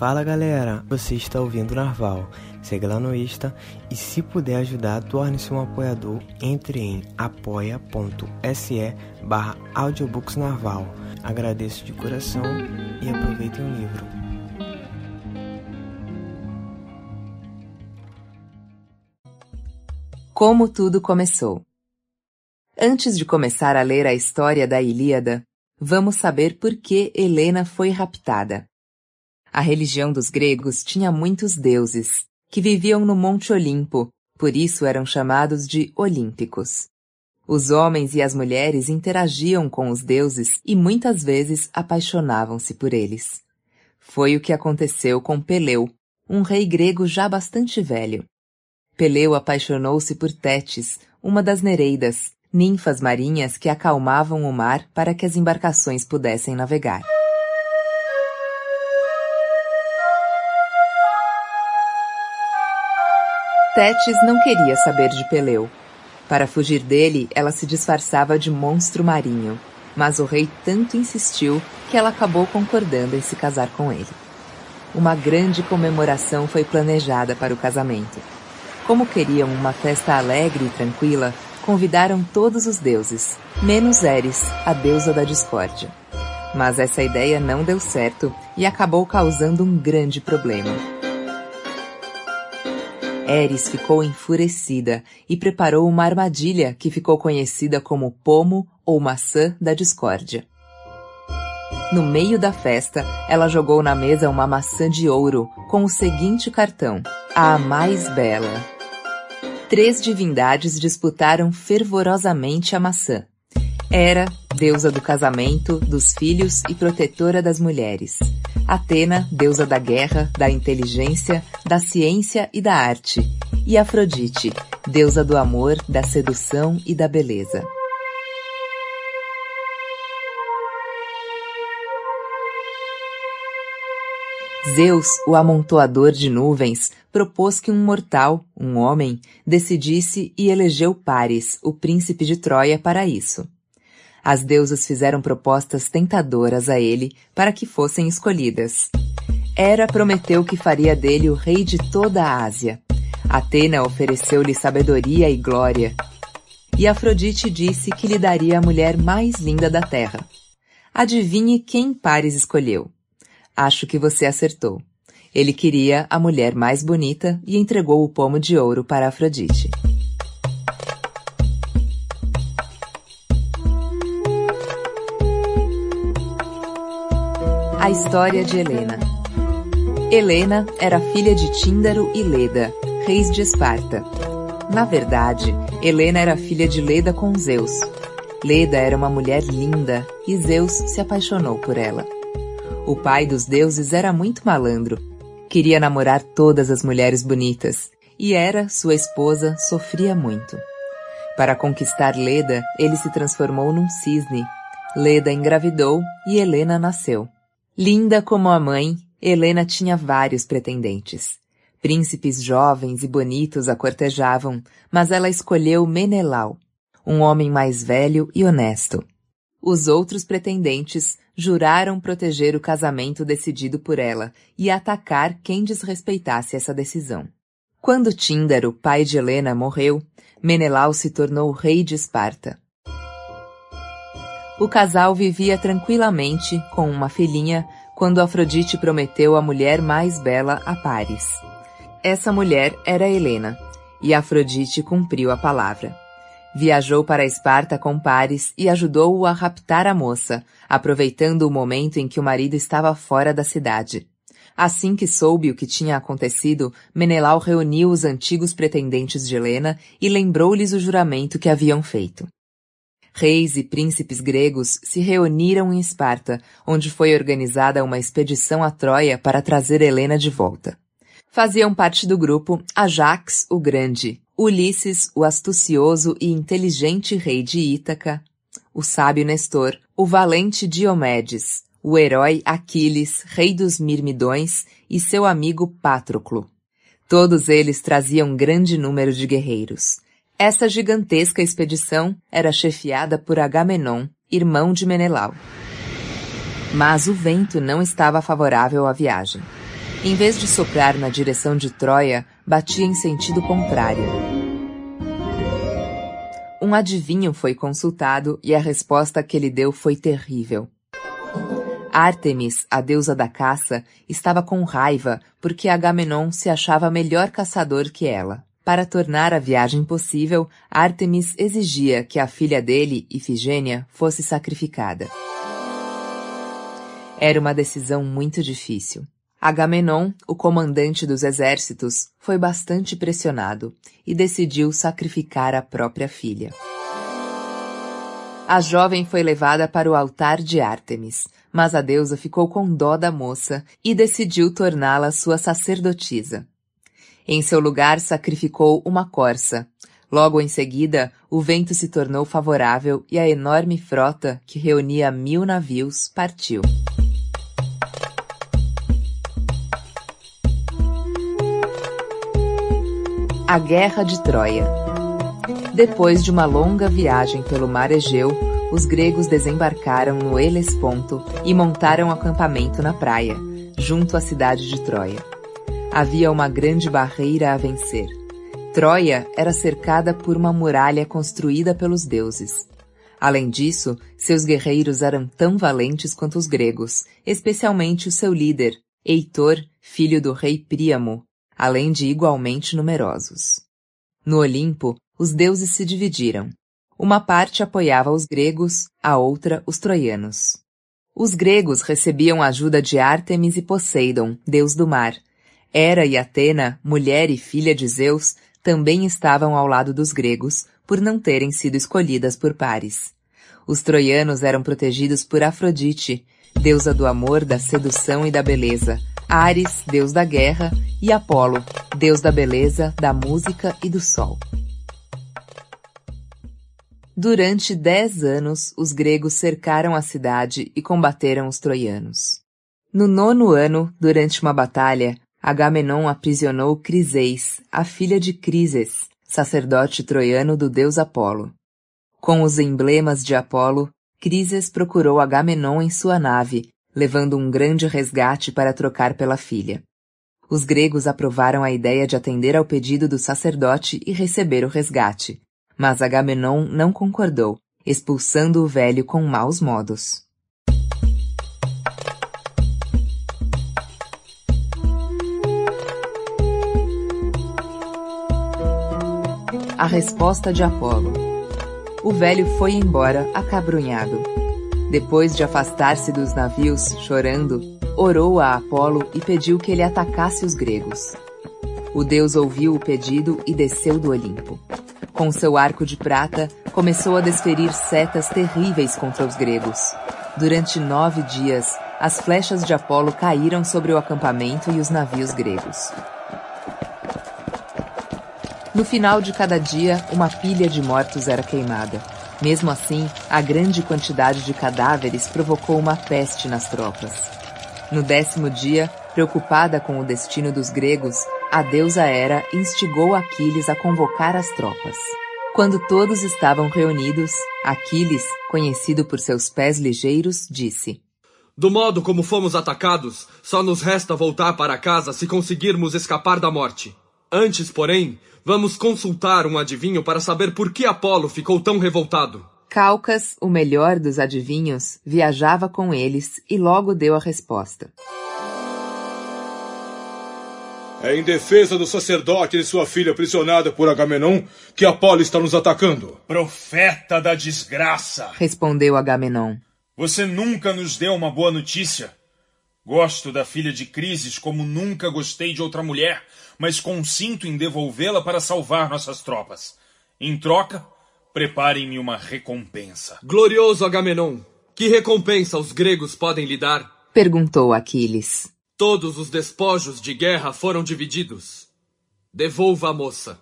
Fala galera, você está ouvindo Narval. Segue lá no Insta e se puder ajudar, torne-se um apoiador. Entre em apoia.se barra audiobooksnarval. Agradeço de coração e aproveitem o livro. Como tudo começou. Antes de começar a ler a história da Ilíada, vamos saber por que Helena foi raptada. A religião dos gregos tinha muitos deuses, que viviam no Monte Olimpo, por isso eram chamados de olímpicos. Os homens e as mulheres interagiam com os deuses e muitas vezes apaixonavam-se por eles. Foi o que aconteceu com Peleu, um rei grego já bastante velho. Peleu apaixonou-se por Tétis, uma das Nereidas, ninfas marinhas que acalmavam o mar para que as embarcações pudessem navegar. Tétis não queria saber de Peleu. Para fugir dele, ela se disfarçava de monstro marinho, mas o rei tanto insistiu que ela acabou concordando em se casar com ele. Uma grande comemoração foi planejada para o casamento. Como queriam uma festa alegre e tranquila, convidaram todos os deuses, menos Eris, a deusa da discórdia. Mas essa ideia não deu certo e acabou causando um grande problema. Eris ficou enfurecida e preparou uma armadilha que ficou conhecida como pomo ou maçã da discórdia. No meio da festa, ela jogou na mesa uma maçã de ouro com o seguinte cartão: A mais bela. Três divindades disputaram fervorosamente a maçã. Hera, deusa do casamento, dos filhos e protetora das mulheres. Atena, deusa da guerra, da inteligência, da ciência e da arte. E Afrodite, deusa do amor, da sedução e da beleza. Zeus, o amontoador de nuvens, propôs que um mortal, um homem, decidisse e elegeu Paris, o príncipe de Troia, para isso. As deusas fizeram propostas tentadoras a ele para que fossem escolhidas. Hera prometeu que faria dele o rei de toda a Ásia. Atena ofereceu-lhe sabedoria e glória. E Afrodite disse que lhe daria a mulher mais linda da terra. Adivinhe quem Paris escolheu. Acho que você acertou. Ele queria a mulher mais bonita e entregou o pomo de ouro para Afrodite. A história de Helena. Helena era filha de Tíndaro e Leda, reis de Esparta. Na verdade, Helena era filha de Leda com Zeus. Leda era uma mulher linda e Zeus se apaixonou por ela. O pai dos deuses era muito malandro. Queria namorar todas as mulheres bonitas, e Hera, sua esposa, sofria muito. Para conquistar Leda, ele se transformou num cisne. Leda engravidou e Helena nasceu. Linda como a mãe, Helena tinha vários pretendentes. Príncipes jovens e bonitos a cortejavam, mas ela escolheu Menelau, um homem mais velho e honesto. Os outros pretendentes juraram proteger o casamento decidido por ela e atacar quem desrespeitasse essa decisão. Quando Tíndaro, pai de Helena, morreu, Menelau se tornou rei de Esparta. O casal vivia tranquilamente com uma filhinha quando Afrodite prometeu a mulher mais bela a Paris. Essa mulher era Helena, e Afrodite cumpriu a palavra. Viajou para Esparta com Paris e ajudou-o a raptar a moça, aproveitando o momento em que o marido estava fora da cidade. Assim que soube o que tinha acontecido, Menelau reuniu os antigos pretendentes de Helena e lembrou-lhes o juramento que haviam feito. Reis e príncipes gregos se reuniram em Esparta, onde foi organizada uma expedição a Troia para trazer Helena de volta. Faziam parte do grupo Ajax o Grande, Ulisses o astucioso e inteligente rei de Ítaca, o sábio Nestor, o valente Diomedes, o herói Aquiles, rei dos Mirmidões, e seu amigo Patroclo. Todos eles traziam grande número de guerreiros. Essa gigantesca expedição era chefiada por Agamenon, irmão de Menelau. Mas o vento não estava favorável à viagem. Em vez de soprar na direção de Troia, batia em sentido contrário. Um adivinho foi consultado e a resposta que ele deu foi terrível. Ártemis, a deusa da caça, estava com raiva porque Agamenon se achava melhor caçador que ela. Para tornar a viagem possível, Ártemis exigia que a filha dele, Ifigênia, fosse sacrificada. Era uma decisão muito difícil. Agamenon, o comandante dos exércitos, foi bastante pressionado e decidiu sacrificar a própria filha. A jovem foi levada para o altar de Ártemis, mas a deusa ficou com dó da moça e decidiu torná-la sua sacerdotisa. Em seu lugar sacrificou uma corça. Logo em seguida, o vento se tornou favorável e a enorme frota, que reunia mil navios, partiu. A Guerra de Troia Depois de uma longa viagem pelo mar Egeu, os gregos desembarcaram no Helesponto e montaram acampamento na praia, junto à cidade de Troia. Havia uma grande barreira a vencer. Troia era cercada por uma muralha construída pelos deuses. Além disso, seus guerreiros eram tão valentes quanto os gregos, especialmente o seu líder, Heitor, filho do rei Príamo, além de igualmente numerosos. No Olimpo, os deuses se dividiram. Uma parte apoiava os gregos, a outra os troianos. Os gregos recebiam ajuda de Ártemis e Poseidon, deus do mar, Hera e Atena, mulher e filha de Zeus, também estavam ao lado dos gregos, por não terem sido escolhidas por pares. Os troianos eram protegidos por Afrodite, deusa do amor, da sedução e da beleza, Ares, deus da guerra, e Apolo, deus da beleza, da música e do sol. Durante dez anos, os gregos cercaram a cidade e combateram os troianos. No nono ano, durante uma batalha, Agamenon aprisionou Criseis, a filha de Crises, sacerdote troiano do deus Apolo. Com os emblemas de Apolo, Crises procurou Agamenon em sua nave, levando um grande resgate para trocar pela filha. Os gregos aprovaram a ideia de atender ao pedido do sacerdote e receber o resgate, mas Agamenon não concordou, expulsando o velho com maus modos. A resposta de Apolo. O velho foi embora, acabrunhado. Depois de afastar-se dos navios, chorando, orou a Apolo e pediu que ele atacasse os gregos. O deus ouviu o pedido e desceu do Olimpo. Com seu arco de prata, começou a desferir setas terríveis contra os gregos. Durante nove dias, as flechas de Apolo caíram sobre o acampamento e os navios gregos. No final de cada dia, uma pilha de mortos era queimada. Mesmo assim, a grande quantidade de cadáveres provocou uma peste nas tropas. No décimo dia, preocupada com o destino dos gregos, a deusa Hera instigou Aquiles a convocar as tropas. Quando todos estavam reunidos, Aquiles, conhecido por seus pés ligeiros, disse: Do modo como fomos atacados, só nos resta voltar para casa se conseguirmos escapar da morte. Antes, porém, vamos consultar um adivinho para saber por que Apolo ficou tão revoltado. Calcas, o melhor dos adivinhos, viajava com eles e logo deu a resposta. É em defesa do sacerdote e sua filha aprisionada por Agamenon que Apolo está nos atacando. Profeta da desgraça! Respondeu Agamenon. Você nunca nos deu uma boa notícia. Gosto da filha de Crises como nunca gostei de outra mulher, mas consinto em devolvê-la para salvar nossas tropas. Em troca, preparem-me uma recompensa. Glorioso Agamenon, que recompensa os gregos podem lhe dar? Perguntou Aquiles. Todos os despojos de guerra foram divididos. Devolva a moça.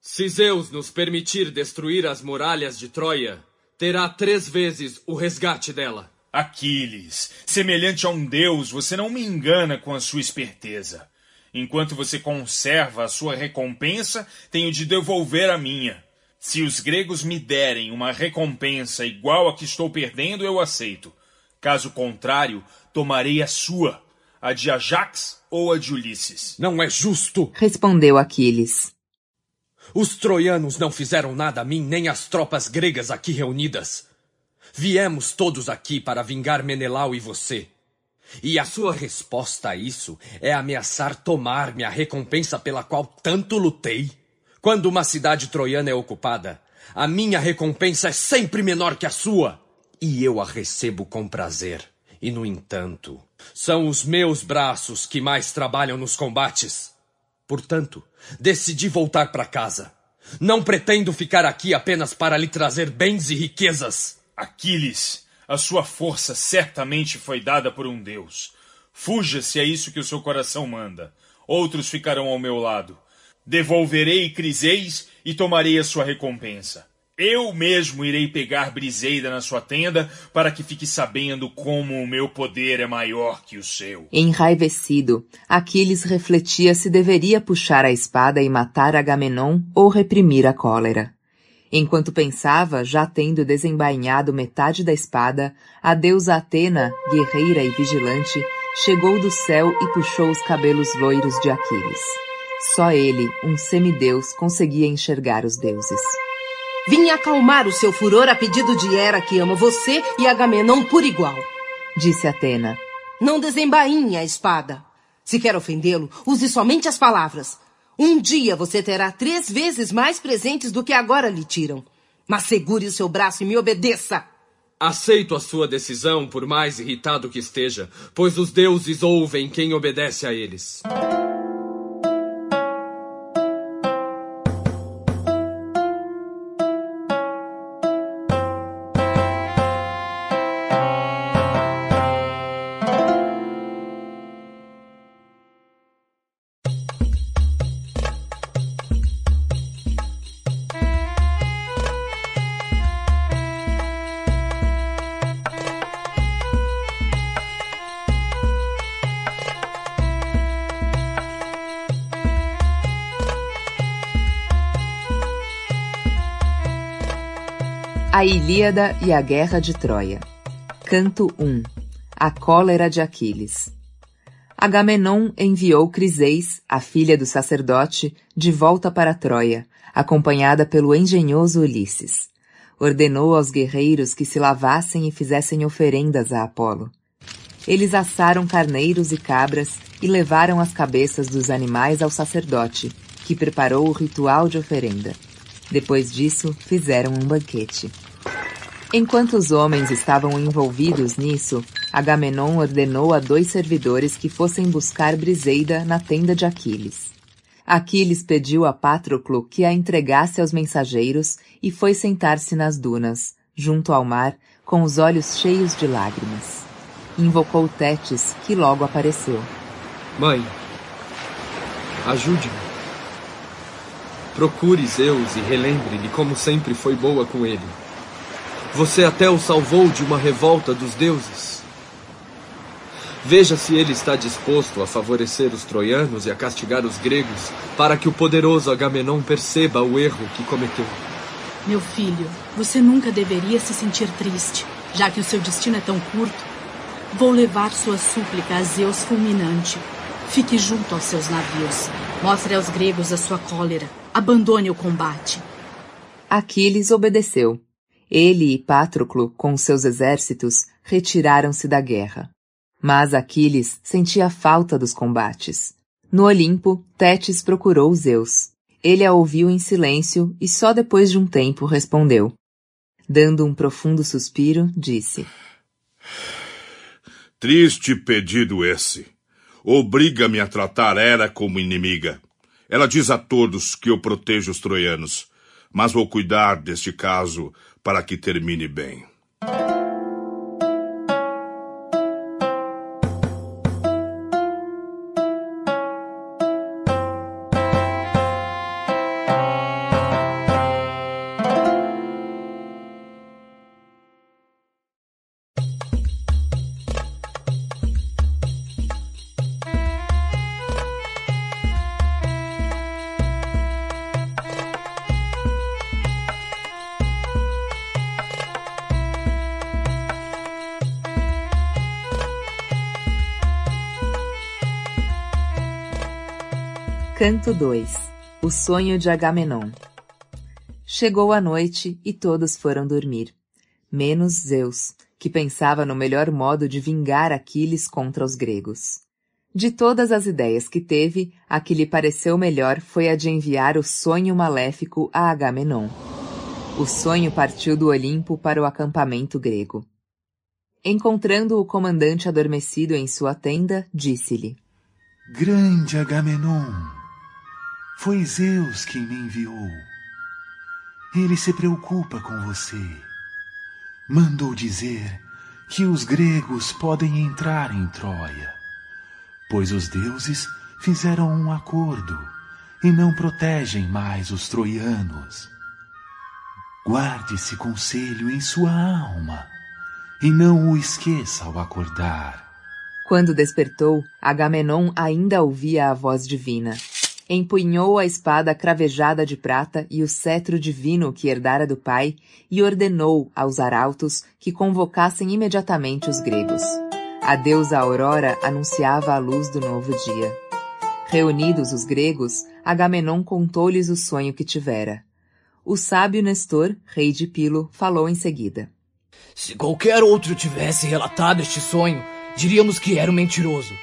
Se Zeus nos permitir destruir as muralhas de Troia, terá três vezes o resgate dela. Aquiles, semelhante a um deus, você não me engana com a sua esperteza. Enquanto você conserva a sua recompensa, tenho de devolver a minha. Se os gregos me derem uma recompensa igual a que estou perdendo, eu aceito. Caso contrário, tomarei a sua, a de Ajax ou a de Ulisses? Não é justo! Respondeu Aquiles. Os troianos não fizeram nada a mim nem às tropas gregas aqui reunidas. Viemos todos aqui para vingar Menelau e você. E a sua resposta a isso é ameaçar tomar-me a recompensa pela qual tanto lutei? Quando uma cidade troiana é ocupada, a minha recompensa é sempre menor que a sua. E eu a recebo com prazer. E, no entanto, são os meus braços que mais trabalham nos combates. Portanto, decidi voltar para casa. Não pretendo ficar aqui apenas para lhe trazer bens e riquezas. Aquiles, a sua força certamente foi dada por um Deus. Fuja se é isso que o seu coração manda. Outros ficarão ao meu lado. Devolverei Criseis e tomarei a sua recompensa. Eu mesmo irei pegar Briseida na sua tenda para que fique sabendo como o meu poder é maior que o seu. Enraivecido, Aquiles refletia se deveria puxar a espada e matar Agamenon ou reprimir a cólera. Enquanto pensava, já tendo desembainhado metade da espada, a deusa Atena, guerreira e vigilante, chegou do céu e puxou os cabelos loiros de Aquiles. Só ele, um semideus, conseguia enxergar os deuses. Vim acalmar o seu furor a pedido de Hera que ama você e Agamenon por igual. Disse Atena. Não desembainhe a espada. Se quer ofendê-lo, use somente as palavras. Um dia você terá três vezes mais presentes do que agora lhe tiram. Mas segure o seu braço e me obedeça. Aceito a sua decisão, por mais irritado que esteja, pois os deuses ouvem quem obedece a eles. Ilíada e a Guerra de Troia. Canto 1. A cólera de Aquiles. Agamenon enviou Criseis, a filha do sacerdote, de volta para Troia, acompanhada pelo engenhoso Ulisses. Ordenou aos guerreiros que se lavassem e fizessem oferendas a Apolo. Eles assaram carneiros e cabras e levaram as cabeças dos animais ao sacerdote, que preparou o ritual de oferenda. Depois disso, fizeram um banquete. Enquanto os homens estavam envolvidos nisso, Agamenon ordenou a dois servidores que fossem buscar Briseida na tenda de Aquiles. Aquiles pediu a Patroclo que a entregasse aos mensageiros e foi sentar-se nas dunas, junto ao mar, com os olhos cheios de lágrimas. Invocou Tétis, que logo apareceu. Mãe, ajude-me. Procure Zeus e relembre-lhe como sempre foi boa com ele. Você até o salvou de uma revolta dos deuses. Veja se ele está disposto a favorecer os troianos e a castigar os gregos, para que o poderoso Agamenon perceba o erro que cometeu. Meu filho, você nunca deveria se sentir triste, já que o seu destino é tão curto. Vou levar sua súplica a Zeus fulminante. Fique junto aos seus navios. Mostre aos gregos a sua cólera. Abandone o combate. Aquiles obedeceu. Ele e Patroclo, com seus exércitos, retiraram-se da guerra. Mas Aquiles sentia falta dos combates. No Olimpo, Tétis procurou Zeus. Ele a ouviu em silêncio e só depois de um tempo respondeu. Dando um profundo suspiro, disse: Triste pedido esse. Obriga-me a tratar Hera como inimiga. Ela diz a todos que eu protejo os troianos, mas vou cuidar deste caso para que termine bem. Canto 2 O sonho de Agamenon Chegou a noite e todos foram dormir, menos Zeus, que pensava no melhor modo de vingar Aquiles contra os gregos. De todas as ideias que teve, a que lhe pareceu melhor foi a de enviar o sonho maléfico a Agamenon. O sonho partiu do Olimpo para o acampamento grego. Encontrando o comandante adormecido em sua tenda, disse-lhe: Grande Agamenon, foi Zeus quem me enviou. Ele se preocupa com você. Mandou dizer que os gregos podem entrar em Troia, pois os deuses fizeram um acordo e não protegem mais os troianos. Guarde esse conselho em sua alma e não o esqueça ao acordar. Quando despertou, Agamenon ainda ouvia a voz divina. Empunhou a espada cravejada de prata e o cetro divino que herdara do pai e ordenou aos arautos que convocassem imediatamente os gregos. A deusa Aurora anunciava a luz do novo dia. Reunidos os gregos, Agamenon contou-lhes o sonho que tivera. O sábio Nestor, rei de Pilo, falou em seguida. Se qualquer outro tivesse relatado este sonho, diríamos que era um mentiroso.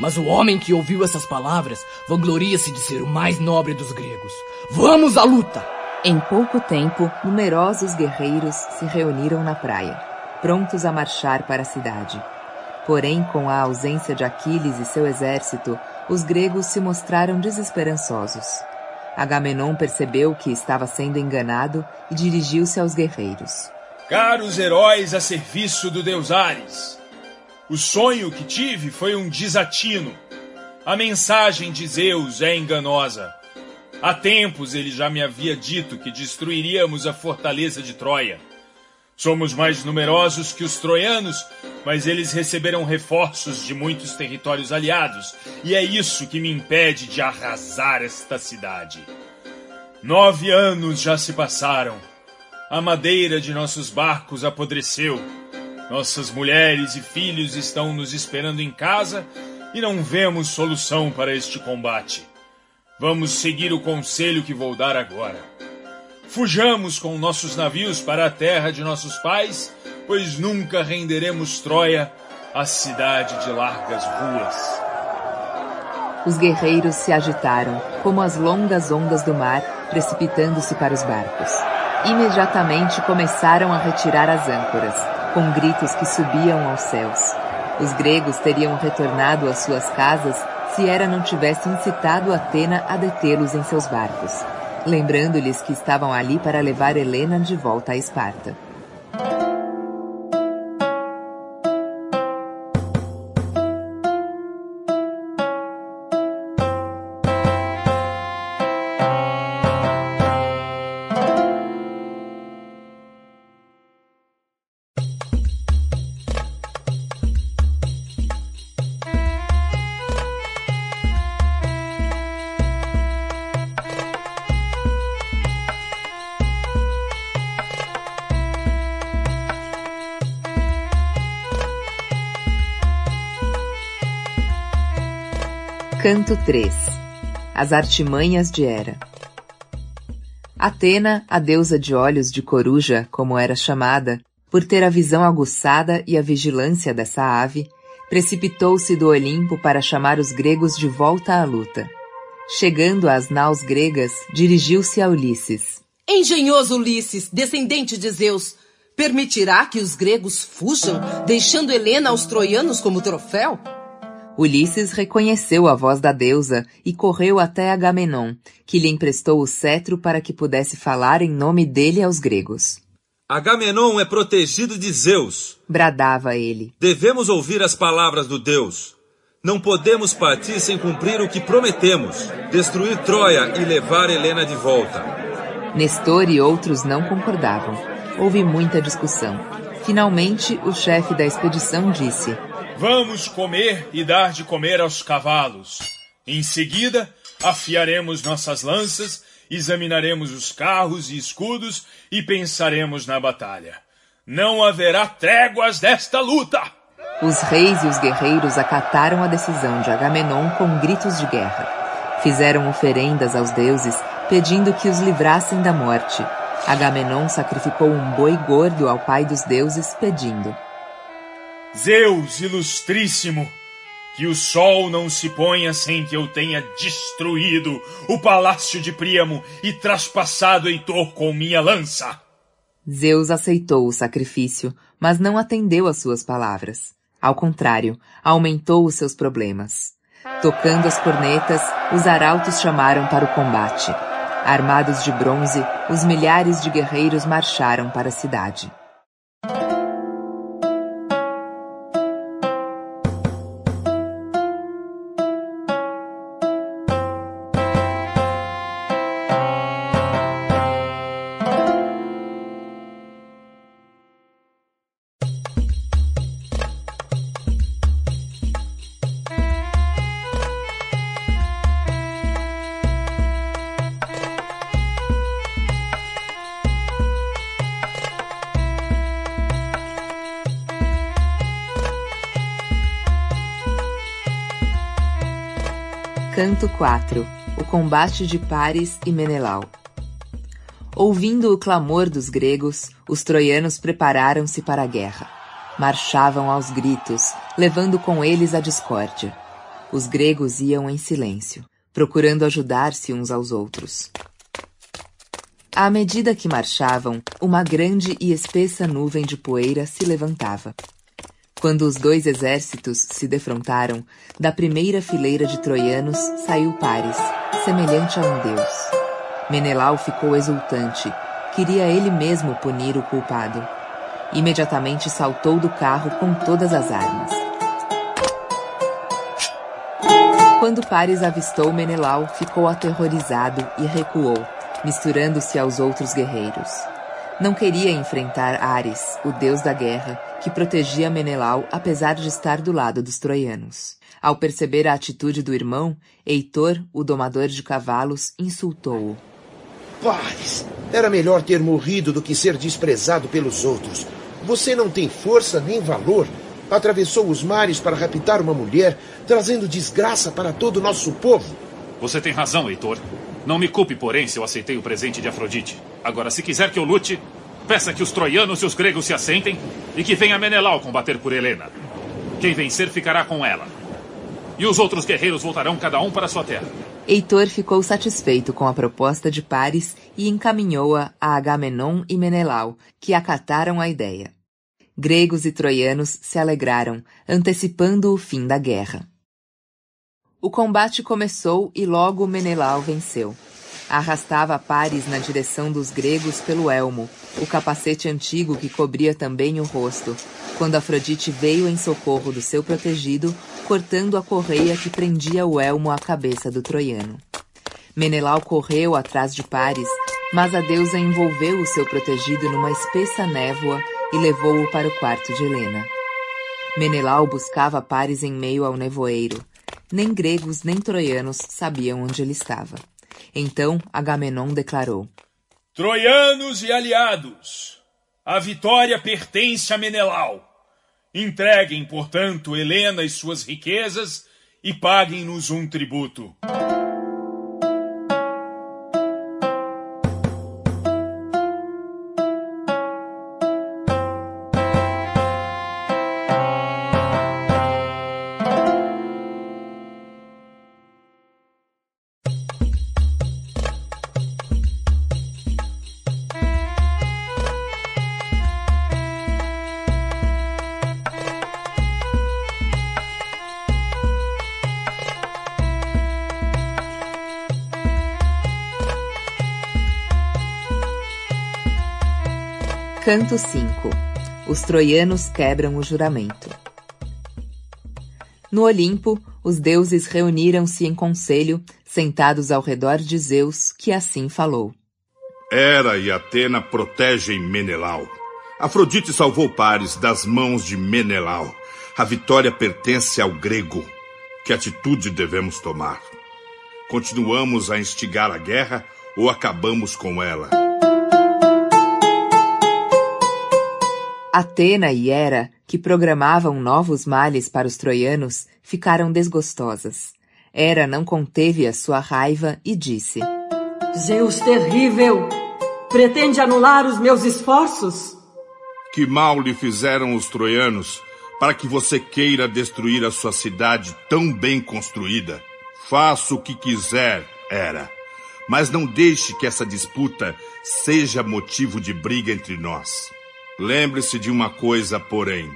Mas o homem que ouviu essas palavras vangloria-se de ser o mais nobre dos gregos. Vamos à luta! Em pouco tempo, numerosos guerreiros se reuniram na praia, prontos a marchar para a cidade. Porém, com a ausência de Aquiles e seu exército, os gregos se mostraram desesperançosos. Agamenon percebeu que estava sendo enganado e dirigiu-se aos guerreiros. Caros heróis a serviço do deus Ares, o sonho que tive foi um desatino. A mensagem de Zeus é enganosa. Há tempos ele já me havia dito que destruiríamos a fortaleza de Troia. Somos mais numerosos que os troianos, mas eles receberam reforços de muitos territórios aliados, e é isso que me impede de arrasar esta cidade. Nove anos já se passaram. A madeira de nossos barcos apodreceu. Nossas mulheres e filhos estão nos esperando em casa e não vemos solução para este combate. Vamos seguir o conselho que vou dar agora. Fujamos com nossos navios para a terra de nossos pais, pois nunca renderemos Troia, a cidade de largas ruas. Os guerreiros se agitaram, como as longas ondas do mar, precipitando-se para os barcos. Imediatamente começaram a retirar as âncoras, com gritos que subiam aos céus. Os gregos teriam retornado às suas casas se Hera não tivesse incitado Atena a detê-los em seus barcos lembrando-lhes que estavam ali para levar Helena de volta a Esparta. Canto 3 As artimanhas de Hera Atena, a deusa de olhos de coruja, como era chamada, por ter a visão aguçada e a vigilância dessa ave, precipitou-se do Olimpo para chamar os gregos de volta à luta. Chegando às naus gregas, dirigiu-se a Ulisses. Engenhoso Ulisses, descendente de Zeus, permitirá que os gregos fujam, deixando Helena aos troianos como troféu? Ulisses reconheceu a voz da deusa e correu até Agamenon, que lhe emprestou o cetro para que pudesse falar em nome dele aos gregos. Agamenon é protegido de Zeus, bradava ele. Devemos ouvir as palavras do deus. Não podemos partir sem cumprir o que prometemos: destruir Troia e levar Helena de volta. Nestor e outros não concordavam. Houve muita discussão. Finalmente, o chefe da expedição disse: Vamos comer e dar de comer aos cavalos. Em seguida, afiaremos nossas lanças, examinaremos os carros e escudos e pensaremos na batalha. Não haverá tréguas desta luta! Os reis e os guerreiros acataram a decisão de Agamenon com gritos de guerra. Fizeram oferendas aos deuses, pedindo que os livrassem da morte. Agamenon sacrificou um boi gordo ao pai dos deuses, pedindo: Zeus ilustríssimo, que o sol não se ponha sem que eu tenha destruído o palácio de Príamo e traspassado Heitor com minha lança. Zeus aceitou o sacrifício, mas não atendeu às suas palavras. Ao contrário, aumentou os seus problemas. Tocando as cornetas, os arautos chamaram para o combate. Armados de bronze, os milhares de guerreiros marcharam para a cidade. 4 O combate de Paris e Menelau Ouvindo o clamor dos gregos, os troianos prepararam-se para a guerra. Marchavam aos gritos, levando com eles a discórdia. Os gregos iam em silêncio, procurando ajudar-se uns aos outros. À medida que marchavam, uma grande e espessa nuvem de poeira se levantava. Quando os dois exércitos se defrontaram, da primeira fileira de troianos saiu Paris, semelhante a um deus. Menelau ficou exultante, queria ele mesmo punir o culpado. Imediatamente saltou do carro com todas as armas. Quando Paris avistou Menelau, ficou aterrorizado e recuou, misturando-se aos outros guerreiros. Não queria enfrentar Ares, o deus da guerra, que protegia Menelau apesar de estar do lado dos troianos. Ao perceber a atitude do irmão, Heitor, o domador de cavalos, insultou-o. Pares, era melhor ter morrido do que ser desprezado pelos outros. Você não tem força nem valor. Atravessou os mares para raptar uma mulher, trazendo desgraça para todo o nosso povo. Você tem razão, Heitor. Não me culpe, porém, se eu aceitei o presente de Afrodite. Agora, se quiser que eu lute, peça que os troianos e os gregos se assentem e que venha Menelau combater por Helena. Quem vencer ficará com ela. E os outros guerreiros voltarão cada um para sua terra. Heitor ficou satisfeito com a proposta de Paris e encaminhou-a a Agamenon e Menelau, que acataram a ideia. Gregos e troianos se alegraram, antecipando o fim da guerra. O combate começou e logo Menelau venceu. Arrastava Paris na direção dos gregos pelo elmo, o capacete antigo que cobria também o rosto, quando Afrodite veio em socorro do seu protegido, cortando a correia que prendia o elmo à cabeça do troiano. Menelau correu atrás de Paris, mas a deusa envolveu o seu protegido numa espessa névoa e levou-o para o quarto de Helena. Menelau buscava Paris em meio ao nevoeiro, nem gregos nem troianos sabiam onde ele estava. Então Agamenon declarou: Troianos e aliados, a vitória pertence a Menelau. Entreguem, portanto, Helena e suas riquezas e paguem-nos um tributo. Canto 5 Os troianos quebram o juramento. No Olimpo, os deuses reuniram-se em conselho, sentados ao redor de Zeus, que assim falou. Hera e Atena protegem Menelau. Afrodite salvou Paris das mãos de Menelau. A vitória pertence ao grego. Que atitude devemos tomar? Continuamos a instigar a guerra ou acabamos com ela? Atena e Hera, que programavam novos males para os troianos, ficaram desgostosas. Hera não conteve a sua raiva e disse: Zeus terrível! Pretende anular os meus esforços? Que mal lhe fizeram os troianos para que você queira destruir a sua cidade tão bem construída? Faça o que quiser, Hera. Mas não deixe que essa disputa seja motivo de briga entre nós. Lembre-se de uma coisa, porém.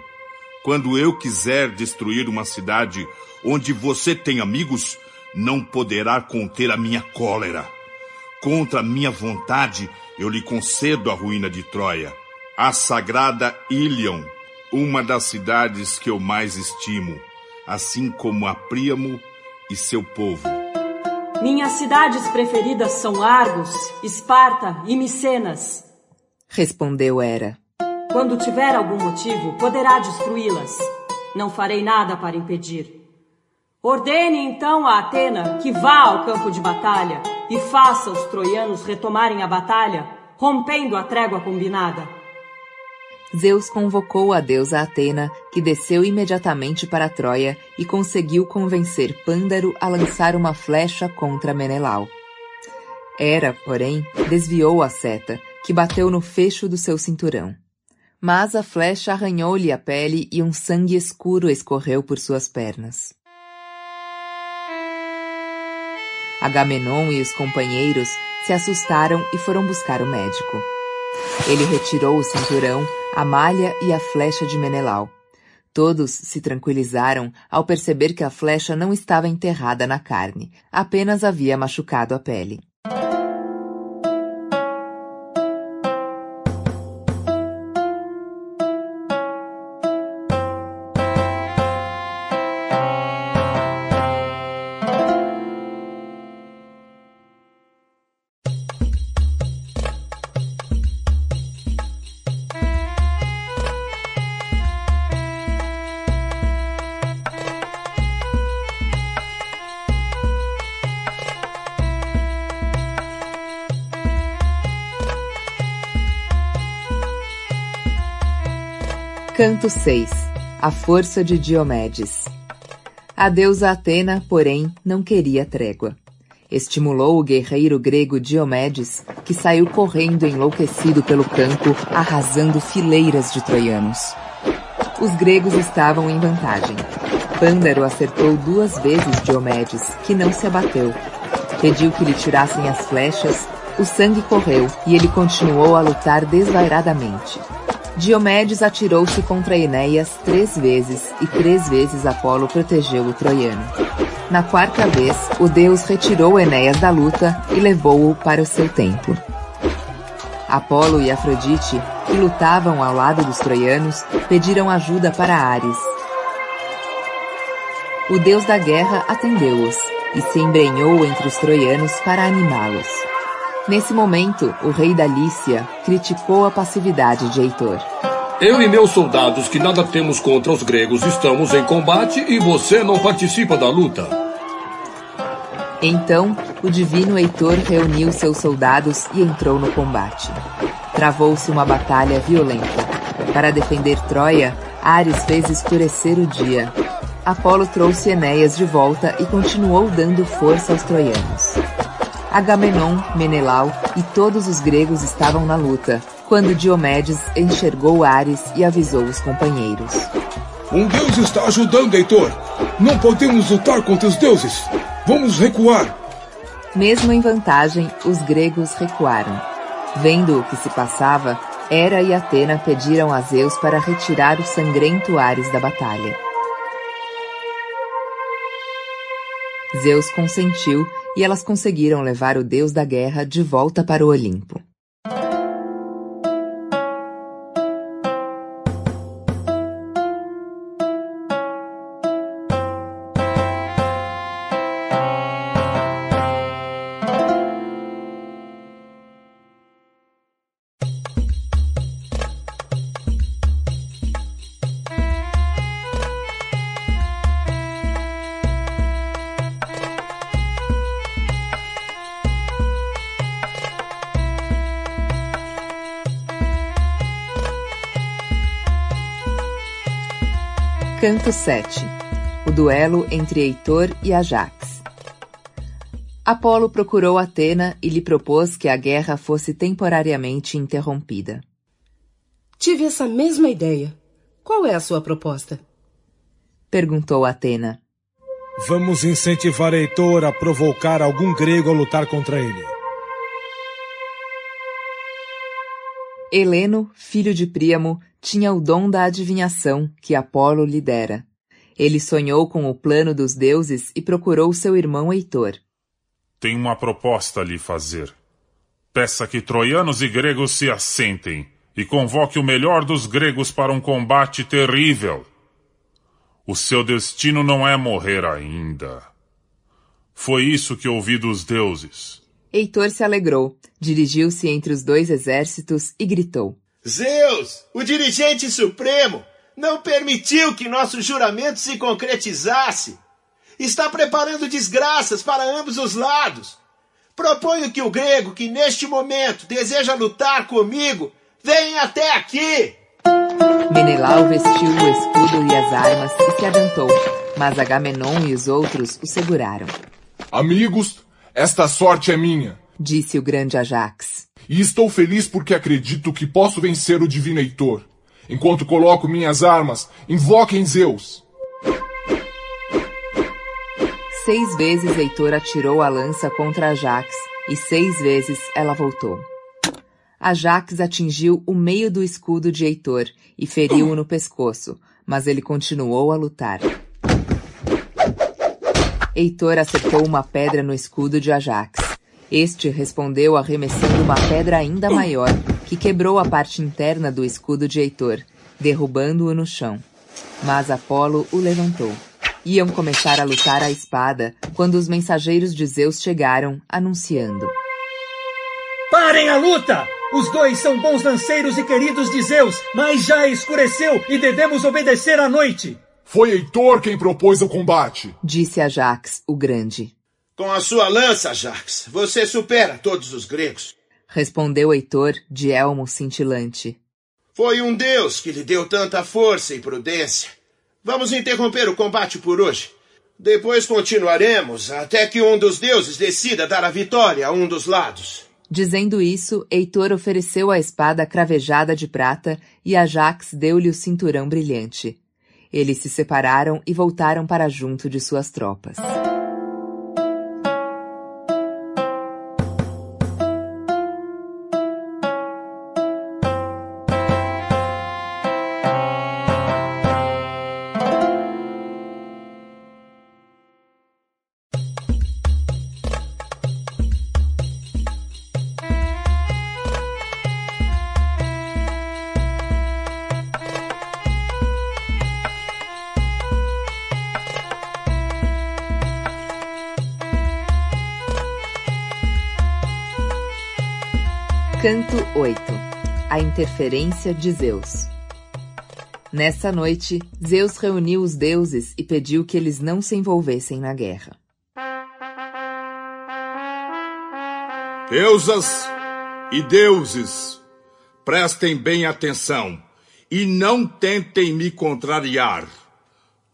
Quando eu quiser destruir uma cidade onde você tem amigos, não poderá conter a minha cólera. Contra a minha vontade, eu lhe concedo a ruína de Troia, a sagrada Ilion, uma das cidades que eu mais estimo, assim como a Príamo e seu povo. Minhas cidades preferidas são Argos, Esparta e Micenas. Respondeu Hera. Quando tiver algum motivo, poderá destruí-las. Não farei nada para impedir. Ordene então a Atena que vá ao campo de batalha e faça os troianos retomarem a batalha, rompendo a trégua combinada. Zeus convocou a deusa Atena, que desceu imediatamente para Troia e conseguiu convencer Pândaro a lançar uma flecha contra Menelau. Hera, porém, desviou a seta, que bateu no fecho do seu cinturão. Mas a flecha arranhou-lhe a pele e um sangue escuro escorreu por suas pernas. Agamenon e os companheiros se assustaram e foram buscar o médico. Ele retirou o cinturão, a malha e a flecha de Menelau. Todos se tranquilizaram ao perceber que a flecha não estava enterrada na carne, apenas havia machucado a pele. Canto 6 A força de Diomedes A deusa Atena, porém, não queria trégua. Estimulou o guerreiro grego Diomedes, que saiu correndo enlouquecido pelo campo, arrasando fileiras de troianos. Os gregos estavam em vantagem. Pândaro acertou duas vezes Diomedes, que não se abateu. Pediu que lhe tirassem as flechas, o sangue correu e ele continuou a lutar desvairadamente. Diomedes atirou-se contra Enéas três vezes e três vezes Apolo protegeu o troiano. Na quarta vez, o deus retirou Enéas da luta e levou-o para o seu templo. Apolo e Afrodite, que lutavam ao lado dos troianos, pediram ajuda para Ares. O deus da guerra atendeu-os e se embrenhou entre os troianos para animá-los. Nesse momento, o rei da Lícia criticou a passividade de Heitor. Eu e meus soldados, que nada temos contra os gregos, estamos em combate e você não participa da luta. Então, o divino Heitor reuniu seus soldados e entrou no combate. Travou-se uma batalha violenta. Para defender Troia, Ares fez escurecer o dia. Apolo trouxe Enéas de volta e continuou dando força aos troianos. Agamenon, Menelau e todos os gregos estavam na luta, quando Diomedes enxergou Ares e avisou os companheiros. Um deus está ajudando, Heitor! Não podemos lutar contra os deuses! Vamos recuar! Mesmo em vantagem, os gregos recuaram. Vendo o que se passava, Hera e Atena pediram a Zeus para retirar o sangrento Ares da batalha. Zeus consentiu e elas conseguiram levar o deus da guerra de volta para o Olimpo. Canto 7 O duelo entre Heitor e Ajax Apolo procurou Atena e lhe propôs que a guerra fosse temporariamente interrompida. Tive essa mesma ideia. Qual é a sua proposta? Perguntou Atena. Vamos incentivar Heitor a provocar algum grego a lutar contra ele. Heleno, filho de Príamo, tinha o dom da adivinhação que Apolo lhe dera. Ele sonhou com o plano dos deuses e procurou seu irmão Heitor. Tenho uma proposta a lhe fazer. Peça que troianos e gregos se assentem e convoque o melhor dos gregos para um combate terrível. O seu destino não é morrer ainda. Foi isso que ouvi dos deuses. Heitor se alegrou, dirigiu-se entre os dois exércitos e gritou: Zeus, o dirigente supremo, não permitiu que nosso juramento se concretizasse. Está preparando desgraças para ambos os lados. Proponho que o grego que neste momento deseja lutar comigo venha até aqui. Menelau vestiu o escudo e as armas e se adiantou, mas Agamenon e os outros o seguraram. Amigos, esta sorte é minha, disse o grande Ajax. E estou feliz porque acredito que posso vencer o divino Heitor. Enquanto coloco minhas armas, invoquem Zeus. Seis vezes Heitor atirou a lança contra Ajax, e seis vezes ela voltou. Ajax atingiu o meio do escudo de Heitor e feriu-o no pescoço, mas ele continuou a lutar. Heitor acertou uma pedra no escudo de Ajax. Este respondeu arremessando uma pedra ainda maior, que quebrou a parte interna do escudo de Heitor, derrubando-o no chão. Mas Apolo o levantou. Iam começar a lutar à espada quando os mensageiros de Zeus chegaram, anunciando: Parem a luta! Os dois são bons lanceiros e queridos de Zeus, mas já escureceu e devemos obedecer à noite. Foi Heitor quem propôs o combate, disse Ajax, o grande. Com a sua lança, Ajax, você supera todos os gregos. Respondeu Heitor, de elmo cintilante. Foi um deus que lhe deu tanta força e prudência. Vamos interromper o combate por hoje. Depois continuaremos até que um dos deuses decida dar a vitória a um dos lados. Dizendo isso, Heitor ofereceu a espada cravejada de prata e Ajax deu-lhe o cinturão brilhante. Eles se separaram e voltaram para junto de suas tropas. A interferência de Zeus Nessa noite, Zeus reuniu os deuses e pediu que eles não se envolvessem na guerra. Deusas e deuses, prestem bem atenção e não tentem me contrariar.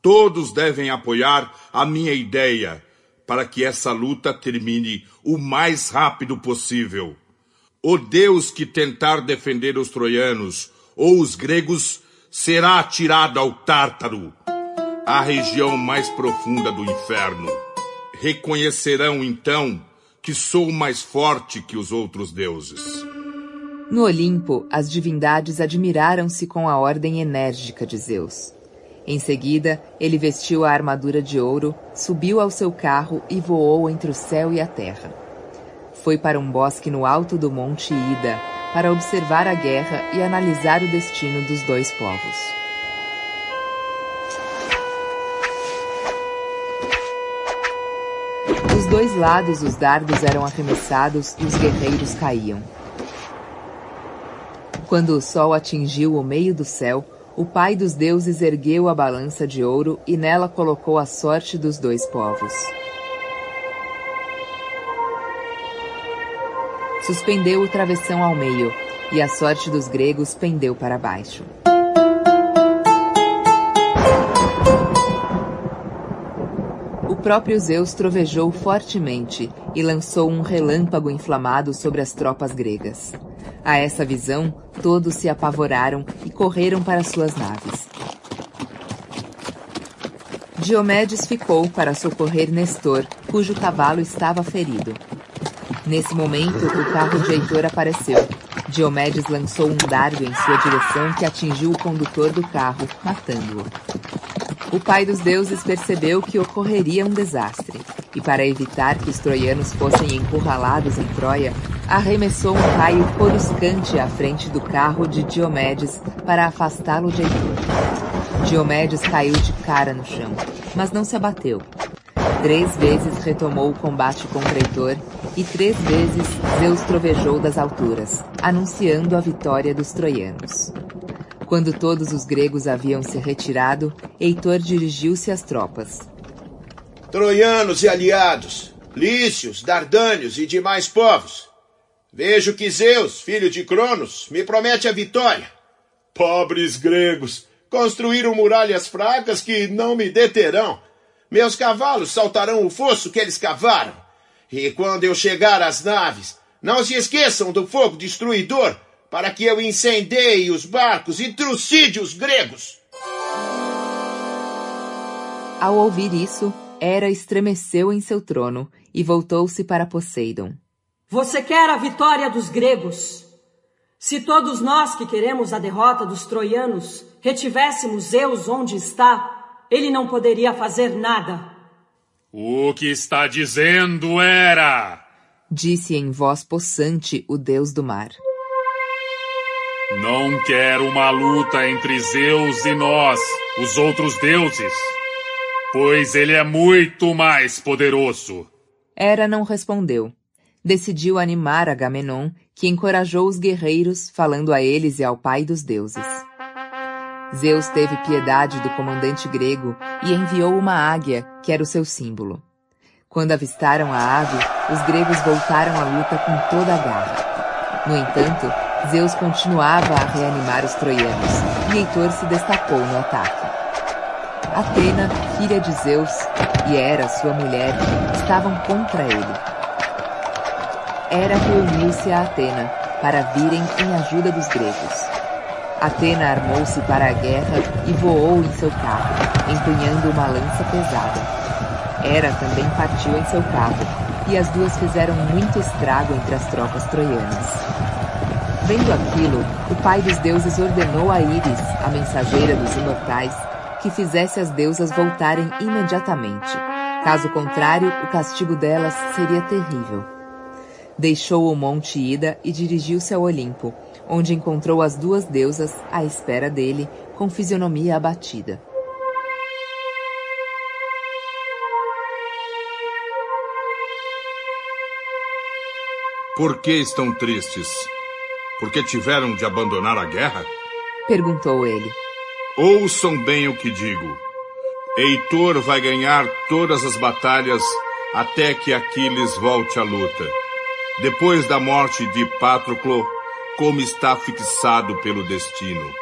Todos devem apoiar a minha ideia para que essa luta termine o mais rápido possível. O Deus que tentar defender os troianos ou os gregos será atirado ao Tártaro, a região mais profunda do inferno. Reconhecerão então que sou mais forte que os outros deuses. No Olimpo, as divindades admiraram-se com a ordem enérgica de Zeus. Em seguida, ele vestiu a armadura de ouro, subiu ao seu carro e voou entre o céu e a terra. Foi para um bosque no alto do Monte Ida para observar a guerra e analisar o destino dos dois povos. Dos dois lados, os dardos eram arremessados e os guerreiros caíam. Quando o sol atingiu o meio do céu, o pai dos deuses ergueu a balança de ouro e nela colocou a sorte dos dois povos. Suspendeu o travessão ao meio, e a sorte dos gregos pendeu para baixo. O próprio Zeus trovejou fortemente e lançou um relâmpago inflamado sobre as tropas gregas. A essa visão, todos se apavoraram e correram para suas naves. Diomedes ficou para socorrer Nestor, cujo cavalo estava ferido. Nesse momento, o carro de Heitor apareceu. Diomedes lançou um dardo em sua direção que atingiu o condutor do carro, matando-o. O pai dos deuses percebeu que ocorreria um desastre, e para evitar que os troianos fossem encurralados em Troia, arremessou um raio coruscante à frente do carro de Diomedes para afastá-lo de Heitor. Diomedes caiu de cara no chão, mas não se abateu. Três vezes retomou o combate contra Heitor e três vezes Zeus trovejou das alturas, anunciando a vitória dos troianos. Quando todos os gregos haviam se retirado, Heitor dirigiu-se às tropas. Troianos e aliados, lícios, dardânios e demais povos, vejo que Zeus, filho de Cronos, me promete a vitória. Pobres gregos, construíram muralhas fracas que não me deterão. Meus cavalos saltarão o fosso que eles cavaram. E quando eu chegar às naves, não se esqueçam do fogo destruidor para que eu incendeie os barcos e trucide os gregos. Ao ouvir isso, Hera estremeceu em seu trono e voltou-se para Poseidon. Você quer a vitória dos gregos? Se todos nós que queremos a derrota dos troianos retivéssemos Zeus onde está, ele não poderia fazer nada. O que está dizendo, Hera? Disse em voz possante o deus do mar. Não quero uma luta entre Zeus e nós, os outros deuses, pois ele é muito mais poderoso. Hera não respondeu. Decidiu animar Agamenon, que encorajou os guerreiros, falando a eles e ao pai dos deuses. Zeus teve piedade do comandante grego e enviou uma águia, que era o seu símbolo. Quando avistaram a ave, os gregos voltaram à luta com toda a garra. No entanto, Zeus continuava a reanimar os troianos e Heitor se destacou no ataque. Atena, filha de Zeus, e Hera, sua mulher, estavam contra ele. Hera reuniu-se a Atena para virem em ajuda dos gregos. Atena armou-se para a guerra e voou em seu carro, empunhando uma lança pesada. Hera também partiu em seu carro, e as duas fizeram muito estrago entre as tropas troianas. Vendo aquilo, o pai dos deuses ordenou a Íris, a mensageira dos imortais, que fizesse as deusas voltarem imediatamente. Caso contrário, o castigo delas seria terrível. Deixou o monte Ida e dirigiu-se ao Olimpo, onde encontrou as duas deusas à espera dele, com fisionomia abatida. Por que estão tristes? porque tiveram de abandonar a guerra? Perguntou ele. Ouçam bem o que digo. Heitor vai ganhar todas as batalhas até que Aquiles volte à luta. Depois da morte de Patroclo, como está fixado pelo destino.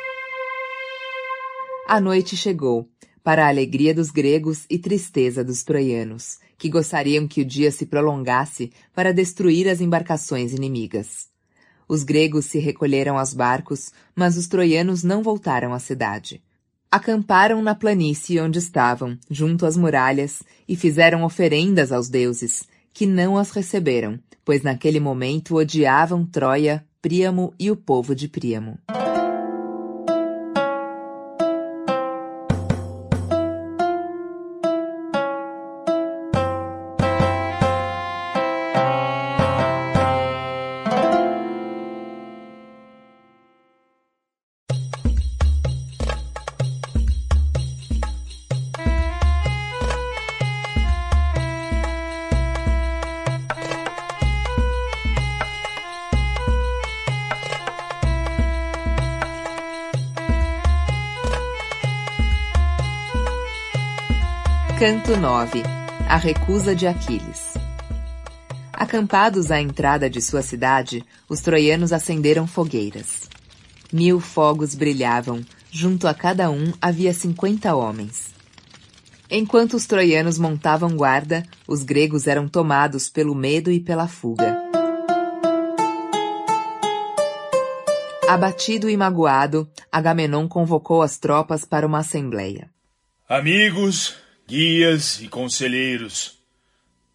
A noite chegou, para a alegria dos gregos e tristeza dos troianos, que gostariam que o dia se prolongasse para destruir as embarcações inimigas. Os gregos se recolheram aos barcos, mas os troianos não voltaram à cidade. Acamparam na planície onde estavam, junto às muralhas, e fizeram oferendas aos deuses, que não as receberam, pois naquele momento odiavam Troia, Príamo e o povo de Príamo. Canto 9 A recusa de Aquiles Acampados à entrada de sua cidade, os troianos acenderam fogueiras. Mil fogos brilhavam, junto a cada um havia cinquenta homens. Enquanto os troianos montavam guarda, os gregos eram tomados pelo medo e pela fuga. Abatido e magoado, Agamenon convocou as tropas para uma assembleia. Amigos, guias e conselheiros,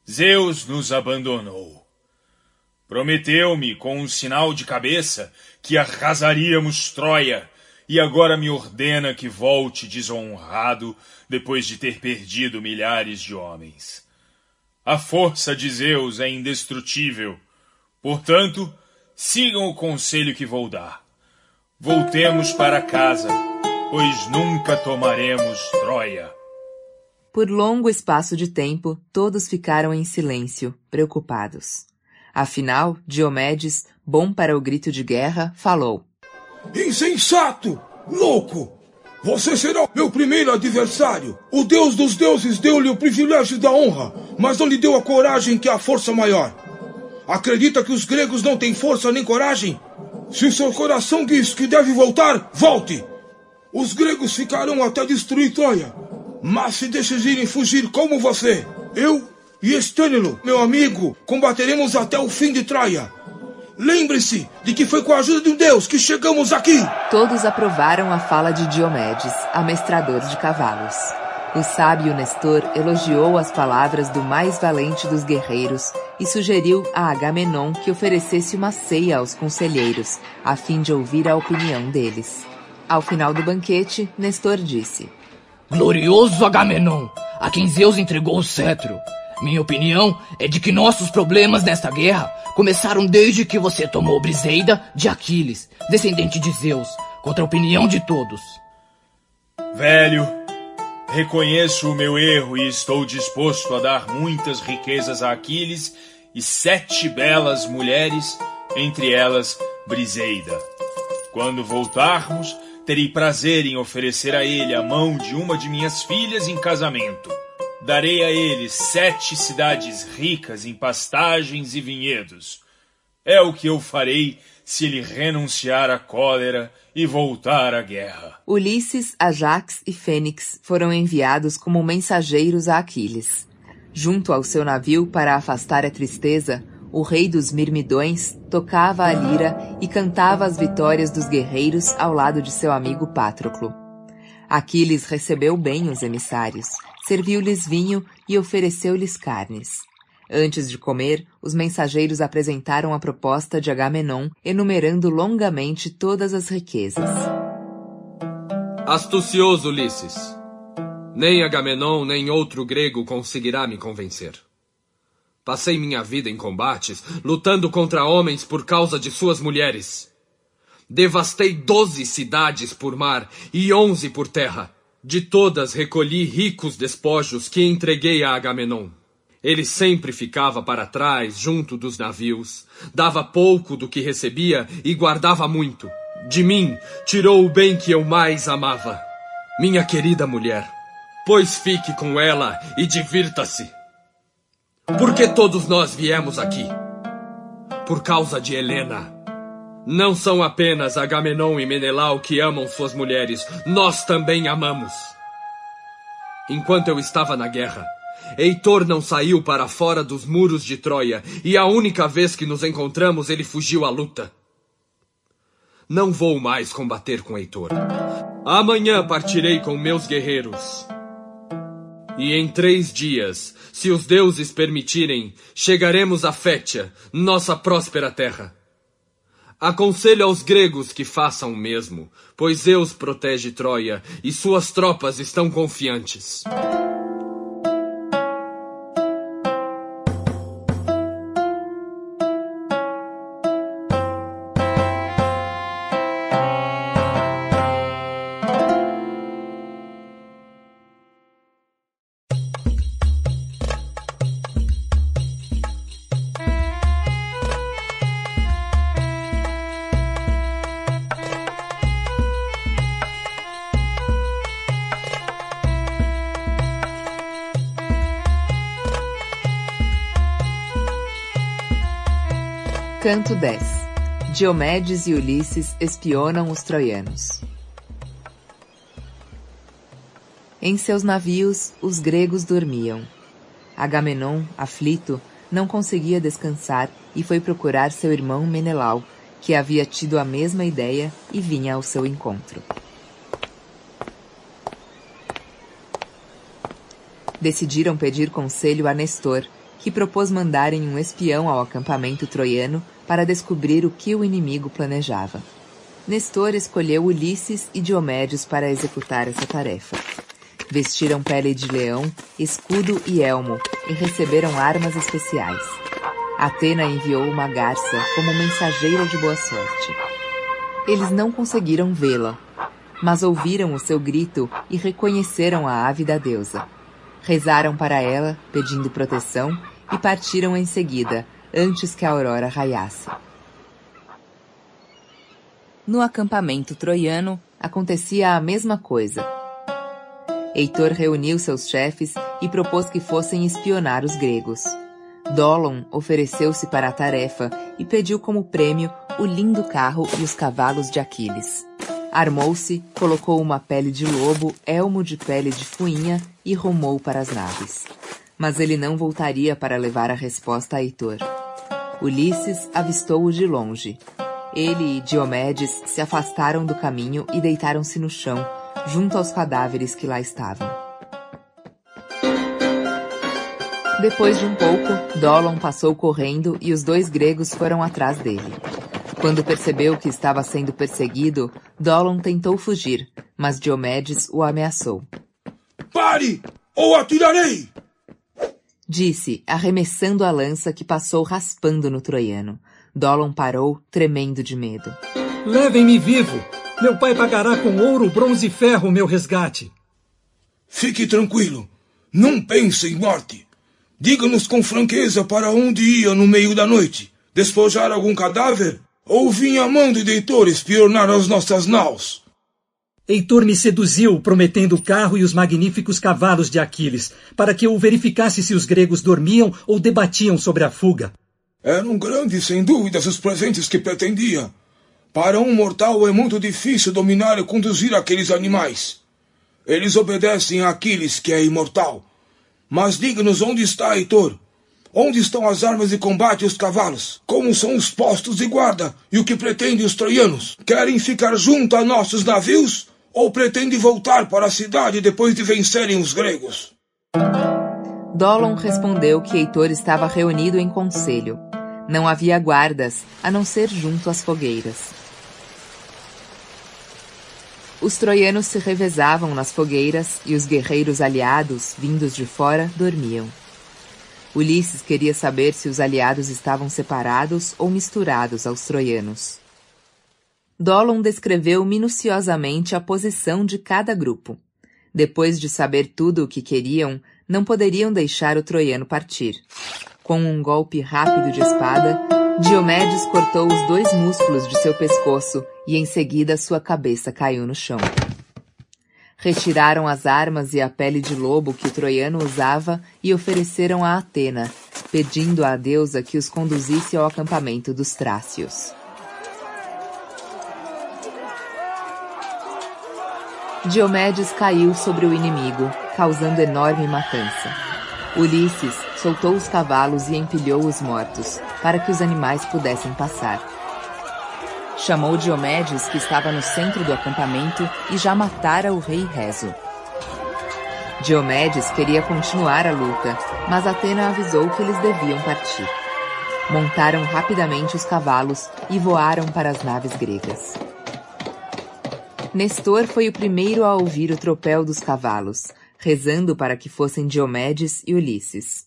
Zeus nos abandonou. Prometeu-me com um sinal de cabeça que arrasaríamos Troia e agora me ordena que volte desonrado depois de ter perdido milhares de homens. A força de Zeus é indestrutível. Portanto, sigam o conselho que vou dar. Voltemos para casa, pois nunca tomaremos Troia. Por longo espaço de tempo, todos ficaram em silêncio, preocupados. Afinal, Diomedes, bom para o grito de guerra, falou: Insensato! Louco! Você será meu primeiro adversário. O Deus dos deuses deu-lhe o privilégio da honra, mas não lhe deu a coragem que é a força maior. Acredita que os gregos não têm força nem coragem? Se seu coração diz que deve voltar, volte! Os gregos ficarão até destruir Troia. Mas se decidirem fugir como você, eu e Estânilo, meu amigo, combateremos até o fim de Troia. Lembre-se de que foi com a ajuda de um Deus que chegamos aqui. Todos aprovaram a fala de Diomedes, amestrador de cavalos. O sábio Nestor elogiou as palavras do mais valente dos guerreiros e sugeriu a Agamenon que oferecesse uma ceia aos conselheiros, a fim de ouvir a opinião deles. Ao final do banquete, Nestor disse: Glorioso Agamenon, a quem Zeus entregou o cetro. Minha opinião é de que nossos problemas nesta guerra começaram desde que você tomou Briseida de Aquiles, descendente de Zeus, contra a opinião de todos. Velho, reconheço o meu erro e estou disposto a dar muitas riquezas a Aquiles e sete belas mulheres, entre elas Briseida. Quando voltarmos, terei prazer em oferecer a ele a mão de uma de minhas filhas em casamento. Darei a ele sete cidades ricas em pastagens e vinhedos. É o que eu farei se ele renunciar à cólera e voltar à guerra. Ulisses, Ajax e Fênix foram enviados como mensageiros a Aquiles. Junto ao seu navio para afastar a tristeza, o rei dos Mirmidões tocava a lira e cantava as vitórias dos guerreiros ao lado de seu amigo Patroclo. Aquiles recebeu bem os emissários serviu-lhes vinho e ofereceu-lhes carnes. Antes de comer, os mensageiros apresentaram a proposta de Agamenon, enumerando longamente todas as riquezas. Astucioso Ulisses. Nem Agamenon nem outro grego conseguirá me convencer. Passei minha vida em combates, lutando contra homens por causa de suas mulheres. Devastei doze cidades por mar e onze por terra. De todas recolhi ricos despojos que entreguei a Agamenon. Ele sempre ficava para trás, junto dos navios, dava pouco do que recebia e guardava muito. De mim, tirou o bem que eu mais amava, minha querida mulher. Pois fique com ela e divirta-se. Por que todos nós viemos aqui? Por causa de Helena. Não são apenas Agamenon e Menelau que amam suas mulheres, nós também amamos. Enquanto eu estava na guerra, Heitor não saiu para fora dos muros de Troia e a única vez que nos encontramos ele fugiu à luta. Não vou mais combater com Heitor. Amanhã partirei com meus guerreiros. E em três dias, se os deuses permitirem, chegaremos a Fétia, nossa próspera terra. Aconselho aos gregos que façam o mesmo, pois Zeus protege Troia e suas tropas estão confiantes. Canto 10 Diomedes e Ulisses espionam os troianos. Em seus navios, os gregos dormiam. Agamenon, aflito, não conseguia descansar e foi procurar seu irmão Menelau, que havia tido a mesma ideia e vinha ao seu encontro. Decidiram pedir conselho a Nestor, que propôs mandarem um espião ao acampamento troiano para descobrir o que o inimigo planejava. Nestor escolheu Ulisses e Diomédes para executar essa tarefa. Vestiram pele de leão, escudo e elmo e receberam armas especiais. Atena enviou uma garça como mensageira de boa sorte. Eles não conseguiram vê-la, mas ouviram o seu grito e reconheceram a ave da deusa. Rezaram para ela, pedindo proteção, e partiram em seguida, antes que a aurora raiasse. No acampamento troiano acontecia a mesma coisa. Heitor reuniu seus chefes e propôs que fossem espionar os gregos. Dolon ofereceu-se para a tarefa e pediu como prêmio o lindo carro e os cavalos de Aquiles. Armou-se, colocou uma pele de lobo, elmo de pele de fuinha e rumou para as naves. Mas ele não voltaria para levar a resposta a Heitor. Ulisses avistou-o de longe. Ele e Diomedes se afastaram do caminho e deitaram-se no chão, junto aos cadáveres que lá estavam. Depois de um pouco, Dolon passou correndo e os dois gregos foram atrás dele. Quando percebeu que estava sendo perseguido, Dolon tentou fugir, mas Diomedes o ameaçou. Pare, ou atirarei! Disse, arremessando a lança que passou raspando no troiano. Dolon parou, tremendo de medo. Levem-me vivo! Meu pai pagará com ouro, bronze e ferro meu resgate. Fique tranquilo. Não pense em morte. Diga-nos com franqueza para onde ia no meio da noite. Despojar algum cadáver? Ou vinha a mão de Heitor espionar as nossas naus? Heitor me seduziu, prometendo o carro e os magníficos cavalos de Aquiles, para que eu verificasse se os gregos dormiam ou debatiam sobre a fuga. Eram grandes, sem dúvidas, os presentes que pretendia. Para um mortal é muito difícil dominar e conduzir aqueles animais. Eles obedecem a Aquiles, que é imortal. Mas diga-nos onde está Heitor? Onde estão as armas de combate e os cavalos? Como são os postos de guarda? E o que pretendem os troianos? Querem ficar junto a nossos navios? Ou pretendem voltar para a cidade depois de vencerem os gregos? Dolon respondeu que Heitor estava reunido em conselho. Não havia guardas, a não ser junto às fogueiras. Os troianos se revezavam nas fogueiras e os guerreiros aliados, vindos de fora, dormiam. Ulisses queria saber se os aliados estavam separados ou misturados aos troianos. Dolon descreveu minuciosamente a posição de cada grupo. Depois de saber tudo o que queriam, não poderiam deixar o troiano partir. Com um golpe rápido de espada, Diomedes cortou os dois músculos de seu pescoço e em seguida sua cabeça caiu no chão. Retiraram as armas e a pele de lobo que o troiano usava e ofereceram a Atena, pedindo à deusa que os conduzisse ao acampamento dos Trácios. Diomedes caiu sobre o inimigo, causando enorme matança. Ulisses soltou os cavalos e empilhou os mortos, para que os animais pudessem passar. Chamou Diomedes, que estava no centro do acampamento, e já matara o rei Rezo. Diomedes queria continuar a luta, mas Atena avisou que eles deviam partir. Montaram rapidamente os cavalos e voaram para as naves gregas. Nestor foi o primeiro a ouvir o tropel dos cavalos, rezando para que fossem Diomedes e Ulisses.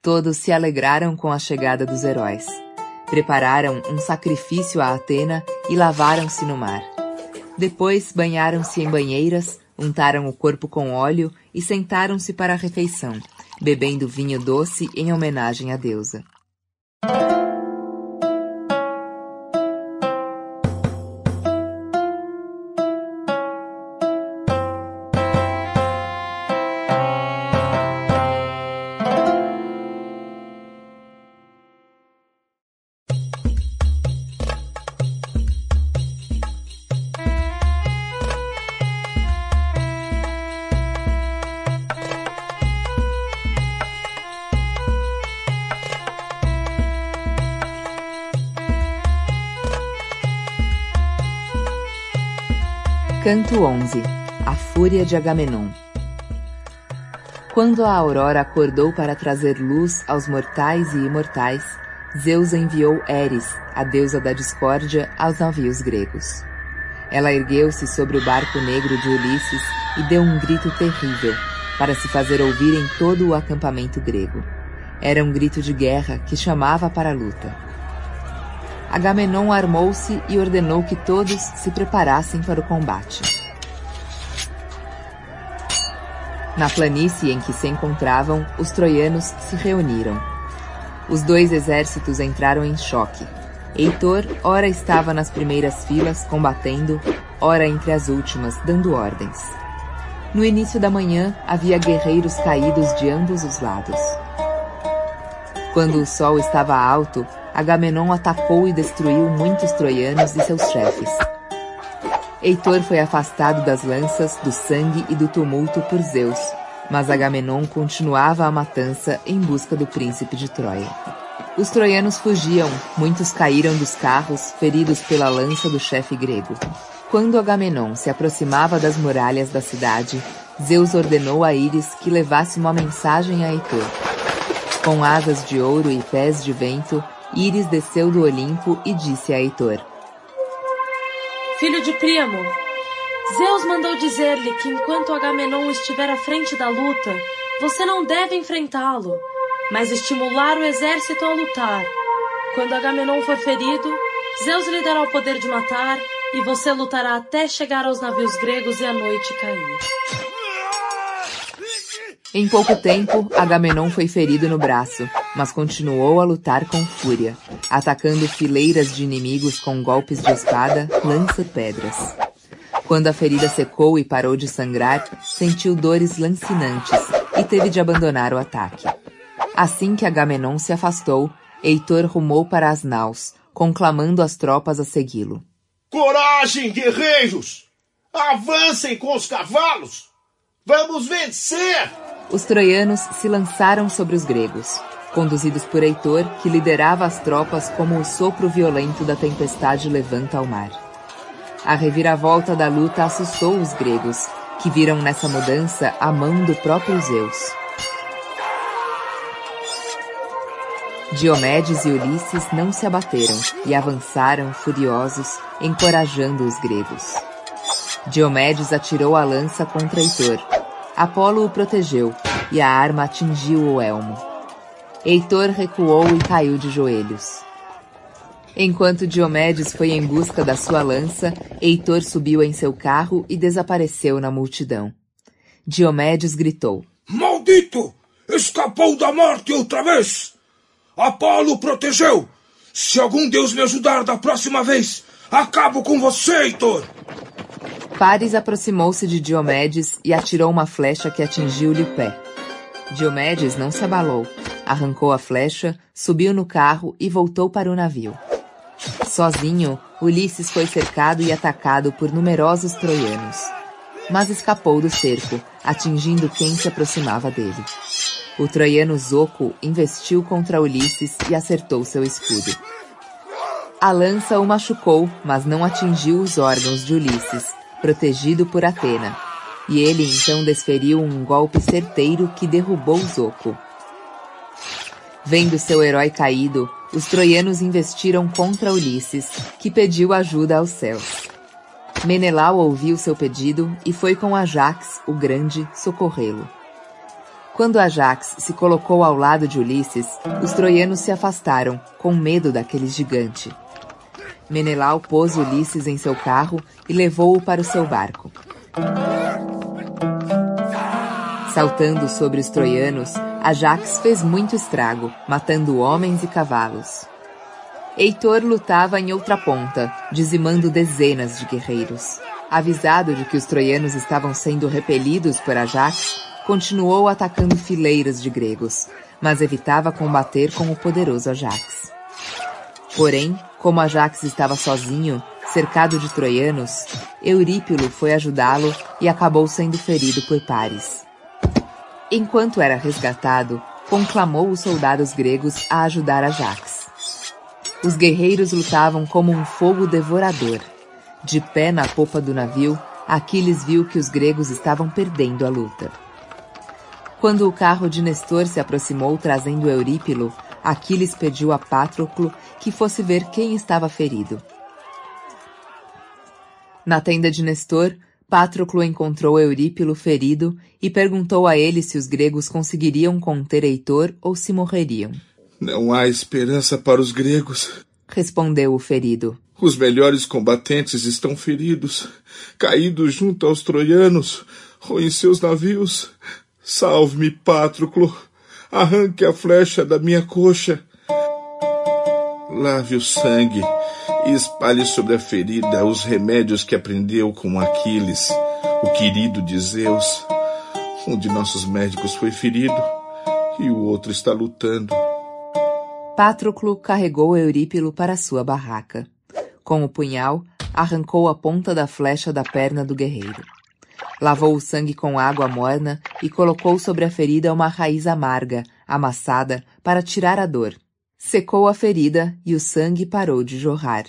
Todos se alegraram com a chegada dos heróis. Prepararam um sacrifício a Atena e lavaram-se no mar. Depois banharam-se em banheiras, untaram o corpo com óleo e sentaram-se para a refeição, bebendo vinho doce em homenagem à deusa. Canto 11 A Fúria de Agamenon Quando a aurora acordou para trazer luz aos mortais e imortais, Zeus enviou Eris, a deusa da discórdia, aos navios gregos. Ela ergueu-se sobre o barco negro de Ulisses e deu um grito terrível, para se fazer ouvir em todo o acampamento grego. Era um grito de guerra que chamava para a luta. Agamenon armou-se e ordenou que todos se preparassem para o combate. Na planície em que se encontravam, os troianos se reuniram. Os dois exércitos entraram em choque. Heitor, ora estava nas primeiras filas, combatendo, ora entre as últimas, dando ordens. No início da manhã, havia guerreiros caídos de ambos os lados. Quando o sol estava alto, Agamenon atacou e destruiu muitos troianos e seus chefes. Heitor foi afastado das lanças, do sangue e do tumulto por Zeus, mas Agamenon continuava a matança em busca do príncipe de Troia. Os troianos fugiam, muitos caíram dos carros, feridos pela lança do chefe grego. Quando Agamenon se aproximava das muralhas da cidade, Zeus ordenou a Íris que levasse uma mensagem a Heitor. Com asas de ouro e pés de vento, Íris desceu do Olimpo e disse a Heitor: Filho de Príamo, Zeus mandou dizer-lhe que enquanto Agamenon estiver à frente da luta, você não deve enfrentá-lo, mas estimular o exército a lutar. Quando Agamenon for ferido, Zeus lhe dará o poder de matar e você lutará até chegar aos navios gregos e a noite cair. Em pouco tempo, Agamenon foi ferido no braço, mas continuou a lutar com fúria, atacando fileiras de inimigos com golpes de espada, lança e pedras. Quando a ferida secou e parou de sangrar, sentiu dores lancinantes e teve de abandonar o ataque. Assim que Agamenon se afastou, Heitor rumou para as naus, conclamando as tropas a segui-lo. Coragem, guerreiros! Avancem com os cavalos! Vamos vencer! Os troianos se lançaram sobre os gregos, conduzidos por Heitor, que liderava as tropas como o sopro violento da tempestade levanta ao mar. A reviravolta da luta assustou os gregos, que viram nessa mudança a mão do próprio Zeus. Diomedes e Ulisses não se abateram e avançaram furiosos, encorajando os gregos. Diomedes atirou a lança contra Heitor. Apolo o protegeu e a arma atingiu o elmo. Heitor recuou e caiu de joelhos. Enquanto Diomedes foi em busca da sua lança, Heitor subiu em seu carro e desapareceu na multidão. Diomedes gritou: Maldito! Escapou da morte outra vez! Apolo protegeu! Se algum deus me ajudar da próxima vez, acabo com você, Heitor! Paris aproximou-se de Diomedes e atirou uma flecha que atingiu-lhe o pé. Diomedes não se abalou, arrancou a flecha, subiu no carro e voltou para o navio. Sozinho, Ulisses foi cercado e atacado por numerosos troianos. Mas escapou do cerco, atingindo quem se aproximava dele. O troiano Zoco investiu contra Ulisses e acertou seu escudo. A lança o machucou, mas não atingiu os órgãos de Ulisses, protegido por Atena, e ele então desferiu um golpe certeiro que derrubou Zoco. Vendo seu herói caído, os troianos investiram contra Ulisses, que pediu ajuda aos céus. Menelau ouviu seu pedido e foi com Ajax, o grande, socorrê-lo. Quando Ajax se colocou ao lado de Ulisses, os troianos se afastaram, com medo daquele gigante. Menelau pôs Ulisses em seu carro e levou-o para o seu barco. Saltando sobre os troianos, Ajax fez muito estrago, matando homens e cavalos. Heitor lutava em outra ponta, dizimando dezenas de guerreiros. Avisado de que os troianos estavam sendo repelidos por Ajax, continuou atacando fileiras de gregos, mas evitava combater com o poderoso Ajax. Porém, como Ajax estava sozinho, cercado de troianos, Eurípilo foi ajudá-lo e acabou sendo ferido por Paris. Enquanto era resgatado, conclamou os soldados gregos a ajudar Ajax. Os guerreiros lutavam como um fogo devorador. De pé na popa do navio, Aquiles viu que os gregos estavam perdendo a luta. Quando o carro de Nestor se aproximou trazendo Eurípilo, Aquiles pediu a Patroclo que fosse ver quem estava ferido. Na tenda de Nestor, Patroclo encontrou Eurípilo ferido e perguntou a ele se os gregos conseguiriam conter Heitor ou se morreriam. Não há esperança para os gregos, respondeu o ferido. Os melhores combatentes estão feridos, caídos junto aos troianos ou em seus navios. Salve-me, Patroclo. Arranque a flecha da minha coxa. Lave o sangue e espalhe sobre a ferida os remédios que aprendeu com Aquiles, o querido de Zeus. Um de nossos médicos foi ferido e o outro está lutando. Patroclo carregou Eurípilo para sua barraca. Com o punhal, arrancou a ponta da flecha da perna do guerreiro. Lavou o sangue com água morna e colocou sobre a ferida uma raiz amarga, amassada, para tirar a dor. Secou a ferida e o sangue parou de jorrar.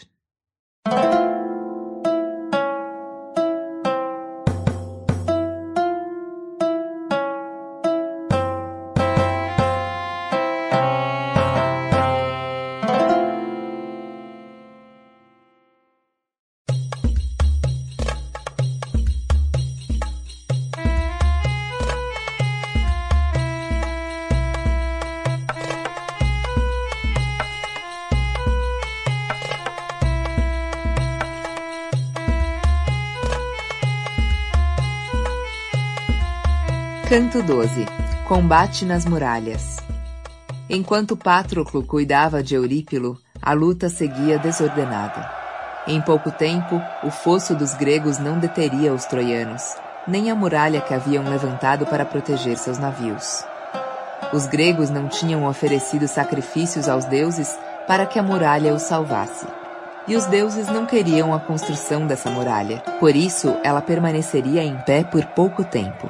Canto 12 Combate nas muralhas Enquanto Patroclo cuidava de Eurípilo, a luta seguia desordenada. Em pouco tempo, o fosso dos gregos não deteria os troianos, nem a muralha que haviam levantado para proteger seus navios. Os gregos não tinham oferecido sacrifícios aos deuses para que a muralha os salvasse. E os deuses não queriam a construção dessa muralha, por isso ela permaneceria em pé por pouco tempo.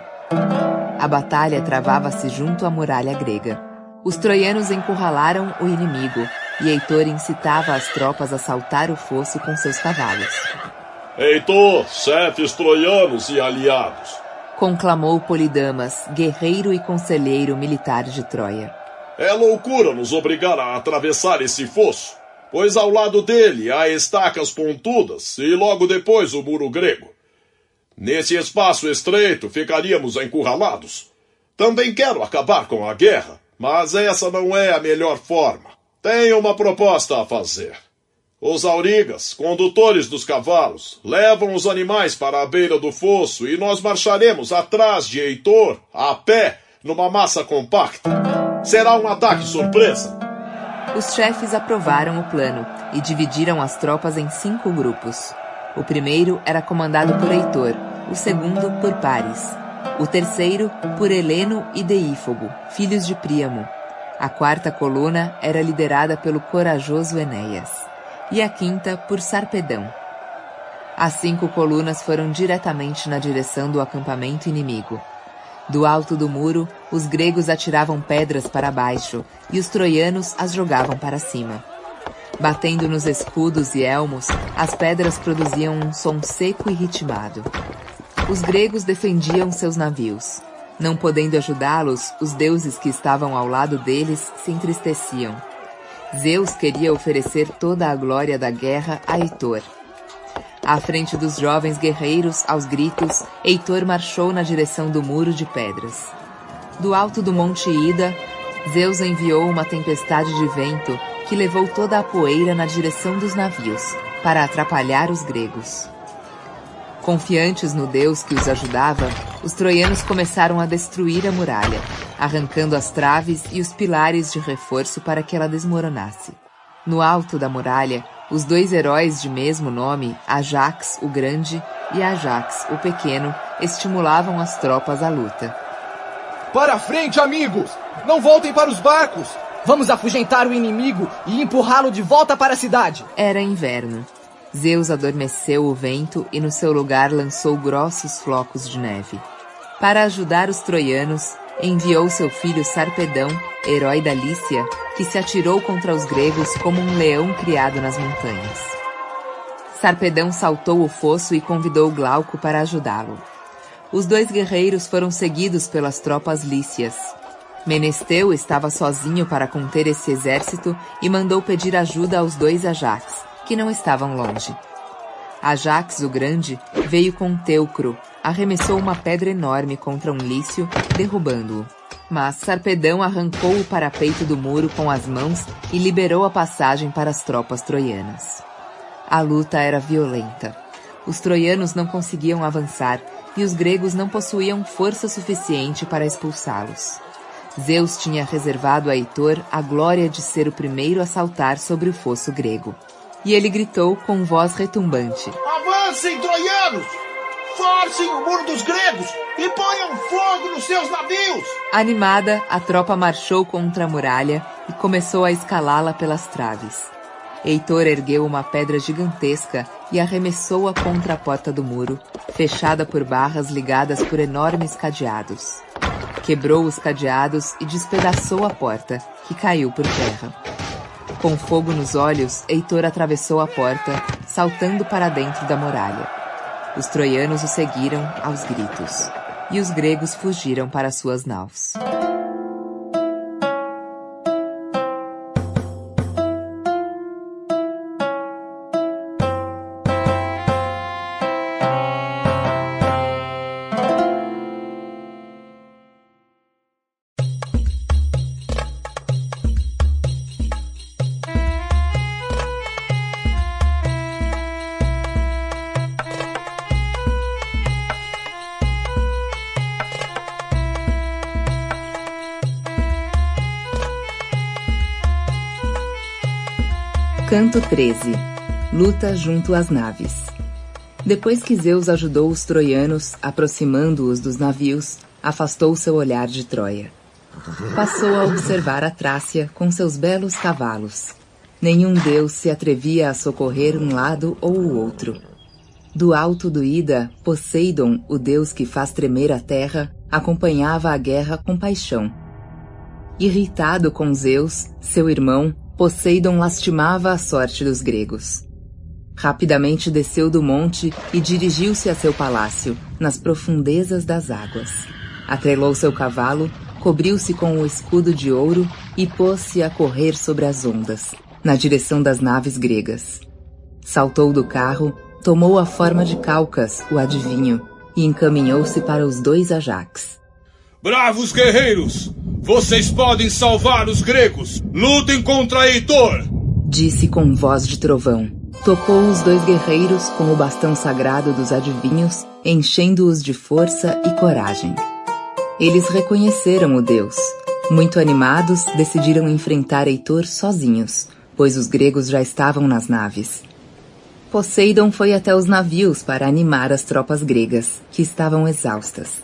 A batalha travava-se junto à muralha grega. Os troianos encurralaram o inimigo e Heitor incitava as tropas a saltar o fosso com seus cavalos. Heitor, chefes troianos e aliados, conclamou Polidamas, guerreiro e conselheiro militar de Troia. É loucura nos obrigar a atravessar esse fosso, pois ao lado dele há estacas pontudas e logo depois o muro grego. Nesse espaço estreito ficaríamos encurralados. Também quero acabar com a guerra, mas essa não é a melhor forma. Tenho uma proposta a fazer. Os aurigas, condutores dos cavalos, levam os animais para a beira do fosso e nós marcharemos atrás de Heitor, a pé, numa massa compacta. Será um ataque surpresa. Os chefes aprovaram o plano e dividiram as tropas em cinco grupos. O primeiro era comandado por Heitor, o segundo por Paris, o terceiro por Heleno e Deífobo, filhos de Príamo. A quarta coluna era liderada pelo corajoso Enéas, e a quinta por Sarpedão. As cinco colunas foram diretamente na direção do acampamento inimigo. Do alto do muro, os gregos atiravam pedras para baixo e os troianos as jogavam para cima. Batendo nos escudos e elmos, as pedras produziam um som seco e ritmado. Os gregos defendiam seus navios. Não podendo ajudá-los, os deuses que estavam ao lado deles se entristeciam. Zeus queria oferecer toda a glória da guerra a Heitor. À frente dos jovens guerreiros, aos gritos, Heitor marchou na direção do muro de pedras. Do alto do monte Ida, Zeus enviou uma tempestade de vento que levou toda a poeira na direção dos navios, para atrapalhar os gregos. Confiantes no deus que os ajudava, os troianos começaram a destruir a muralha, arrancando as traves e os pilares de reforço para que ela desmoronasse. No alto da muralha, os dois heróis de mesmo nome, Ajax o Grande e Ajax o Pequeno, estimulavam as tropas à luta. Para frente, amigos! Não voltem para os barcos! Vamos afugentar o inimigo e empurrá-lo de volta para a cidade! Era inverno. Zeus adormeceu o vento e no seu lugar lançou grossos flocos de neve. Para ajudar os troianos, enviou seu filho Sarpedão, herói da Lícia, que se atirou contra os gregos como um leão criado nas montanhas. Sarpedão saltou o fosso e convidou Glauco para ajudá-lo. Os dois guerreiros foram seguidos pelas tropas lícias. Menesteu estava sozinho para conter esse exército e mandou pedir ajuda aos dois Ajax, que não estavam longe. Ajax o Grande veio com Teucro, arremessou uma pedra enorme contra um lício, derrubando-o. Mas Sarpedão arrancou o parapeito do muro com as mãos e liberou a passagem para as tropas troianas. A luta era violenta. Os troianos não conseguiam avançar e os gregos não possuíam força suficiente para expulsá-los. Zeus tinha reservado a Heitor a glória de ser o primeiro a saltar sobre o fosso grego. E ele gritou com voz retumbante: Avancem, troianos! Forcem o muro dos gregos e ponham fogo nos seus navios! Animada, a tropa marchou contra a muralha e começou a escalá-la pelas traves. Heitor ergueu uma pedra gigantesca e arremessou-a contra a porta do muro, fechada por barras ligadas por enormes cadeados. Quebrou os cadeados e despedaçou a porta, que caiu por terra. Com fogo nos olhos, Heitor atravessou a porta, saltando para dentro da muralha. Os troianos o seguiram aos gritos, e os gregos fugiram para suas naus. Canto 13 Luta junto às naves. Depois que Zeus ajudou os troianos, aproximando-os dos navios, afastou seu olhar de Troia. Passou a observar a Trácia com seus belos cavalos. Nenhum deus se atrevia a socorrer um lado ou o outro. Do alto do Ida, Poseidon, o deus que faz tremer a terra, acompanhava a guerra com paixão. Irritado com Zeus, seu irmão, Poseidon lastimava a sorte dos gregos. Rapidamente desceu do monte e dirigiu-se a seu palácio, nas profundezas das águas. Atrelou seu cavalo, cobriu-se com o escudo de ouro e pôs-se a correr sobre as ondas, na direção das naves gregas. Saltou do carro, tomou a forma de Calcas, o adivinho, e encaminhou-se para os dois Ajax. Bravos guerreiros! Vocês podem salvar os gregos! Lutem contra Heitor! Disse com voz de trovão. Tocou os dois guerreiros com o bastão sagrado dos adivinhos, enchendo-os de força e coragem. Eles reconheceram o deus. Muito animados, decidiram enfrentar Heitor sozinhos, pois os gregos já estavam nas naves. Poseidon foi até os navios para animar as tropas gregas, que estavam exaustas.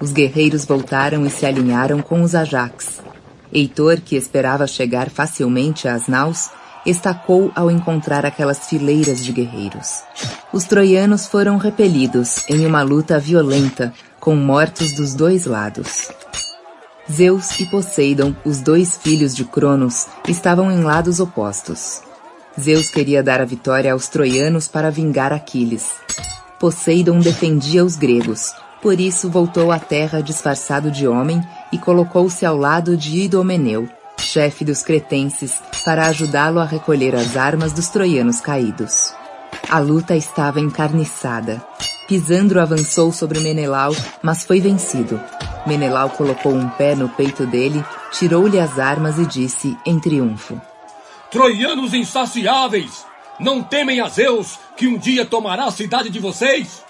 Os guerreiros voltaram e se alinharam com os Ajax. Heitor, que esperava chegar facilmente às naus, estacou ao encontrar aquelas fileiras de guerreiros. Os troianos foram repelidos em uma luta violenta, com mortos dos dois lados. Zeus e Poseidon, os dois filhos de Cronos, estavam em lados opostos. Zeus queria dar a vitória aos troianos para vingar Aquiles. Poseidon defendia os gregos, por isso voltou à terra disfarçado de homem e colocou-se ao lado de Idomeneu, chefe dos cretenses, para ajudá-lo a recolher as armas dos troianos caídos. A luta estava encarniçada. Pisandro avançou sobre Menelau, mas foi vencido. Menelau colocou um pé no peito dele, tirou-lhe as armas e disse, em triunfo: Troianos insaciáveis! Não temem a Zeus, que um dia tomará a cidade de vocês?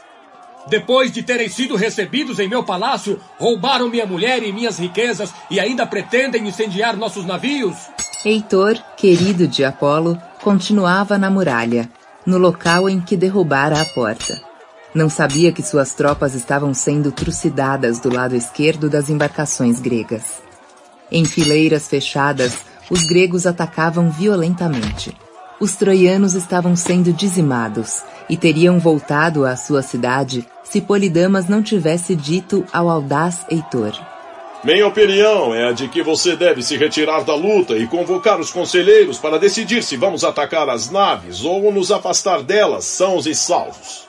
Depois de terem sido recebidos em meu palácio, roubaram minha mulher e minhas riquezas e ainda pretendem incendiar nossos navios? Heitor, querido de Apolo, continuava na muralha, no local em que derrubara a porta. Não sabia que suas tropas estavam sendo trucidadas do lado esquerdo das embarcações gregas. Em fileiras fechadas, os gregos atacavam violentamente. Os troianos estavam sendo dizimados e teriam voltado à sua cidade se Polidamas não tivesse dito ao audaz Heitor: Minha opinião é a de que você deve se retirar da luta e convocar os conselheiros para decidir se vamos atacar as naves ou nos afastar delas sãos e salvos.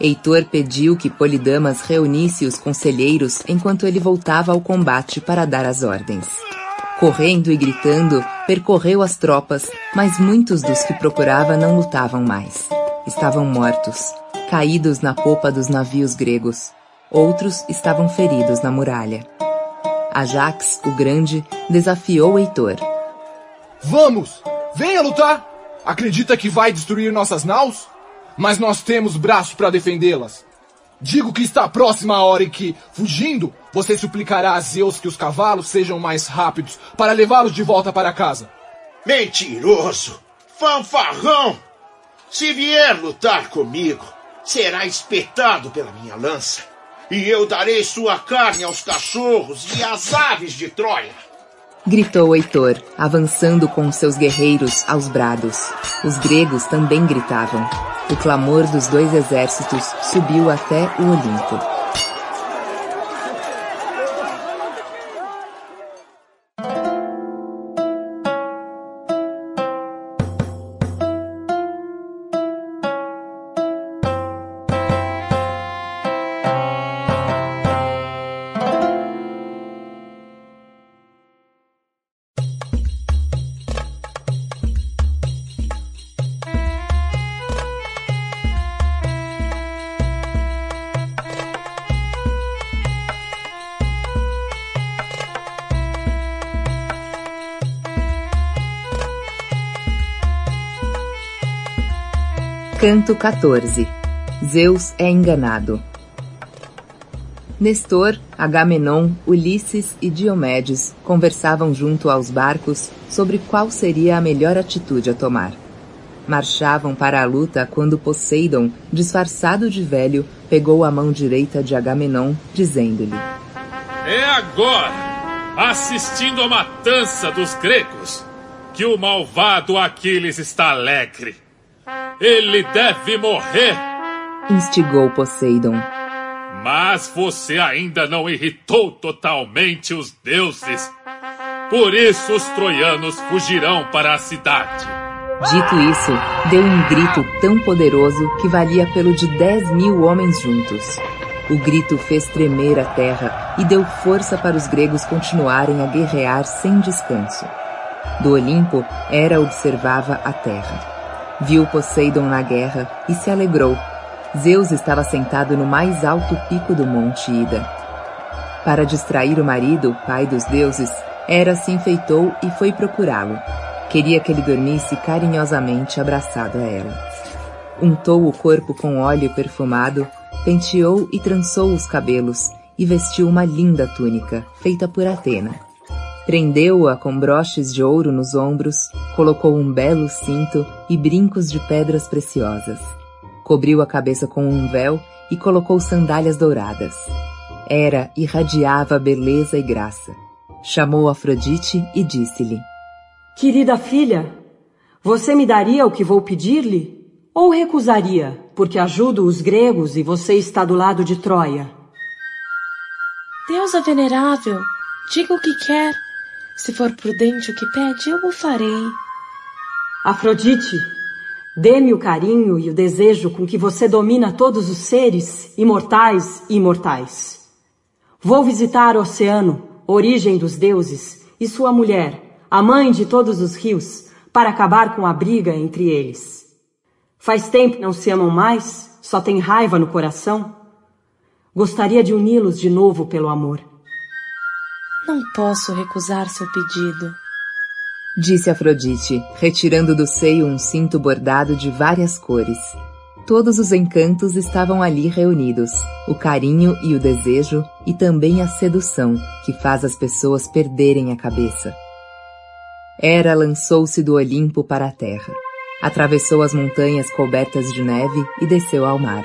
Heitor pediu que Polidamas reunisse os conselheiros enquanto ele voltava ao combate para dar as ordens. Correndo e gritando, percorreu as tropas, mas muitos dos que procurava não lutavam mais. Estavam mortos, caídos na popa dos navios gregos. Outros estavam feridos na muralha. Ajax, o Grande, desafiou Heitor. Vamos! Venha lutar! Acredita que vai destruir nossas naus? Mas nós temos braços para defendê-las. Digo que está próxima a hora em que, fugindo, você suplicará a Zeus que os cavalos sejam mais rápidos para levá-los de volta para casa. Mentiroso! Fanfarrão! Se vier lutar comigo, será espetado pela minha lança e eu darei sua carne aos cachorros e às aves de Troia. Gritou Heitor, avançando com seus guerreiros aos brados. Os gregos também gritavam. O clamor dos dois exércitos subiu até o Olimpo. Canto 14 Zeus é enganado. Nestor, Agamenon, Ulisses e Diomedes conversavam junto aos barcos sobre qual seria a melhor atitude a tomar. Marchavam para a luta quando Poseidon, disfarçado de velho, pegou a mão direita de Agamenon, dizendo-lhe: É agora, assistindo à matança dos gregos, que o malvado Aquiles está alegre. Ele deve morrer! Instigou Poseidon. Mas você ainda não irritou totalmente os deuses. Por isso os troianos fugirão para a cidade. Dito isso, deu um grito tão poderoso que valia pelo de dez mil homens juntos. O grito fez tremer a terra e deu força para os gregos continuarem a guerrear sem descanso. Do Olimpo, Hera observava a terra. Viu Poseidon na guerra e se alegrou. Zeus estava sentado no mais alto pico do monte Ida. Para distrair o marido, pai dos deuses, Hera se enfeitou e foi procurá-lo. Queria que ele dormisse carinhosamente abraçado a ela. Untou o corpo com óleo perfumado, penteou e trançou os cabelos e vestiu uma linda túnica, feita por Atena. Prendeu-a com broches de ouro nos ombros, colocou um belo cinto e brincos de pedras preciosas. Cobriu a cabeça com um véu e colocou sandálias douradas. Era irradiava beleza e graça. Chamou Afrodite e disse-lhe: Querida filha, você me daria o que vou pedir-lhe? Ou recusaria, porque ajudo os gregos e você está do lado de Troia? Deusa venerável, diga o que quer se for prudente o que pede, eu o farei. Afrodite, dê-me o carinho e o desejo com que você domina todos os seres, imortais e imortais. Vou visitar o oceano, origem dos deuses, e sua mulher, a mãe de todos os rios, para acabar com a briga entre eles. Faz tempo que não se amam mais, só tem raiva no coração. Gostaria de uni-los de novo pelo amor. Não posso recusar seu pedido. Disse Afrodite, retirando do seio um cinto bordado de várias cores. Todos os encantos estavam ali reunidos: o carinho e o desejo, e também a sedução, que faz as pessoas perderem a cabeça. Hera lançou-se do Olimpo para a terra. Atravessou as montanhas cobertas de neve e desceu ao mar.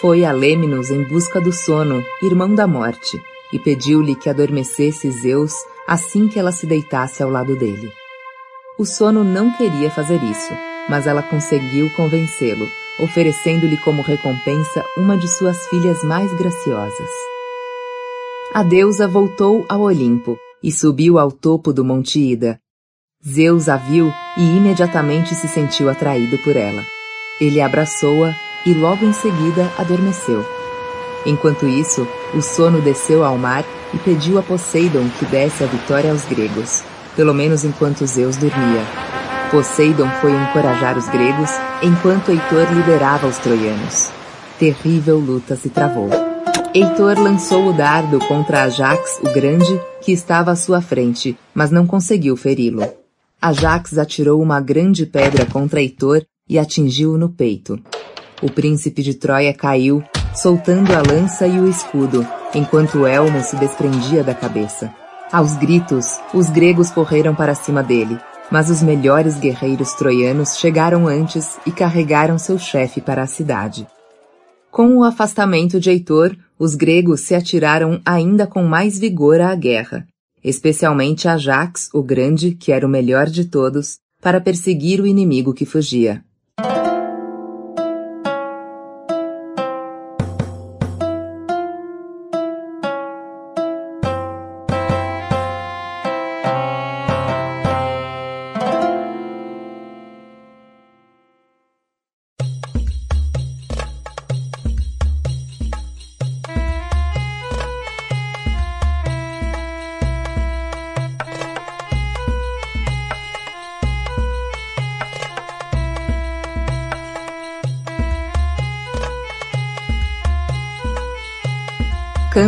Foi a Lêminos em busca do sono, irmão da morte, e pediu-lhe que adormecesse Zeus assim que ela se deitasse ao lado dele. O sono não queria fazer isso, mas ela conseguiu convencê-lo, oferecendo-lhe como recompensa uma de suas filhas mais graciosas. a deusa voltou ao Olimpo e subiu ao topo do Monte Ida. Zeus a viu e imediatamente se sentiu atraído por ela. Ele abraçou-a e logo em seguida adormeceu. Enquanto isso, o sono desceu ao mar e pediu a Poseidon que desse a vitória aos gregos, pelo menos enquanto Zeus dormia. Poseidon foi encorajar os gregos, enquanto Heitor liderava os troianos. Terrível luta se travou. Heitor lançou o dardo contra Ajax, o grande, que estava à sua frente, mas não conseguiu feri-lo. Ajax atirou uma grande pedra contra Heitor e atingiu-o no peito. O príncipe de Troia caiu, soltando a lança e o escudo, enquanto o elmo se desprendia da cabeça. Aos gritos, os gregos correram para cima dele, mas os melhores guerreiros troianos chegaram antes e carregaram seu chefe para a cidade. Com o afastamento de Heitor, os gregos se atiraram ainda com mais vigor à guerra, especialmente Ajax, o grande, que era o melhor de todos, para perseguir o inimigo que fugia.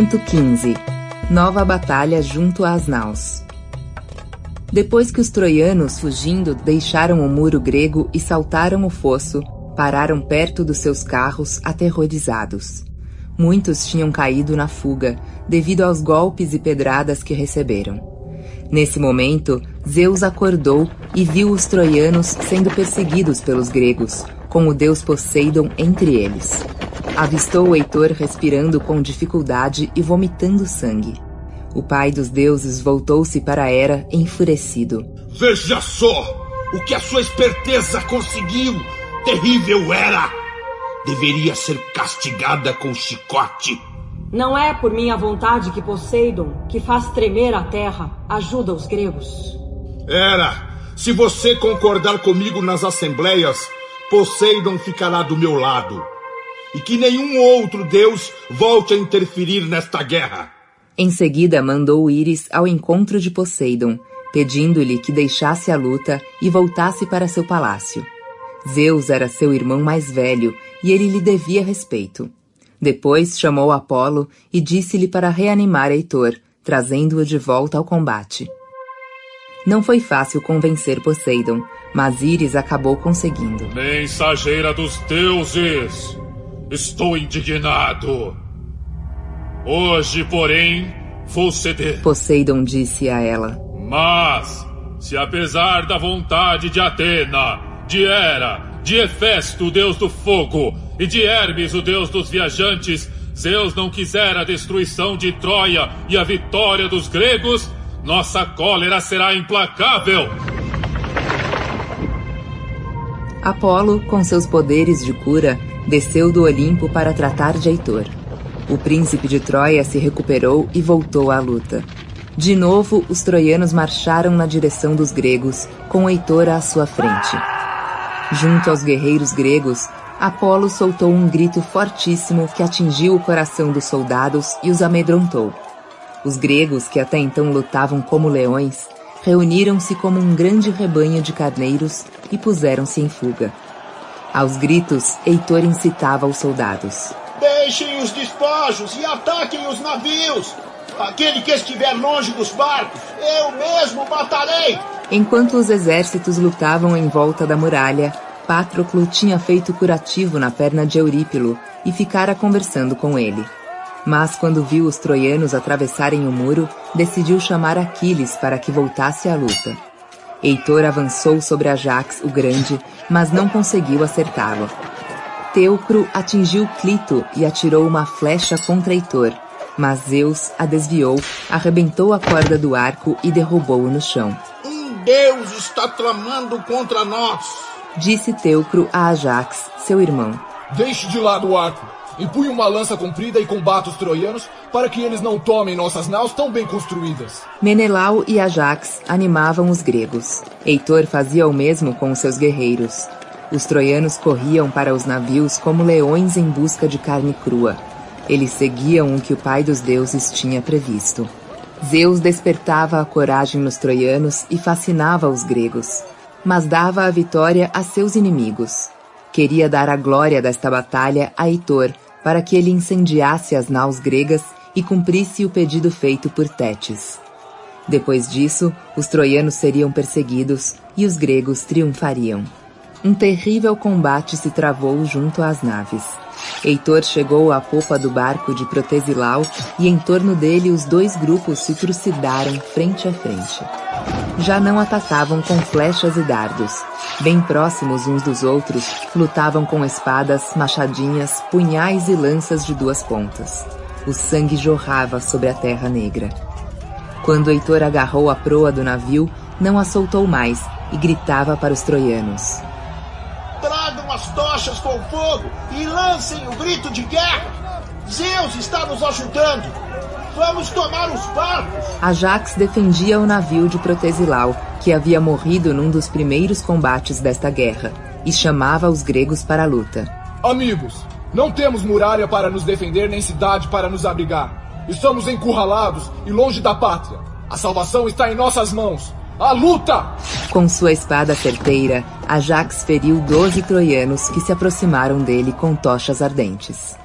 Canto 15 Nova batalha junto às naus. Depois que os troianos, fugindo, deixaram o muro grego e saltaram o fosso, pararam perto dos seus carros, aterrorizados. Muitos tinham caído na fuga, devido aos golpes e pedradas que receberam. Nesse momento, Zeus acordou e viu os troianos sendo perseguidos pelos gregos, com o deus Poseidon entre eles. Avistou o Heitor respirando com dificuldade e vomitando sangue. O pai dos deuses voltou-se para Hera enfurecido. Veja só o que a sua esperteza conseguiu, terrível Hera! Deveria ser castigada com chicote. Não é por minha vontade que Poseidon, que faz tremer a terra, ajuda os gregos. Hera, se você concordar comigo nas assembleias, Poseidon ficará do meu lado e que nenhum outro deus volte a interferir nesta guerra. Em seguida, mandou Íris ao encontro de Poseidon, pedindo-lhe que deixasse a luta e voltasse para seu palácio. Zeus era seu irmão mais velho e ele lhe devia respeito. Depois chamou Apolo e disse-lhe para reanimar Heitor, trazendo-o de volta ao combate. Não foi fácil convencer Poseidon, mas Íris acabou conseguindo. Mensageira dos deuses! Estou indignado. Hoje, porém, vou ceder. Poseidon disse a ela. Mas, se apesar da vontade de Atena, de Hera, de Hefesto, o deus do fogo, e de Hermes, o deus dos viajantes, Zeus não quiser a destruição de Troia e a vitória dos gregos, nossa cólera será implacável. Apolo, com seus poderes de cura, desceu do Olimpo para tratar de Heitor. O príncipe de Troia se recuperou e voltou à luta. De novo, os troianos marcharam na direção dos gregos, com Heitor à sua frente. Junto aos guerreiros gregos, Apolo soltou um grito fortíssimo que atingiu o coração dos soldados e os amedrontou. Os gregos, que até então lutavam como leões, reuniram-se como um grande rebanho de carneiros e puseram-se em fuga. Aos gritos, Heitor incitava os soldados. Deixem os despojos e ataquem os navios! Aquele que estiver longe dos barcos, eu mesmo matarei! Enquanto os exércitos lutavam em volta da muralha, Patroclo tinha feito curativo na perna de Eurípilo e ficara conversando com ele. Mas quando viu os troianos atravessarem o muro, decidiu chamar Aquiles para que voltasse à luta. Heitor avançou sobre Ajax, o grande, mas não conseguiu acertá-lo. Teucro atingiu Clito e atirou uma flecha contra Heitor, mas Zeus a desviou, arrebentou a corda do arco e derrubou-o no chão. Um deus está tramando contra nós! Disse Teucro a Ajax, seu irmão. Deixe de lado o arco. Empunhe uma lança comprida e combata os troianos para que eles não tomem nossas naus tão bem construídas. Menelau e Ajax animavam os gregos. Heitor fazia o mesmo com seus guerreiros. Os troianos corriam para os navios como leões em busca de carne crua. Eles seguiam o que o pai dos deuses tinha previsto. Zeus despertava a coragem nos troianos e fascinava os gregos, mas dava a vitória a seus inimigos. Queria dar a glória desta batalha a Heitor, para que ele incendiasse as naus gregas e cumprisse o pedido feito por Tétis. Depois disso, os troianos seriam perseguidos e os gregos triunfariam. Um terrível combate se travou junto às naves. Heitor chegou à popa do barco de Protesilau e em torno dele os dois grupos se trucidaram frente a frente. Já não atacavam com flechas e dardos. Bem próximos uns dos outros, lutavam com espadas, machadinhas, punhais e lanças de duas pontas. O sangue jorrava sobre a terra negra. Quando Heitor agarrou a proa do navio, não a soltou mais e gritava para os troianos: as tochas com fogo e lancem o grito de guerra! Zeus está nos ajudando! Vamos tomar os barcos! Ajax defendia o navio de Protesilau, que havia morrido num dos primeiros combates desta guerra, e chamava os gregos para a luta. Amigos, não temos muralha para nos defender nem cidade para nos abrigar. Estamos encurralados e longe da pátria. A salvação está em nossas mãos. A luta! Com sua espada certeira, Ajax feriu doze troianos que se aproximaram dele com tochas ardentes.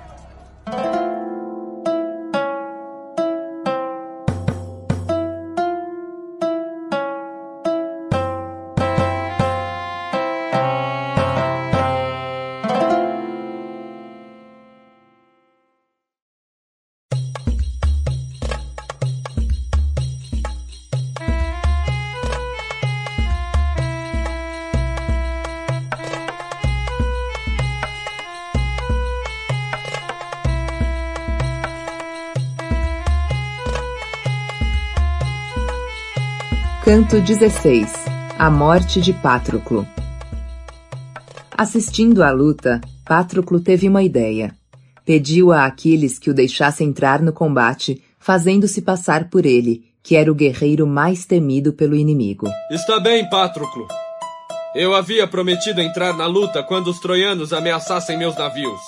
Canto 16 A morte de Patroclo Assistindo à luta, Patroclo teve uma ideia. Pediu a Aquiles que o deixasse entrar no combate, fazendo-se passar por ele, que era o guerreiro mais temido pelo inimigo. Está bem, Patroclo. Eu havia prometido entrar na luta quando os troianos ameaçassem meus navios.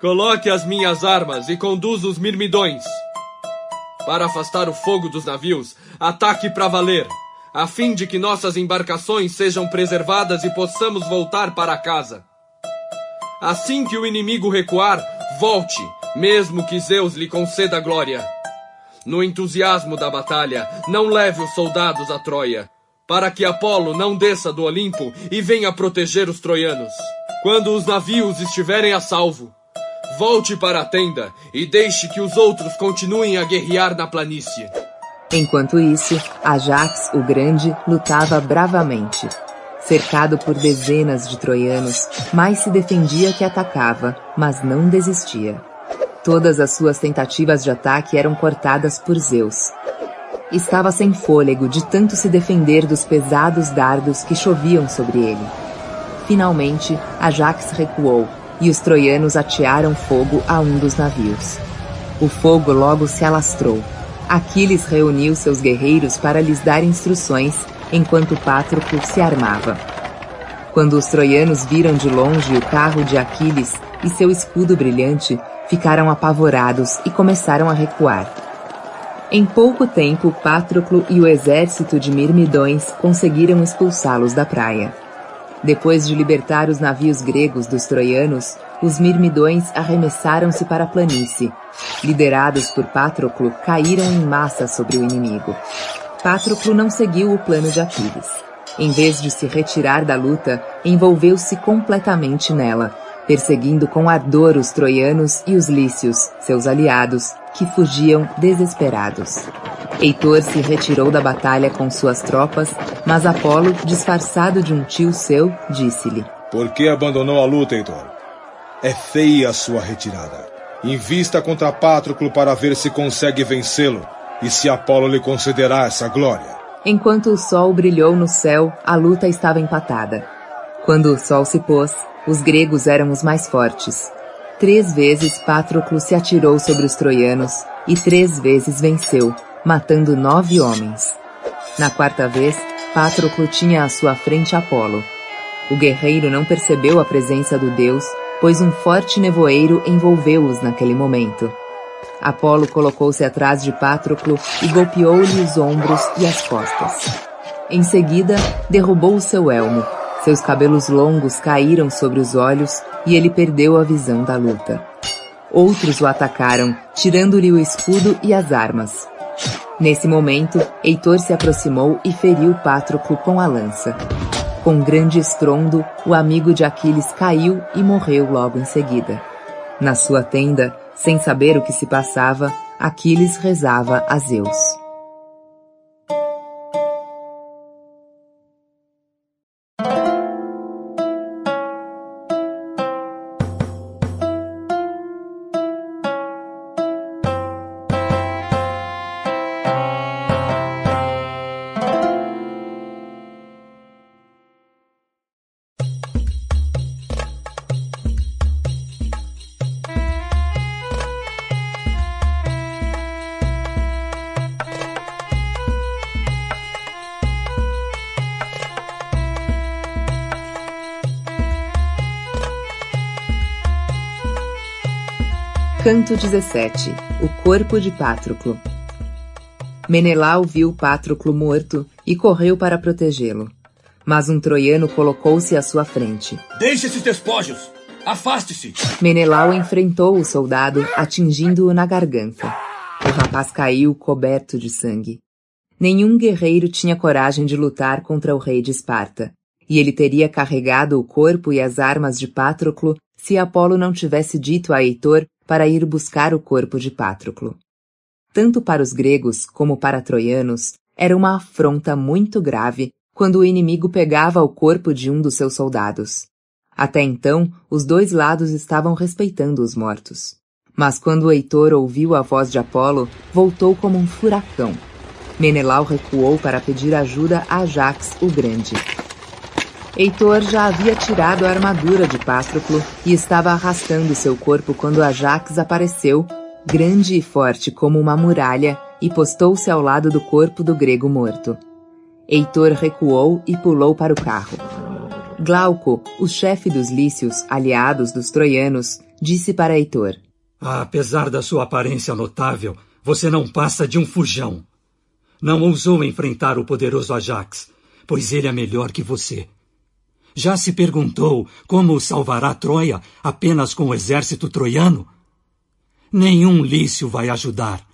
Coloque as minhas armas e conduza os mirmidões. Para afastar o fogo dos navios, ataque para valer, a fim de que nossas embarcações sejam preservadas e possamos voltar para casa. Assim que o inimigo recuar, volte, mesmo que Zeus lhe conceda glória. No entusiasmo da batalha, não leve os soldados a Troia, para que Apolo não desça do Olimpo e venha proteger os troianos. Quando os navios estiverem a salvo, Volte para a tenda e deixe que os outros continuem a guerrear na planície. Enquanto isso, Ajax, o Grande, lutava bravamente. Cercado por dezenas de troianos, mais se defendia que atacava, mas não desistia. Todas as suas tentativas de ataque eram cortadas por Zeus. Estava sem fôlego de tanto se defender dos pesados dardos que choviam sobre ele. Finalmente, Ajax recuou e os troianos atearam fogo a um dos navios. O fogo logo se alastrou. Aquiles reuniu seus guerreiros para lhes dar instruções enquanto Patroclo se armava. Quando os troianos viram de longe o carro de Aquiles e seu escudo brilhante, ficaram apavorados e começaram a recuar. Em pouco tempo, Patroclo e o exército de Mirmidões conseguiram expulsá-los da praia. Depois de libertar os navios gregos dos troianos, os mirmidões arremessaram-se para a planície. Liderados por Patroclo, caíram em massa sobre o inimigo. Patroclo não seguiu o plano de Aquiles. Em vez de se retirar da luta, envolveu-se completamente nela, perseguindo com ardor os troianos e os lícios, seus aliados, que fugiam desesperados. Heitor se retirou da batalha com suas tropas, mas Apolo, disfarçado de um tio seu, disse-lhe: Por que abandonou a luta, Heitor? É feia a sua retirada. Invista contra Patroclo para ver se consegue vencê-lo e se Apolo lhe concederá essa glória. Enquanto o sol brilhou no céu, a luta estava empatada. Quando o sol se pôs, os gregos eram os mais fortes. Três vezes Patroclo se atirou sobre os troianos e três vezes venceu, matando nove homens. Na quarta vez, Patroclo tinha à sua frente Apolo. O guerreiro não percebeu a presença do deus, pois um forte nevoeiro envolveu-os naquele momento. Apolo colocou-se atrás de Patroclo e golpeou-lhe os ombros e as costas. Em seguida, derrubou o seu elmo. Seus cabelos longos caíram sobre os olhos e ele perdeu a visão da luta. Outros o atacaram, tirando-lhe o escudo e as armas. Nesse momento, Heitor se aproximou e feriu Patroclo com a lança. Com grande estrondo, o amigo de Aquiles caiu e morreu logo em seguida. Na sua tenda, sem saber o que se passava, Aquiles rezava a Zeus. Canto 17 O corpo de Patroclo Menelau viu Patroclo morto e correu para protegê-lo. Mas um troiano colocou-se à sua frente. Deixe esses despojos! Afaste-se! Menelau enfrentou o soldado, atingindo-o na garganta. O rapaz caiu coberto de sangue. Nenhum guerreiro tinha coragem de lutar contra o rei de Esparta, e ele teria carregado o corpo e as armas de Patroclo se Apolo não tivesse dito a Heitor para ir buscar o corpo de Patroclo. Tanto para os gregos como para troianos, era uma afronta muito grave quando o inimigo pegava o corpo de um dos seus soldados. Até então, os dois lados estavam respeitando os mortos. Mas quando Heitor ouviu a voz de Apolo, voltou como um furacão. Menelau recuou para pedir ajuda a Ajax o Grande, Heitor já havia tirado a armadura de Patroclo e estava arrastando seu corpo quando Ajax apareceu, grande e forte como uma muralha, e postou-se ao lado do corpo do grego morto. Heitor recuou e pulou para o carro. Glauco, o chefe dos lícios, aliados dos troianos, disse para Heitor: Apesar da sua aparência notável, você não passa de um fujão. Não ousou enfrentar o poderoso Ajax, pois ele é melhor que você. Já se perguntou como salvará Troia apenas com o exército troiano? Nenhum lício vai ajudar.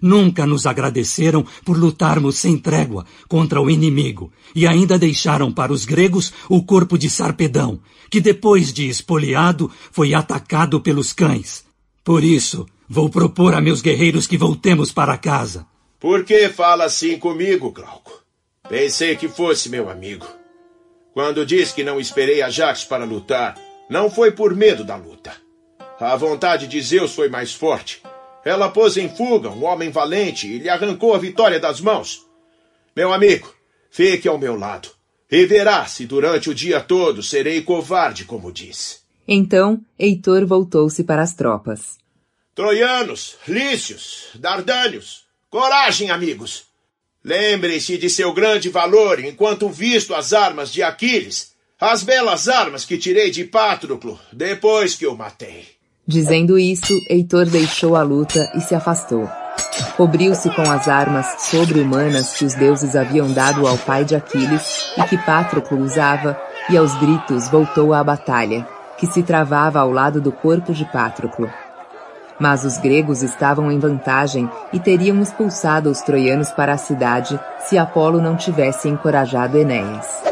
Nunca nos agradeceram por lutarmos sem trégua contra o inimigo e ainda deixaram para os gregos o corpo de Sarpedão, que depois de espoliado foi atacado pelos cães. Por isso, vou propor a meus guerreiros que voltemos para casa. Por que fala assim comigo, Glauco? Pensei que fosse meu amigo. Quando diz que não esperei Ajax para lutar, não foi por medo da luta. A vontade de Zeus foi mais forte. Ela pôs em fuga um homem valente e lhe arrancou a vitória das mãos. Meu amigo, fique ao meu lado e verá se durante o dia todo serei covarde, como disse. Então, Heitor voltou-se para as tropas. Troianos, lícios, dardânios, coragem, amigos! Lembre-se de seu grande valor enquanto visto as armas de Aquiles, as belas armas que tirei de Patroclo depois que o matei. Dizendo isso, Heitor deixou a luta e se afastou. Cobriu-se com as armas sobre-humanas que os deuses haviam dado ao pai de Aquiles e que Patroclo usava, e aos gritos voltou à batalha, que se travava ao lado do corpo de Patroclo. Mas os gregos estavam em vantagem e teriam expulsado os troianos para a cidade se Apolo não tivesse encorajado Enéas.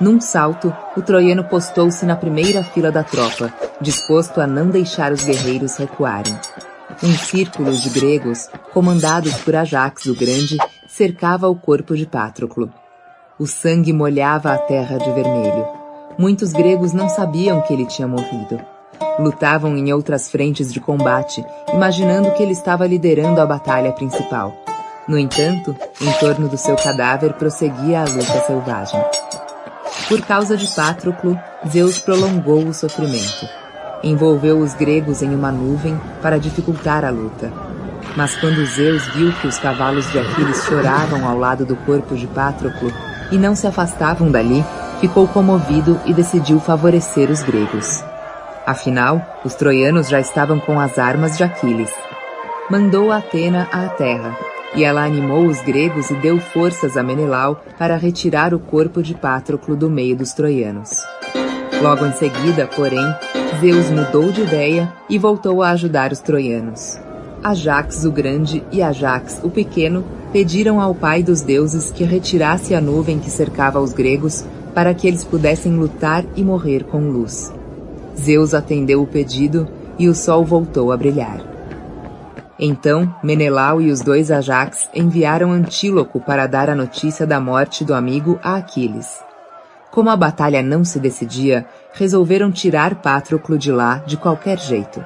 Num salto, o troiano postou-se na primeira fila da tropa, disposto a não deixar os guerreiros recuarem. Um círculo de gregos, comandados por Ajax o Grande, cercava o corpo de Patroclo. O sangue molhava a terra de vermelho. Muitos gregos não sabiam que ele tinha morrido. Lutavam em outras frentes de combate, imaginando que ele estava liderando a batalha principal. No entanto, em torno do seu cadáver prosseguia a luta selvagem. Por causa de Patroclo, Zeus prolongou o sofrimento. envolveu os gregos em uma nuvem para dificultar a luta. Mas quando Zeus viu que os cavalos de Aquiles choravam ao lado do corpo de Patroclo e não se afastavam dali, ficou comovido e decidiu favorecer os gregos. Afinal, os troianos já estavam com as armas de Aquiles. Mandou Atena à terra, e ela animou os gregos e deu forças a Menelau para retirar o corpo de Patroclo do meio dos troianos. Logo em seguida, porém, Zeus mudou de ideia e voltou a ajudar os troianos. Ajax o Grande e Ajax o Pequeno pediram ao pai dos deuses que retirasse a nuvem que cercava os gregos para que eles pudessem lutar e morrer com luz. Zeus atendeu o pedido e o sol voltou a brilhar. Então, Menelau e os dois Ajax enviaram Antíloco para dar a notícia da morte do amigo a Aquiles. Como a batalha não se decidia, resolveram tirar Patroclo de lá de qualquer jeito.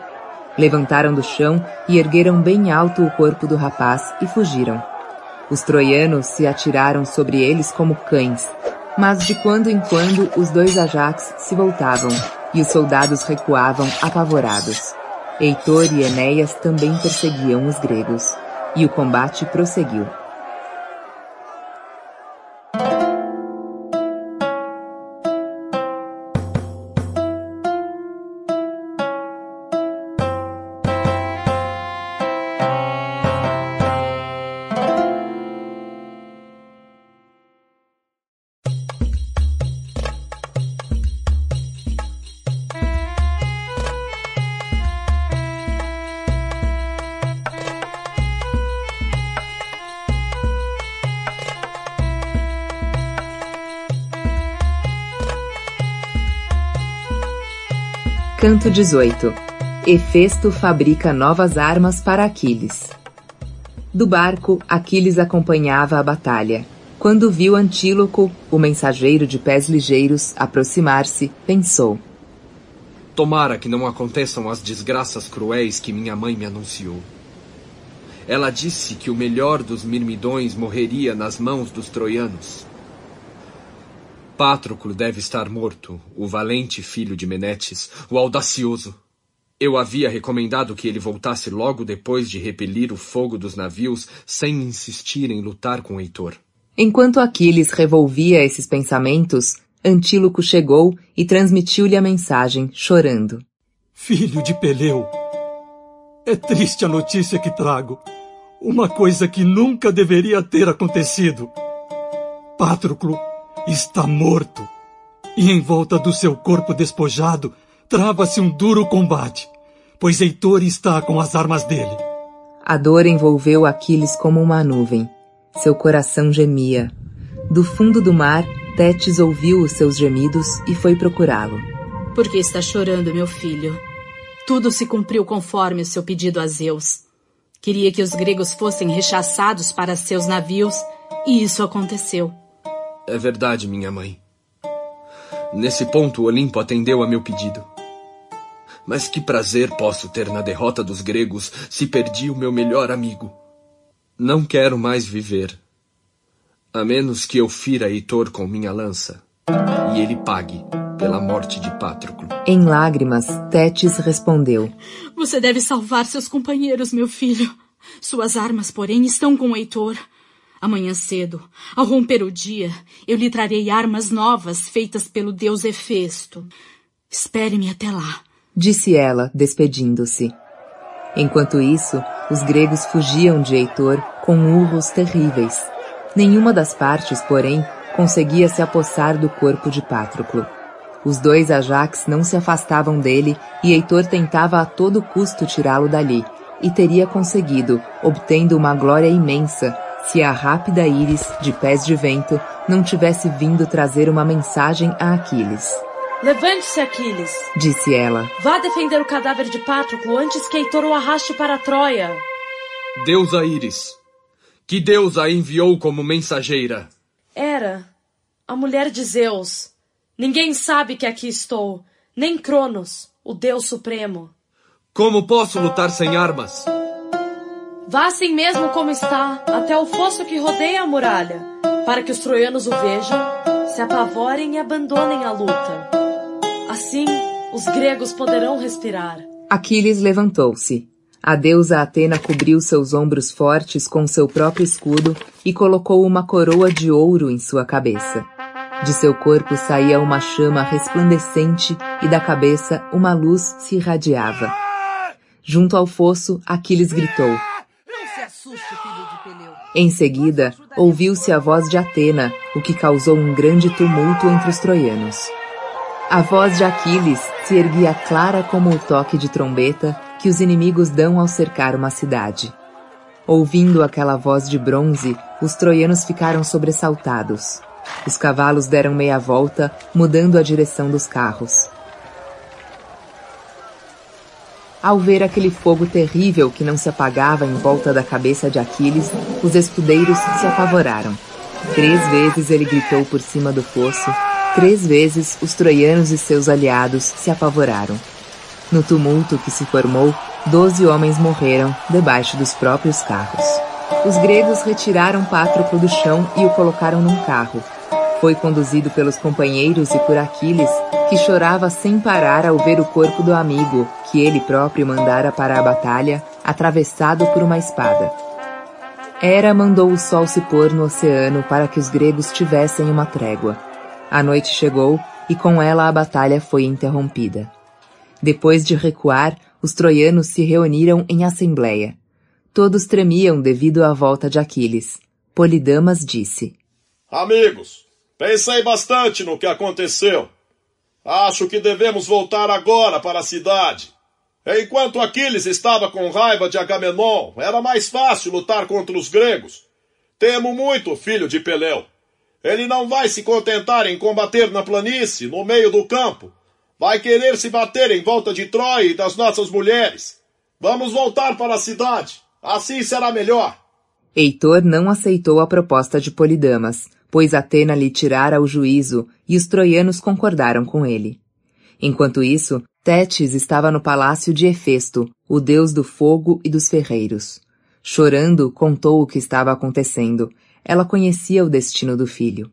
Levantaram do chão e ergueram bem alto o corpo do rapaz e fugiram. Os troianos se atiraram sobre eles como cães, mas de quando em quando os dois Ajax se voltavam e os soldados recuavam apavorados. Heitor e Enéas também perseguiam os gregos, e o combate prosseguiu. Canto 18 Hefesto fabrica novas armas para Aquiles. Do barco, Aquiles acompanhava a batalha. Quando viu Antíloco, o mensageiro de pés ligeiros, aproximar-se, pensou: Tomara que não aconteçam as desgraças cruéis que minha mãe me anunciou. Ela disse que o melhor dos mirmidões morreria nas mãos dos troianos. Pátroclo deve estar morto, o valente filho de Menetes, o audacioso. Eu havia recomendado que ele voltasse logo depois de repelir o fogo dos navios sem insistir em lutar com Heitor. Enquanto Aquiles revolvia esses pensamentos, Antíloco chegou e transmitiu-lhe a mensagem, chorando. Filho de Peleu, é triste a notícia que trago. Uma coisa que nunca deveria ter acontecido. Pátroclo está morto. E em volta do seu corpo despojado trava-se um duro combate, pois Heitor está com as armas dele. A dor envolveu Aquiles como uma nuvem. Seu coração gemia. Do fundo do mar, Tétis ouviu os seus gemidos e foi procurá-lo. Por que está chorando, meu filho? Tudo se cumpriu conforme o seu pedido a Zeus. Queria que os gregos fossem rechaçados para seus navios, e isso aconteceu. É verdade, minha mãe. Nesse ponto, o Olimpo atendeu a meu pedido. Mas que prazer posso ter na derrota dos gregos se perdi o meu melhor amigo? Não quero mais viver. A menos que eu fira Heitor com minha lança e ele pague pela morte de Patroclo. Em lágrimas, Tétis respondeu: Você deve salvar seus companheiros, meu filho. Suas armas, porém, estão com Heitor. Amanhã cedo, ao romper o dia, eu lhe trarei armas novas feitas pelo deus Hefesto. Espere-me até lá, disse ela, despedindo-se. Enquanto isso, os gregos fugiam de Heitor com urros terríveis. Nenhuma das partes, porém, conseguia se apossar do corpo de Patroclo. Os dois Ajax não se afastavam dele e Heitor tentava a todo custo tirá-lo dali, e teria conseguido, obtendo uma glória imensa, se a rápida Íris, de pés de vento, não tivesse vindo trazer uma mensagem a Aquiles. Levante-se, Aquiles, disse ela. Vá defender o cadáver de Patroclo antes que Heitor o arraste para Troia. Deusa Íris, que Deus a enviou como mensageira? Era a mulher de Zeus. Ninguém sabe que aqui estou, nem Cronos, o Deus Supremo. Como posso lutar sem armas? Vá assim mesmo como está, até o fosso que rodeia a muralha, para que os troianos o vejam, se apavorem e abandonem a luta. Assim, os gregos poderão respirar. Aquiles levantou-se. A deusa Atena cobriu seus ombros fortes com seu próprio escudo e colocou uma coroa de ouro em sua cabeça. De seu corpo saía uma chama resplandecente e da cabeça uma luz se irradiava. Junto ao fosso, Aquiles gritou. Não se assuste, filho de Peleu. Em seguida, ouviu-se a voz de Atena, o que causou um grande tumulto entre os troianos. A voz de Aquiles se erguia clara como o toque de trombeta que os inimigos dão ao cercar uma cidade. Ouvindo aquela voz de bronze, os troianos ficaram sobressaltados. Os cavalos deram meia volta, mudando a direção dos carros. Ao ver aquele fogo terrível que não se apagava em volta da cabeça de Aquiles, os escudeiros se apavoraram. Três vezes ele gritou por cima do fosso, três vezes os troianos e seus aliados se apavoraram. No tumulto que se formou, doze homens morreram debaixo dos próprios carros. Os gregos retiraram Pátroclo do chão e o colocaram num carro. Foi conduzido pelos companheiros e por Aquiles, que chorava sem parar ao ver o corpo do amigo, que ele próprio mandara para a batalha, atravessado por uma espada. Hera mandou o sol se pôr no oceano para que os gregos tivessem uma trégua. A noite chegou e com ela a batalha foi interrompida. Depois de recuar, os troianos se reuniram em assembleia. Todos tremiam devido à volta de Aquiles. Polidamas disse: Amigos, pensei bastante no que aconteceu. Acho que devemos voltar agora para a cidade. Enquanto Aquiles estava com raiva de Agamenon, era mais fácil lutar contra os gregos. Temo muito o filho de Peleu. Ele não vai se contentar em combater na planície, no meio do campo. Vai querer se bater em volta de Troia e das nossas mulheres. Vamos voltar para a cidade. Assim será melhor. Heitor não aceitou a proposta de Polidamas, pois Atena lhe tirara o juízo e os troianos concordaram com ele. Enquanto isso, Tétis estava no palácio de Hefesto, o deus do fogo e dos ferreiros. Chorando, contou o que estava acontecendo. Ela conhecia o destino do filho.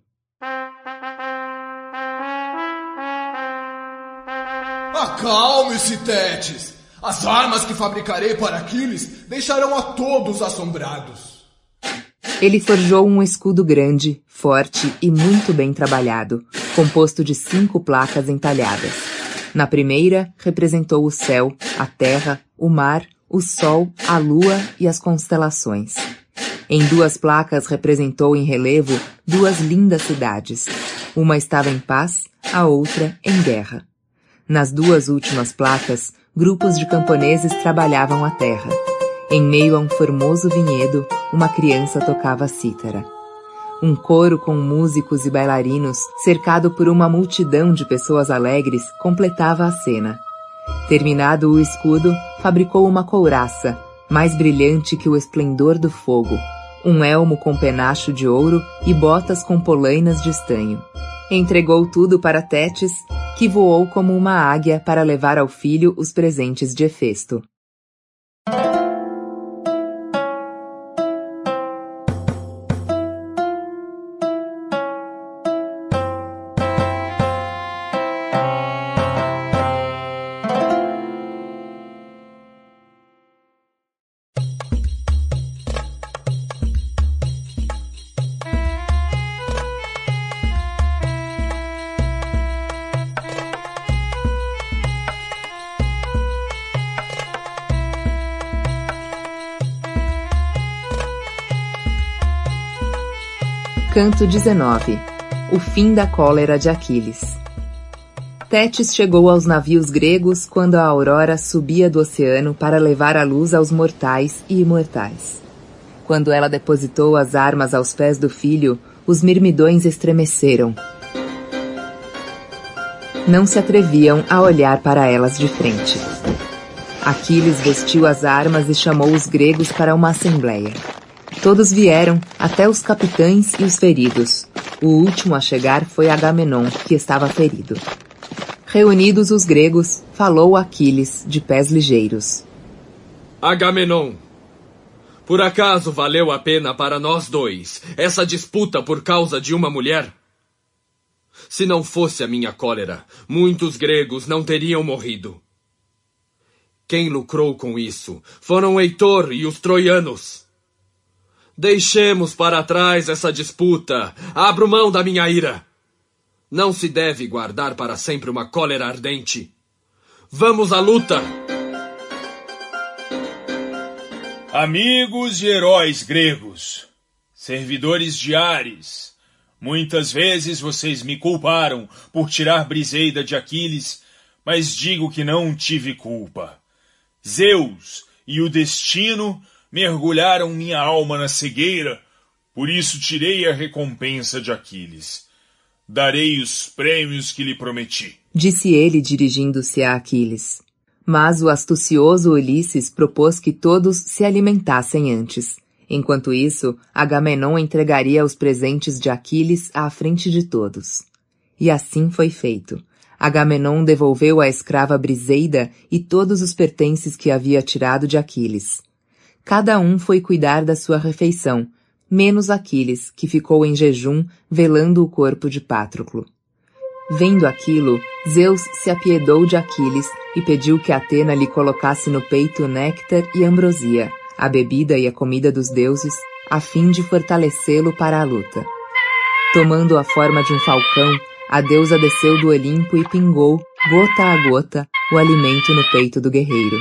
Acalme-se, Tétis. As armas que fabricarei para Aquiles deixarão a todos assombrados. Ele forjou um escudo grande, forte e muito bem trabalhado, composto de cinco placas entalhadas. Na primeira, representou o céu, a terra, o mar, o sol, a lua e as constelações. Em duas placas representou em relevo duas lindas cidades. Uma estava em paz, a outra em guerra. Nas duas últimas placas, grupos de camponeses trabalhavam a terra. Em meio a um formoso vinhedo, uma criança tocava cítara. Um coro com músicos e bailarinos, cercado por uma multidão de pessoas alegres, completava a cena. Terminado o escudo, fabricou uma couraça, mais brilhante que o esplendor do fogo, um elmo com penacho de ouro e botas com polainas de estanho. Entregou tudo para Tétis, que voou como uma águia para levar ao filho os presentes de Hefesto. Canto 19 O fim da cólera de Aquiles Tétis chegou aos navios gregos quando a aurora subia do oceano para levar a luz aos mortais e imortais. Quando ela depositou as armas aos pés do filho, os mirmidões estremeceram. Não se atreviam a olhar para elas de frente. Aquiles vestiu as armas e chamou os gregos para uma assembleia. Todos vieram, até os capitães e os feridos. O último a chegar foi Agamenon, que estava ferido. Reunidos os gregos, falou Aquiles, de pés ligeiros. Agamenon, por acaso valeu a pena para nós dois essa disputa por causa de uma mulher? Se não fosse a minha cólera, muitos gregos não teriam morrido. Quem lucrou com isso foram Heitor e os troianos. Deixemos para trás essa disputa. Abro mão da minha ira. Não se deve guardar para sempre uma cólera ardente. Vamos à luta! Amigos e heróis gregos, servidores de Ares, muitas vezes vocês me culparam por tirar Briseida de Aquiles, mas digo que não tive culpa. Zeus e o destino mergulharam minha alma na cegueira, por isso tirei a recompensa de Aquiles. Darei os prêmios que lhe prometi. Disse ele dirigindo-se a Aquiles. Mas o astucioso Ulisses propôs que todos se alimentassem antes. Enquanto isso, Agamenon entregaria os presentes de Aquiles à frente de todos. E assim foi feito. Agamenon devolveu a escrava Briseida e todos os pertences que havia tirado de Aquiles. Cada um foi cuidar da sua refeição, menos Aquiles, que ficou em jejum, velando o corpo de Pátroclo. Vendo aquilo, Zeus se apiedou de Aquiles e pediu que Atena lhe colocasse no peito néctar e ambrosia, a bebida e a comida dos deuses, a fim de fortalecê-lo para a luta. Tomando a forma de um falcão, a deusa desceu do Olimpo e pingou, gota a gota, o alimento no peito do guerreiro.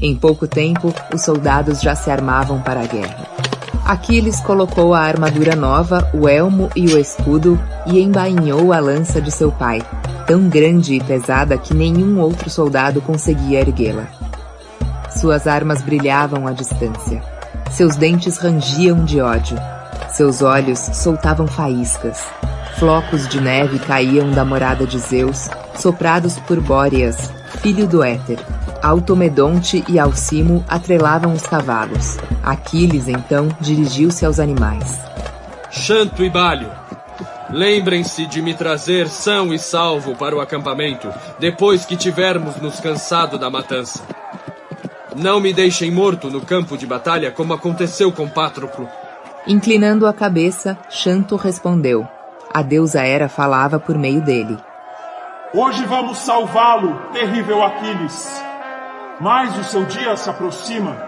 Em pouco tempo, os soldados já se armavam para a guerra. Aquiles colocou a armadura nova, o elmo e o escudo e embainhou a lança de seu pai, tão grande e pesada que nenhum outro soldado conseguia erguê-la. Suas armas brilhavam à distância. Seus dentes rangiam de ódio. Seus olhos soltavam faíscas. Flocos de neve caíam da morada de Zeus, soprados por Bóreas, filho do Éter, Automedonte e Alcimo atrelavam os cavalos. Aquiles, então, dirigiu-se aos animais. Chanto e Balho, lembrem-se de me trazer são e salvo para o acampamento, depois que tivermos nos cansado da matança. Não me deixem morto no campo de batalha, como aconteceu com Patroclo. Inclinando a cabeça, Chanto respondeu. A deusa Hera falava por meio dele. Hoje vamos salvá-lo, terrível Aquiles. Mas o seu dia se aproxima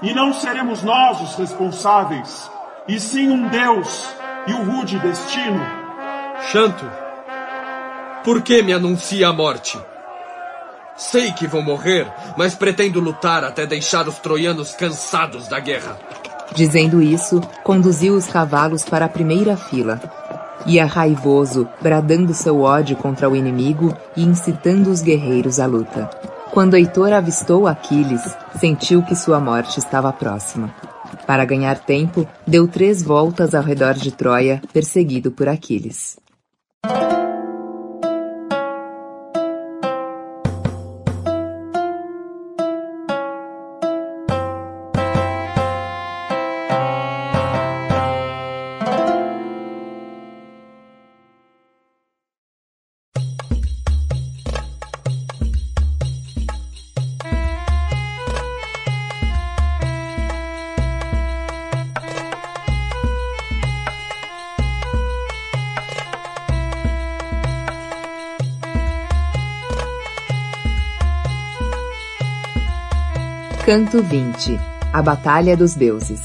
e não seremos nós os responsáveis, e sim um Deus e o rude destino. Chanto, por que me anuncia a morte? Sei que vou morrer, mas pretendo lutar até deixar os troianos cansados da guerra. Dizendo isso, conduziu os cavalos para a primeira fila. Ia raivoso, bradando seu ódio contra o inimigo e incitando os guerreiros à luta. Quando Heitor avistou Aquiles, sentiu que sua morte estava próxima. Para ganhar tempo, deu três voltas ao redor de Troia, perseguido por Aquiles. Canto 20 A Batalha dos Deuses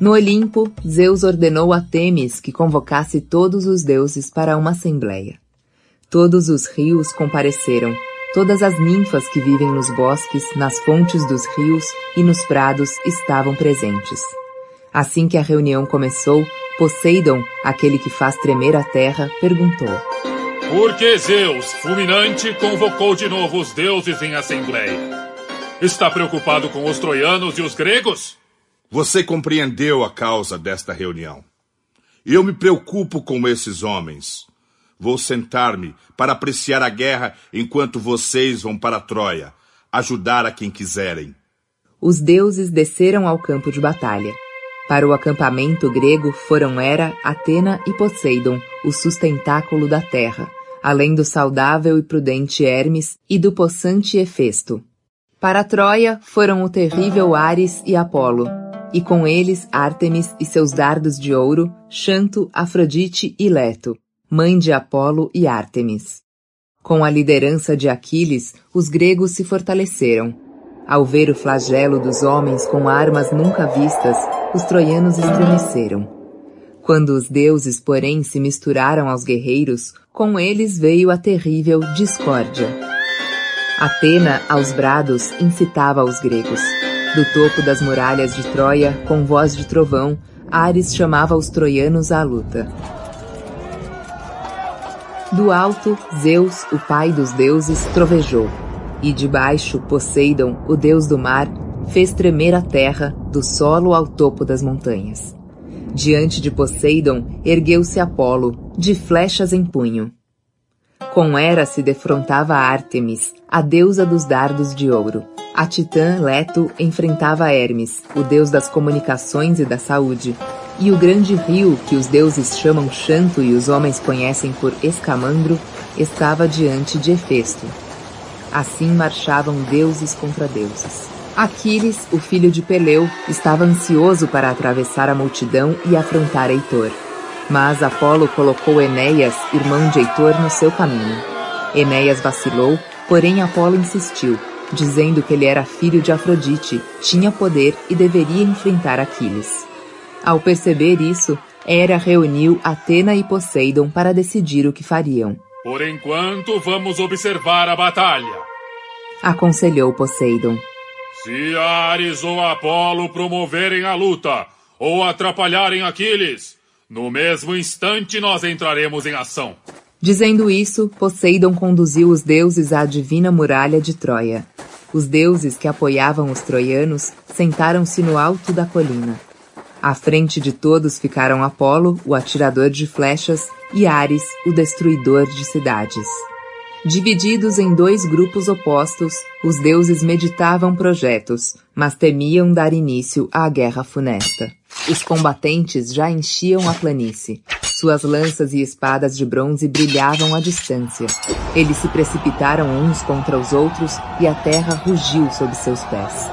No Olimpo, Zeus ordenou a Temis que convocasse todos os deuses para uma assembleia. Todos os rios compareceram, todas as ninfas que vivem nos bosques, nas fontes dos rios e nos prados estavam presentes. Assim que a reunião começou, Poseidon, aquele que faz tremer a terra, perguntou: Por que Zeus, fulminante, convocou de novo os deuses em assembleia? Está preocupado com os troianos e os gregos? Você compreendeu a causa desta reunião. Eu me preocupo com esses homens. Vou sentar-me para apreciar a guerra enquanto vocês vão para Troia, ajudar a quem quiserem. Os deuses desceram ao campo de batalha. Para o acampamento grego foram Hera, Atena e Poseidon, o sustentáculo da terra, além do saudável e prudente Hermes e do possante Hefesto. Para Troia foram o terrível Ares e Apolo, e com eles Ártemis e seus dardos de ouro, Xanto, Afrodite e Leto. mãe de Apolo e Ártemis. Com a liderança de Aquiles, os gregos se fortaleceram. Ao ver o flagelo dos homens com armas nunca vistas, os troianos estremeceram. Quando os deuses, porém, se misturaram aos guerreiros, com eles veio a terrível discórdia. Atena, aos brados, incitava os gregos. Do topo das muralhas de Troia, com voz de trovão, Ares chamava os troianos à luta. Do alto, Zeus, o pai dos deuses, trovejou, e de baixo, Poseidon, o deus do mar, fez tremer a terra, do solo ao topo das montanhas. Diante de Poseidon, ergueu-se Apolo, de flechas em punho. Com Hera se defrontava Ártemis, a deusa dos dardos de ouro. A titã Leto enfrentava Hermes, o deus das comunicações e da saúde. E o grande rio, que os deuses chamam Xanto e os homens conhecem por Escamandro, estava diante de Hefesto. Assim marchavam deuses contra deuses. Aquiles, o filho de Peleu, estava ansioso para atravessar a multidão e afrontar Heitor. Mas Apolo colocou Enéas, irmão de Heitor, no seu caminho. Enéas vacilou, porém Apolo insistiu, dizendo que ele era filho de Afrodite, tinha poder e deveria enfrentar Aquiles. Ao perceber isso, Hera reuniu Atena e Poseidon para decidir o que fariam. Por enquanto, vamos observar a batalha. Aconselhou Poseidon. Se Ares ou Apolo promoverem a luta ou atrapalharem Aquiles, no mesmo instante nós entraremos em ação. Dizendo isso, Poseidon conduziu os deuses à divina muralha de Troia. Os deuses que apoiavam os troianos sentaram-se no alto da colina. À frente de todos ficaram Apolo, o atirador de flechas, e Ares, o destruidor de cidades. Divididos em dois grupos opostos, os deuses meditavam projetos, mas temiam dar início à guerra funesta. Os combatentes já enchiam a planície. Suas lanças e espadas de bronze brilhavam à distância. Eles se precipitaram uns contra os outros e a terra rugiu sob seus pés.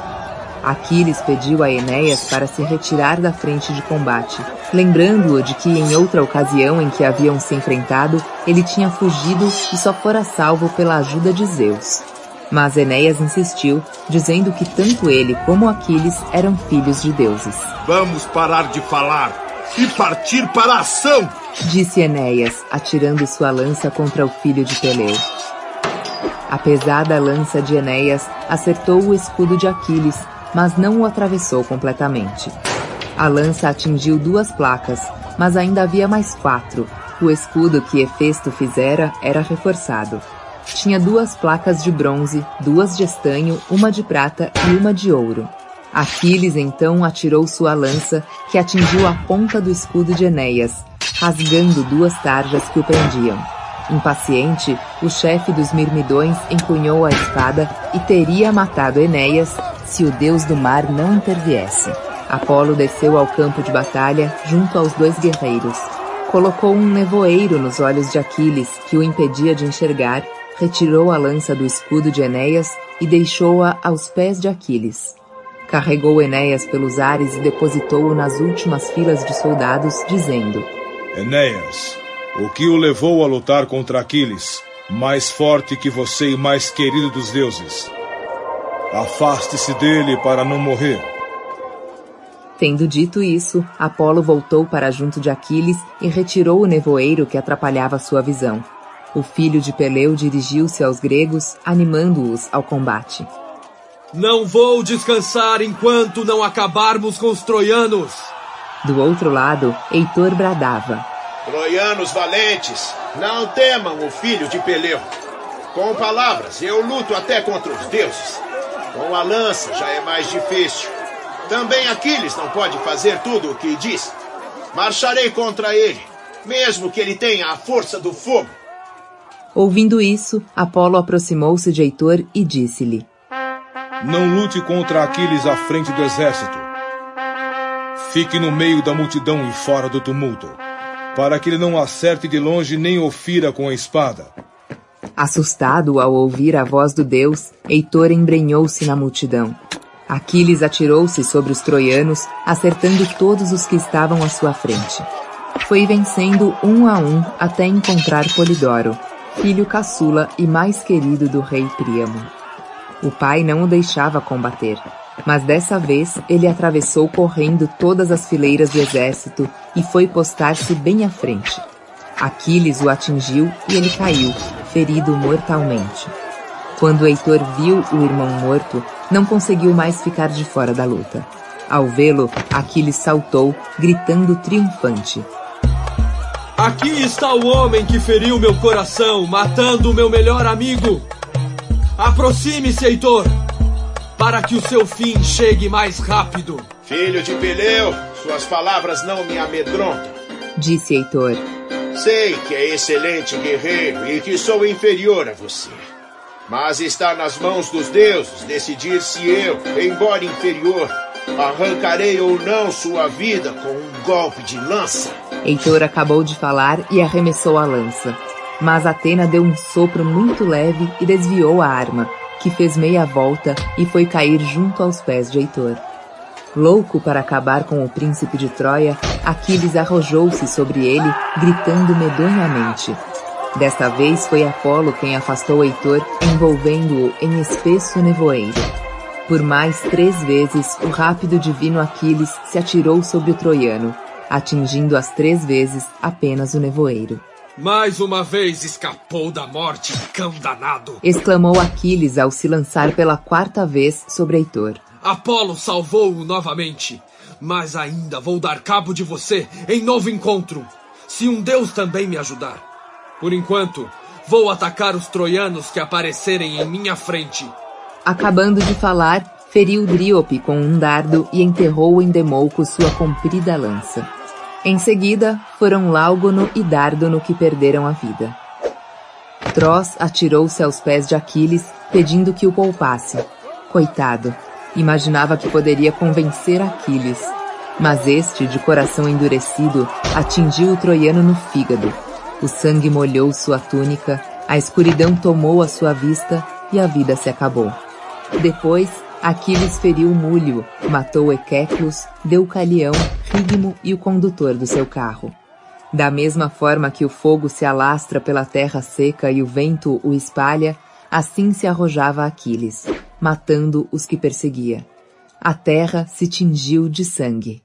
Aquiles pediu a Enéas para se retirar da frente de combate, lembrando-o de que em outra ocasião em que haviam se enfrentado, ele tinha fugido e só fora salvo pela ajuda de Zeus. Mas Enéas insistiu, dizendo que tanto ele como Aquiles eram filhos de deuses. Vamos parar de falar e partir para a ação! Disse Enéas, atirando sua lança contra o filho de Peleu. A pesada lança de Enéas acertou o escudo de Aquiles, mas não o atravessou completamente. A lança atingiu duas placas, mas ainda havia mais quatro. O escudo que Hefesto fizera era reforçado. Tinha duas placas de bronze, duas de estanho, uma de prata e uma de ouro. Aquiles então atirou sua lança, que atingiu a ponta do escudo de Enéas, rasgando duas tarjas que o prendiam. Impaciente, o chefe dos mirmidões empunhou a espada e teria matado Enéas se o deus do mar não interviesse. Apolo desceu ao campo de batalha junto aos dois guerreiros. Colocou um nevoeiro nos olhos de Aquiles, que o impedia de enxergar, retirou a lança do escudo de Enéas e deixou-a aos pés de Aquiles. Carregou Enéas pelos ares e depositou-o nas últimas filas de soldados, dizendo: Enéas, o que o levou a lutar contra Aquiles, mais forte que você e mais querido dos deuses? Afaste-se dele para não morrer. Tendo dito isso, Apolo voltou para junto de Aquiles e retirou o nevoeiro que atrapalhava sua visão. O filho de Peleu dirigiu-se aos gregos, animando-os ao combate. Não vou descansar enquanto não acabarmos com os troianos! Do outro lado, Heitor bradava. Troianos valentes, não temam o filho de Peleu. Com palavras, eu luto até contra os deuses. Com a lança já é mais difícil. Também Aquiles não pode fazer tudo o que diz. Marcharei contra ele, mesmo que ele tenha a força do fogo. Ouvindo isso, Apolo aproximou-se de Heitor e disse-lhe: Não lute contra Aquiles à frente do exército. Fique no meio da multidão e fora do tumulto, para que ele não acerte de longe nem o fira com a espada. Assustado ao ouvir a voz do deus, Heitor embrenhou-se na multidão. Aquiles atirou-se sobre os troianos, acertando todos os que estavam à sua frente. foi vencendo um a um até encontrar Polidoro, filho caçula e mais querido do rei Príamo. O pai não o deixava combater, mas dessa vez ele atravessou correndo todas as fileiras do exército e foi postar-se bem à frente. Aquiles o atingiu e ele caiu, ferido mortalmente. Quando Heitor viu o irmão morto, não conseguiu mais ficar de fora da luta. Ao vê-lo, Aquiles saltou, gritando triunfante: Aqui está o homem que feriu meu coração, matando o meu melhor amigo. Aproxime-se, Heitor, para que o seu fim chegue mais rápido. Filho de Peleu, suas palavras não me amedrontam. Disse Heitor. Sei que é excelente guerreiro e que sou inferior a você. Mas está nas mãos dos deuses decidir se eu, embora inferior, arrancarei ou não sua vida com um golpe de lança. Heitor acabou de falar e arremessou a lança. Mas Atena deu um sopro muito leve e desviou a arma, que fez meia volta e foi cair junto aos pés de Heitor. Louco para acabar com o príncipe de Troia, Aquiles arrojou-se sobre ele, gritando medonhamente. Desta vez foi Apolo quem afastou Heitor, envolvendo-o em espesso nevoeiro. Por mais três vezes, o rápido divino Aquiles se atirou sobre o troiano, atingindo as três vezes apenas o nevoeiro. Mais uma vez escapou da morte, cão danado! exclamou Aquiles ao se lançar pela quarta vez sobre Heitor. Apolo salvou-o novamente, mas ainda vou dar cabo de você em novo encontro, se um deus também me ajudar. Por enquanto, vou atacar os troianos que aparecerem em minha frente. Acabando de falar, feriu Dríope com um dardo e enterrou em Demouco sua comprida lança. Em seguida, foram Láugono e Dárdono que perderam a vida. Tros atirou-se aos pés de Aquiles, pedindo que o poupasse. Coitado, Imaginava que poderia convencer Aquiles, mas este, de coração endurecido, atingiu o troiano no fígado. O sangue molhou sua túnica, a escuridão tomou a sua vista e a vida se acabou. Depois, Aquiles feriu Múlio, matou Equeclos, Deucalião, Rigmo e o condutor do seu carro. Da mesma forma que o fogo se alastra pela terra seca e o vento o espalha, assim se arrojava Aquiles matando os que perseguia. A terra se tingiu de sangue.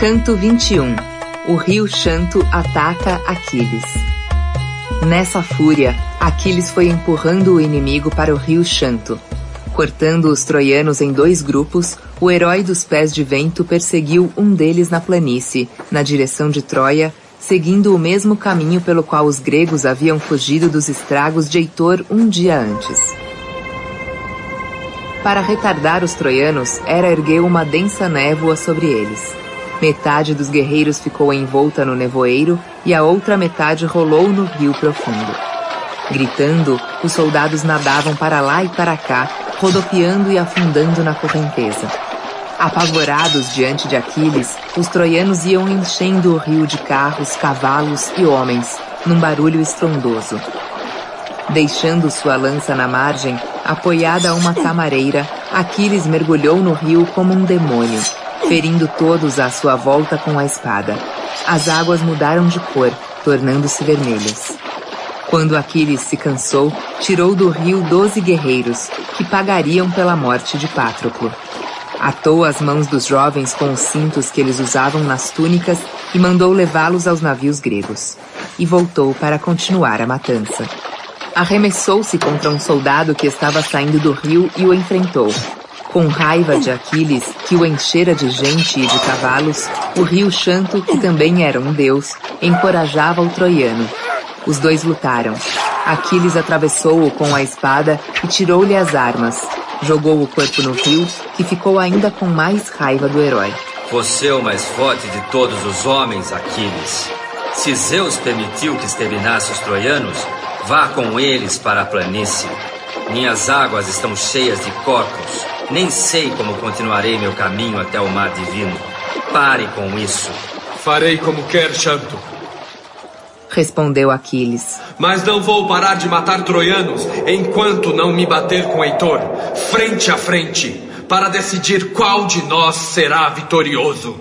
Canto 21 O rio Xanto ataca Aquiles. Nessa fúria, Aquiles foi empurrando o inimigo para o rio Xanto. Cortando os troianos em dois grupos, o herói dos pés de vento perseguiu um deles na planície, na direção de Troia, seguindo o mesmo caminho pelo qual os gregos haviam fugido dos estragos de Heitor um dia antes. Para retardar os troianos, Hera ergueu uma densa névoa sobre eles. Metade dos guerreiros ficou envolta no nevoeiro e a outra metade rolou no rio profundo. Gritando, os soldados nadavam para lá e para cá, rodopiando e afundando na correnteza. Apavorados diante de Aquiles, os troianos iam enchendo o rio de carros, cavalos e homens, num barulho estrondoso. Deixando sua lança na margem, apoiada a uma camareira, Aquiles mergulhou no rio como um demônio, ferindo todos à sua volta com a espada. As águas mudaram de cor, tornando-se vermelhas. Quando Aquiles se cansou, tirou do rio doze guerreiros, que pagariam pela morte de Patroclo. Atou as mãos dos jovens com os cintos que eles usavam nas túnicas e mandou levá-los aos navios gregos. E voltou para continuar a matança. Arremessou-se contra um soldado que estava saindo do rio e o enfrentou, com raiva de Aquiles, que o enchera de gente e de cavalos, o rio Xanto, que também era um deus, encorajava o troiano. Os dois lutaram. Aquiles atravessou-o com a espada e tirou-lhe as armas. Jogou o corpo no rio, que ficou ainda com mais raiva do herói. Você é o mais forte de todos os homens, Aquiles. Se Zeus permitiu que exterminasse os troianos, vá com eles para a planície. Minhas águas estão cheias de corpos. Nem sei como continuarei meu caminho até o mar divino. Pare com isso. Farei como quer, Xanto. Respondeu Aquiles. Mas não vou parar de matar troianos enquanto não me bater com Heitor, frente a frente, para decidir qual de nós será vitorioso.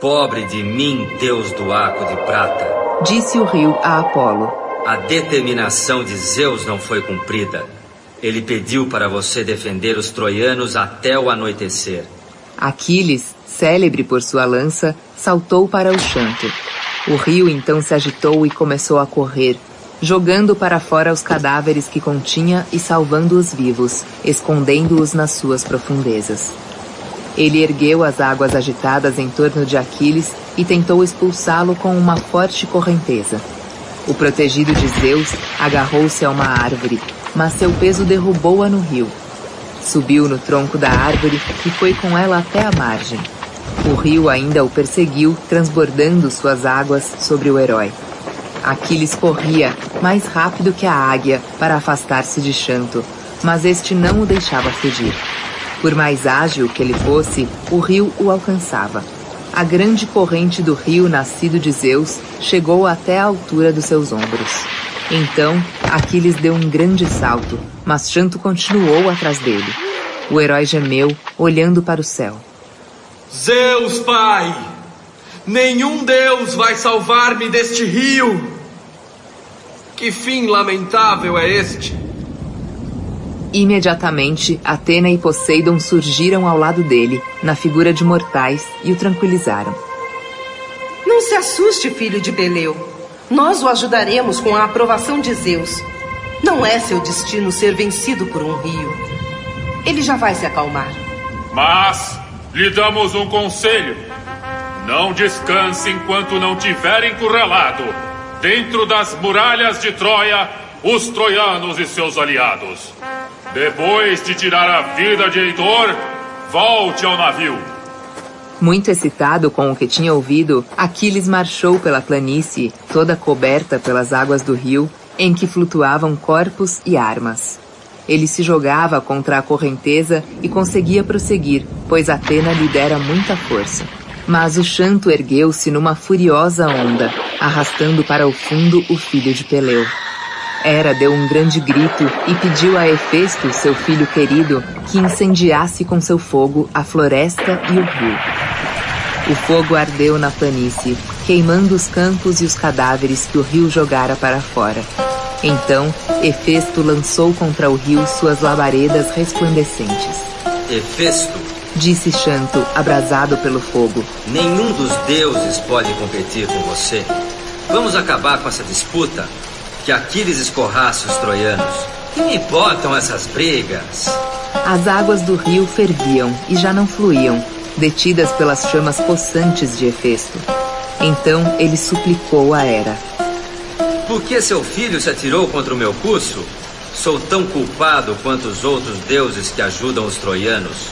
Pobre de mim, deus do arco de prata. Disse o rio a Apolo. A determinação de Zeus não foi cumprida. Ele pediu para você defender os troianos até o anoitecer. Aquiles, célebre por sua lança, saltou para o chanto. O rio então se agitou e começou a correr, jogando para fora os cadáveres que continha e salvando-os vivos, escondendo-os nas suas profundezas. Ele ergueu as águas agitadas em torno de Aquiles e tentou expulsá-lo com uma forte correnteza. O protegido de Zeus agarrou-se a uma árvore, mas seu peso derrubou-a no rio. Subiu no tronco da árvore e foi com ela até a margem. O rio ainda o perseguiu, transbordando suas águas sobre o herói. Aquiles corria mais rápido que a águia para afastar-se de Xanto, mas este não o deixava fugir. Por mais ágil que ele fosse, o rio o alcançava. A grande corrente do rio nascido de Zeus chegou até a altura dos seus ombros. Então, Aquiles deu um grande salto, mas Xanto continuou atrás dele. O herói gemeu, olhando para o céu. Zeus, Pai! Nenhum Deus vai salvar-me deste rio! Que fim lamentável é este! Imediatamente, Atena e Poseidon surgiram ao lado dele, na figura de mortais, e o tranquilizaram. Não se assuste, filho de Peleu. Nós o ajudaremos com a aprovação de Zeus. Não é seu destino ser vencido por um rio. Ele já vai se acalmar. Mas lhe damos um conselho. Não descanse enquanto não tiver encurralado, dentro das muralhas de Troia, os troianos e seus aliados. Depois de tirar a vida de Heitor, volte ao navio. Muito excitado com o que tinha ouvido, Aquiles marchou pela planície, toda coberta pelas águas do rio, em que flutuavam corpos e armas. Ele se jogava contra a correnteza e conseguia prosseguir, pois Atena lhe dera muita força. Mas o chanto ergueu-se numa furiosa onda, arrastando para o fundo o filho de Peleu. Hera deu um grande grito e pediu a Hefesto, seu filho querido, que incendiasse com seu fogo a floresta e o rio. O fogo ardeu na planície, queimando os campos e os cadáveres que o rio jogara para fora. Então, Hefesto lançou contra o rio suas labaredas resplandecentes. Hefesto, Disse Xanto, abrasado pelo fogo. nenhum dos deuses pode competir com você. Vamos acabar com essa disputa. Que Aquiles escorrasse os troianos. Que me importam essas brigas? As águas do rio ferviam e já não fluíam, detidas pelas chamas possantes de Hefesto. Então ele suplicou a Hera. Por que seu filho se atirou contra o meu curso? Sou tão culpado quanto os outros deuses que ajudam os troianos.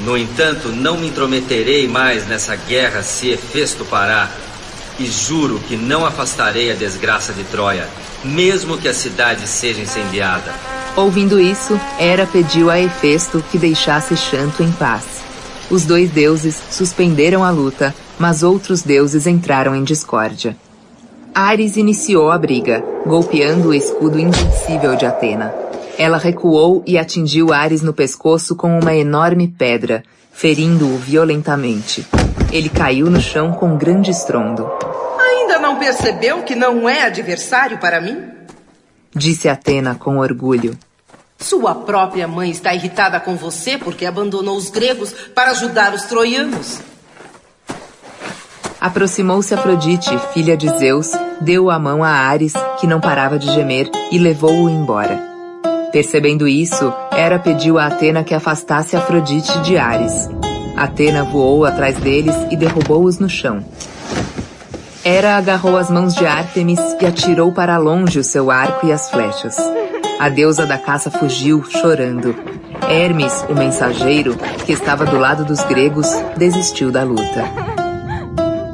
No entanto, não me intrometerei mais nessa guerra se Hefesto parar. E juro que não afastarei a desgraça de Troia, mesmo que a cidade seja incendiada. Ouvindo isso, Hera pediu a Hefesto que deixasse Xanto em paz. Os dois deuses suspenderam a luta, mas outros deuses entraram em discórdia. Ares iniciou a briga, golpeando o escudo invencível de Atena. Ela recuou e atingiu Ares no pescoço com uma enorme pedra, ferindo-o violentamente. Ele caiu no chão com grande estrondo. Ainda não percebeu que não é adversário para mim? Disse Atena com orgulho. Sua própria mãe está irritada com você porque abandonou os gregos para ajudar os troianos. Aproximou-se Afrodite, filha de Zeus, deu a mão a Ares, que não parava de gemer, e levou-o embora. Percebendo isso, Hera pediu a Atena que afastasse Afrodite de Ares. Atena voou atrás deles e derrubou-os no chão. Hera agarrou as mãos de Ártemis e atirou para longe o seu arco e as flechas. A deusa da caça fugiu, chorando. Hermes, o mensageiro, que estava do lado dos gregos, desistiu da luta.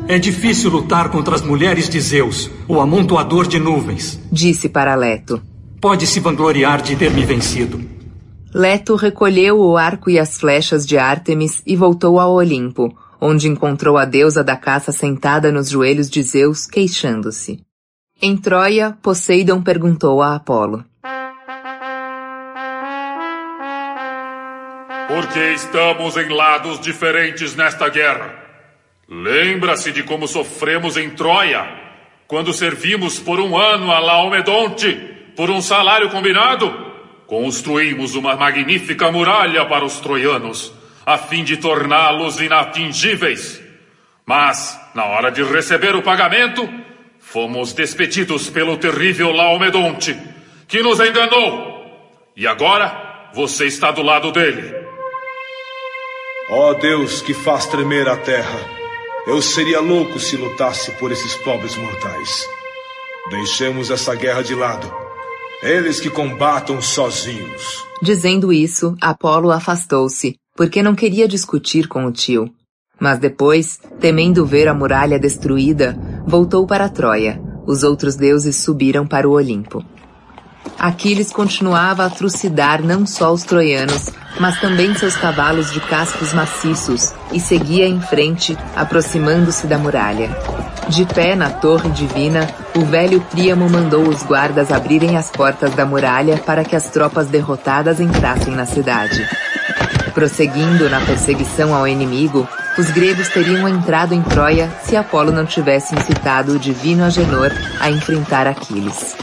É difícil lutar contra as mulheres de Zeus, o amontoador de nuvens. Disse para Leto. Pode se vangloriar de ter me vencido. Leto recolheu o arco e as flechas de Ártemis e voltou ao Olimpo, onde encontrou a deusa da caça sentada nos joelhos de Zeus, queixando-se. Em Troia, Poseidon perguntou a Apolo. Por que estamos em lados diferentes nesta guerra? Lembra-se de como sofremos em Troia, quando servimos por um ano a Laomedonte, por um salário combinado? Construímos uma magnífica muralha para os troianos, a fim de torná-los inatingíveis. Mas, na hora de receber o pagamento, fomos despedidos pelo terrível Laomedonte, que nos enganou. E agora, você está do lado dele. Ó oh Deus que faz tremer a terra, eu seria louco se lutasse por esses pobres mortais. Deixemos essa guerra de lado. Eles que combatam sozinhos. Dizendo isso, Apolo afastou-se, porque não queria discutir com o tio. Mas depois, temendo ver a muralha destruída, voltou para Troia. Os outros deuses subiram para o Olimpo. Aquiles continuava a trucidar não só os troianos, mas também seus cavalos de cascos maciços, e seguia em frente, aproximando-se da muralha. De pé na torre divina, o velho Príamo mandou os guardas abrirem as portas da muralha para que as tropas derrotadas entrassem na cidade. Prosseguindo na perseguição ao inimigo, os gregos teriam entrado em Troia se Apolo não tivesse incitado o divino Agenor a enfrentar Aquiles.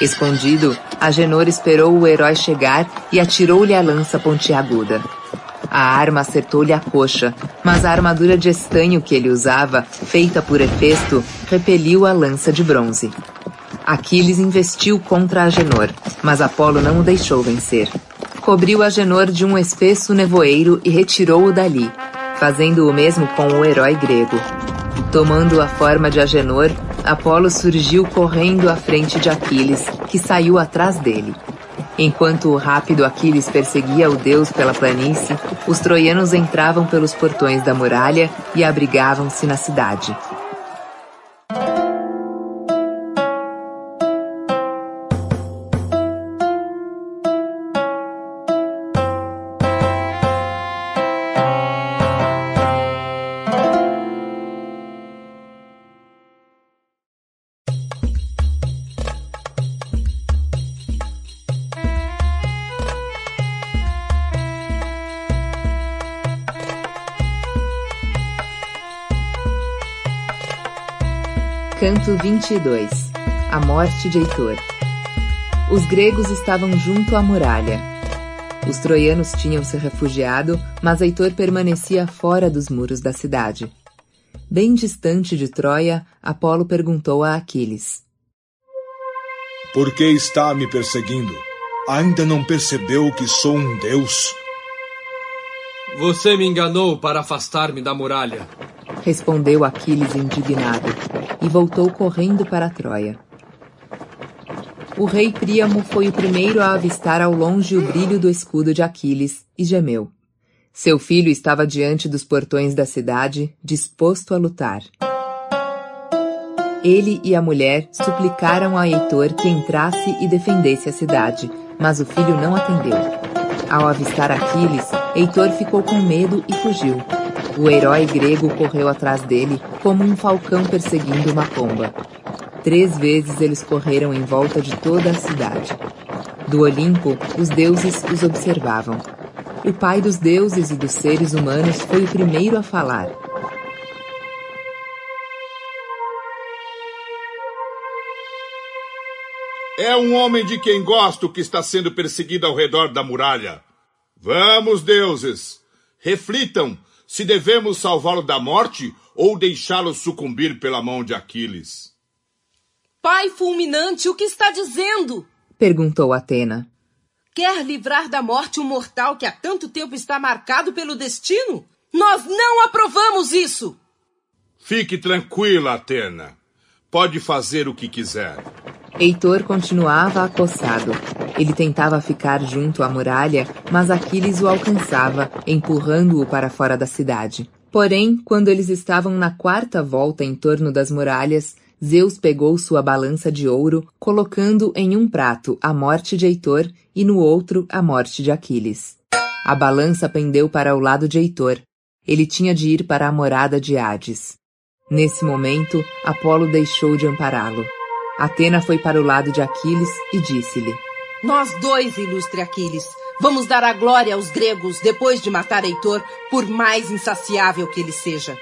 Escondido, Agenor esperou o herói chegar e atirou-lhe a lança pontiaguda. A arma acertou-lhe a coxa, mas a armadura de estanho que ele usava, feita por Hefesto, repeliu a lança de bronze. Aquiles investiu contra Agenor, mas Apolo não o deixou vencer. Cobriu Agenor de um espesso nevoeiro e retirou-o dali, fazendo o mesmo com o herói grego. Tomando a forma de Agenor, Apolo surgiu correndo à frente de Aquiles, que saiu atrás dele. Enquanto o rápido Aquiles perseguia o deus pela planície, os troianos entravam pelos portões da muralha e abrigavam-se na cidade. 22 A morte de Heitor Os gregos estavam junto à muralha. Os troianos tinham se refugiado, mas Heitor permanecia fora dos muros da cidade. Bem distante de Troia, Apolo perguntou a Aquiles: Por que está me perseguindo? Ainda não percebeu que sou um deus? Você me enganou para afastar-me da muralha. Respondeu Aquiles indignado e voltou correndo para Troia. O rei Príamo foi o primeiro a avistar ao longe o brilho do escudo de Aquiles e gemeu. Seu filho estava diante dos portões da cidade, disposto a lutar. Ele e a mulher suplicaram a Heitor que entrasse e defendesse a cidade, mas o filho não atendeu. Ao avistar Aquiles, Heitor ficou com medo e fugiu. O herói grego correu atrás dele como um falcão perseguindo uma pomba. Três vezes eles correram em volta de toda a cidade. Do Olimpo, os deuses os observavam. O pai dos deuses e dos seres humanos foi o primeiro a falar. É um homem de quem gosto que está sendo perseguido ao redor da muralha. Vamos, deuses, reflitam se devemos salvá-lo da morte ou deixá-lo sucumbir pela mão de Aquiles. Pai fulminante, o que está dizendo? perguntou Atena. Quer livrar da morte um mortal que há tanto tempo está marcado pelo destino? Nós não aprovamos isso! Fique tranquila, Atena. Pode fazer o que quiser. Heitor continuava acossado. Ele tentava ficar junto à muralha, mas Aquiles o alcançava, empurrando-o para fora da cidade. Porém, quando eles estavam na quarta volta em torno das muralhas, Zeus pegou sua balança de ouro, colocando em um prato a morte de Heitor e no outro a morte de Aquiles. A balança pendeu para o lado de Heitor. Ele tinha de ir para a morada de Hades. Nesse momento, Apolo deixou de ampará-lo. Atena foi para o lado de Aquiles e disse-lhe: Nós dois, ilustre Aquiles, vamos dar a glória aos gregos depois de matar Heitor, por mais insaciável que ele seja.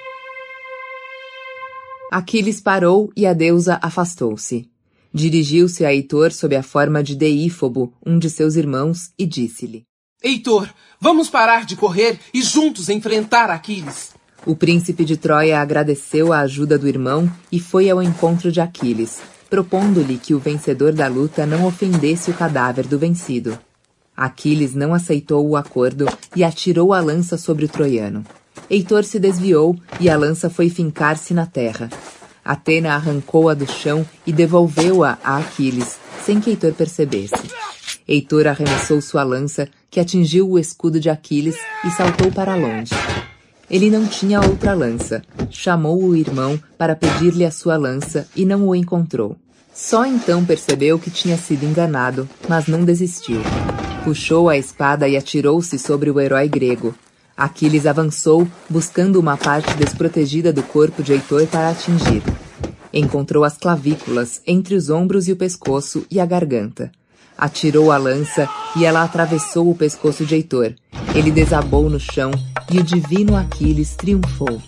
Aquiles parou e a deusa afastou-se. Dirigiu-se a Heitor sob a forma de Deífobo, um de seus irmãos, e disse-lhe: Heitor, vamos parar de correr e juntos enfrentar Aquiles. O príncipe de Troia agradeceu a ajuda do irmão e foi ao encontro de Aquiles, propondo-lhe que o vencedor da luta não ofendesse o cadáver do vencido. Aquiles não aceitou o acordo e atirou a lança sobre o troiano. Heitor se desviou e a lança foi fincar-se na terra. Atena arrancou-a do chão e devolveu-a a Aquiles, sem que Heitor percebesse. Heitor arremessou sua lança, que atingiu o escudo de Aquiles e saltou para longe. Ele não tinha outra lança. Chamou o irmão para pedir-lhe a sua lança e não o encontrou. Só então percebeu que tinha sido enganado, mas não desistiu. Puxou a espada e atirou-se sobre o herói grego. Aquiles avançou, buscando uma parte desprotegida do corpo de Heitor para atingir. Encontrou as clavículas, entre os ombros e o pescoço e a garganta. Atirou a lança e ela atravessou o pescoço de Heitor. Ele desabou no chão e o divino Aquiles triunfou.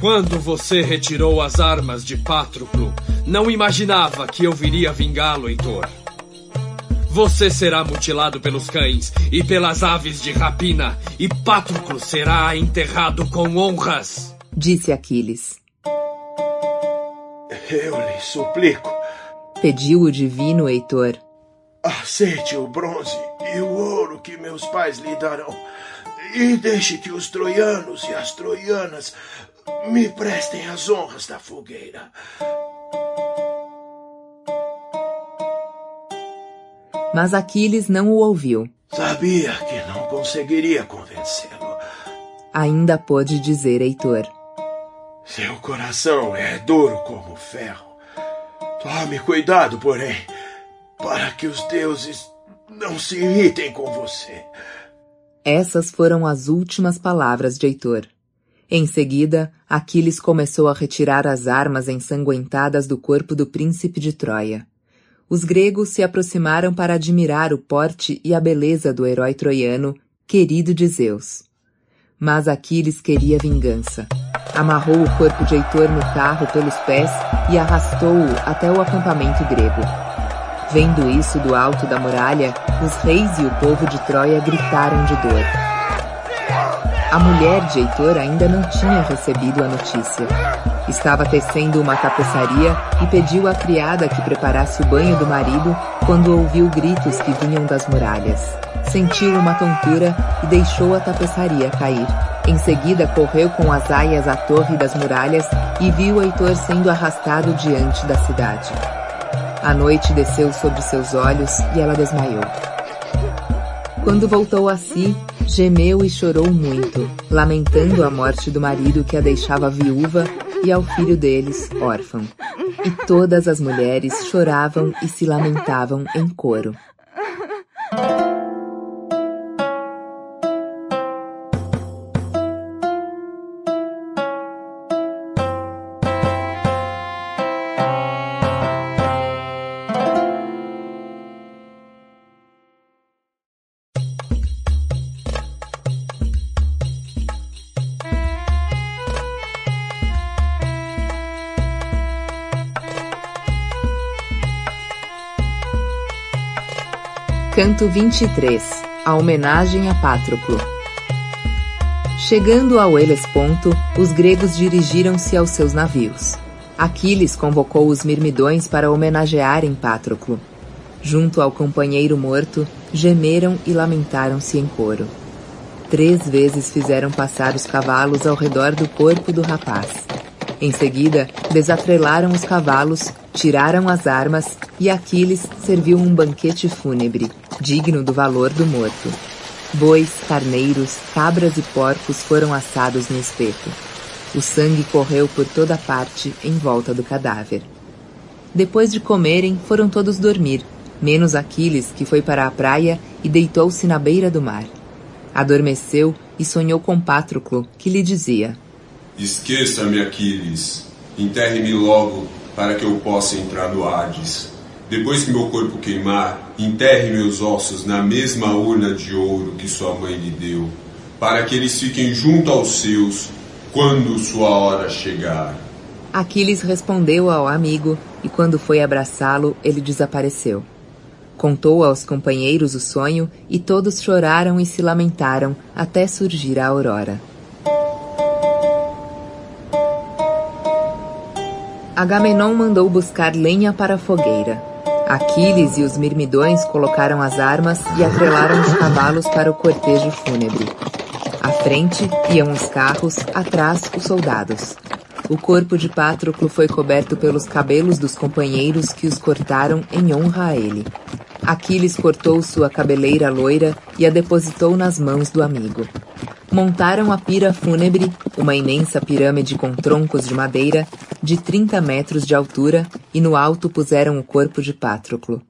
Quando você retirou as armas de Patroclo, não imaginava que eu viria vingá-lo, Heitor. Você será mutilado pelos cães e pelas aves de rapina, e Patroclo será enterrado com honras. Disse Aquiles. Eu lhe suplico. Pediu o divino Heitor. Aceite o bronze e o ouro que meus pais lhe darão, e deixe que os troianos e as troianas me prestem as honras da fogueira. Mas Aquiles não o ouviu. Sabia que não conseguiria convencê-lo. Ainda pôde dizer Heitor. Seu coração é duro como ferro. Tome cuidado, porém, para que os deuses não se irritem com você. Essas foram as últimas palavras de Heitor. Em seguida, Aquiles começou a retirar as armas ensanguentadas do corpo do príncipe de Troia. Os gregos se aproximaram para admirar o porte e a beleza do herói troiano, querido de Zeus. Mas Aquiles queria vingança. Amarrou o corpo de Heitor no carro pelos pés e arrastou-o até o acampamento grego. Vendo isso do alto da muralha, os reis e o povo de Troia gritaram de dor. A mulher de Heitor ainda não tinha recebido a notícia. Estava tecendo uma tapeçaria e pediu à criada que preparasse o banho do marido quando ouviu gritos que vinham das muralhas. Sentiu uma tontura e deixou a tapeçaria cair. Em seguida, correu com as aias à torre das muralhas e viu Heitor sendo arrastado diante da cidade. A noite desceu sobre seus olhos e ela desmaiou. Quando voltou a si, gemeu e chorou muito, lamentando a morte do marido que a deixava viúva e ao filho deles, órfão. E todas as mulheres choravam e se lamentavam em coro. Canto 23 A homenagem a Patroclo Chegando ao Helesponto, os gregos dirigiram-se aos seus navios. Aquiles convocou os mirmidões para homenagearem Patroclo. Junto ao companheiro morto, gemeram e lamentaram-se em coro. Três vezes fizeram passar os cavalos ao redor do corpo do rapaz. Em seguida, desatrelaram os cavalos, tiraram as armas e Aquiles serviu um banquete fúnebre, digno do valor do morto. Bois, carneiros, cabras e porcos foram assados no espeto. O sangue correu por toda parte em volta do cadáver. Depois de comerem, foram todos dormir, menos Aquiles, que foi para a praia e deitou-se na beira do mar. Adormeceu e sonhou com Pátroclo, que lhe dizia: Esqueça-me, Aquiles. Enterre-me logo, para que eu possa entrar no Hades. Depois que meu corpo queimar, enterre meus ossos na mesma urna de ouro que sua mãe lhe deu, para que eles fiquem junto aos seus quando sua hora chegar. Aquiles respondeu ao amigo e, quando foi abraçá-lo, ele desapareceu. Contou aos companheiros o sonho e todos choraram e se lamentaram até surgir a aurora. Agamenon mandou buscar lenha para a fogueira. Aquiles e os mirmidões colocaram as armas e atrelaram os cavalos para o cortejo fúnebre. À frente iam os carros, atrás os soldados. O corpo de Patroclo foi coberto pelos cabelos dos companheiros que os cortaram em honra a ele. Aquiles cortou sua cabeleira loira e a depositou nas mãos do amigo. Montaram a pira fúnebre, uma imensa pirâmide com troncos de madeira, de 30 metros de altura, e no alto puseram o corpo de Patroclo.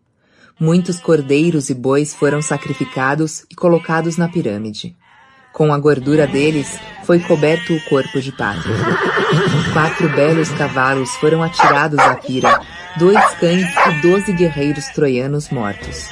Muitos cordeiros e bois foram sacrificados e colocados na pirâmide. Com a gordura deles, foi coberto o corpo de Patroclo. Quatro belos cavalos foram atirados à pira, dois cães e doze guerreiros troianos mortos.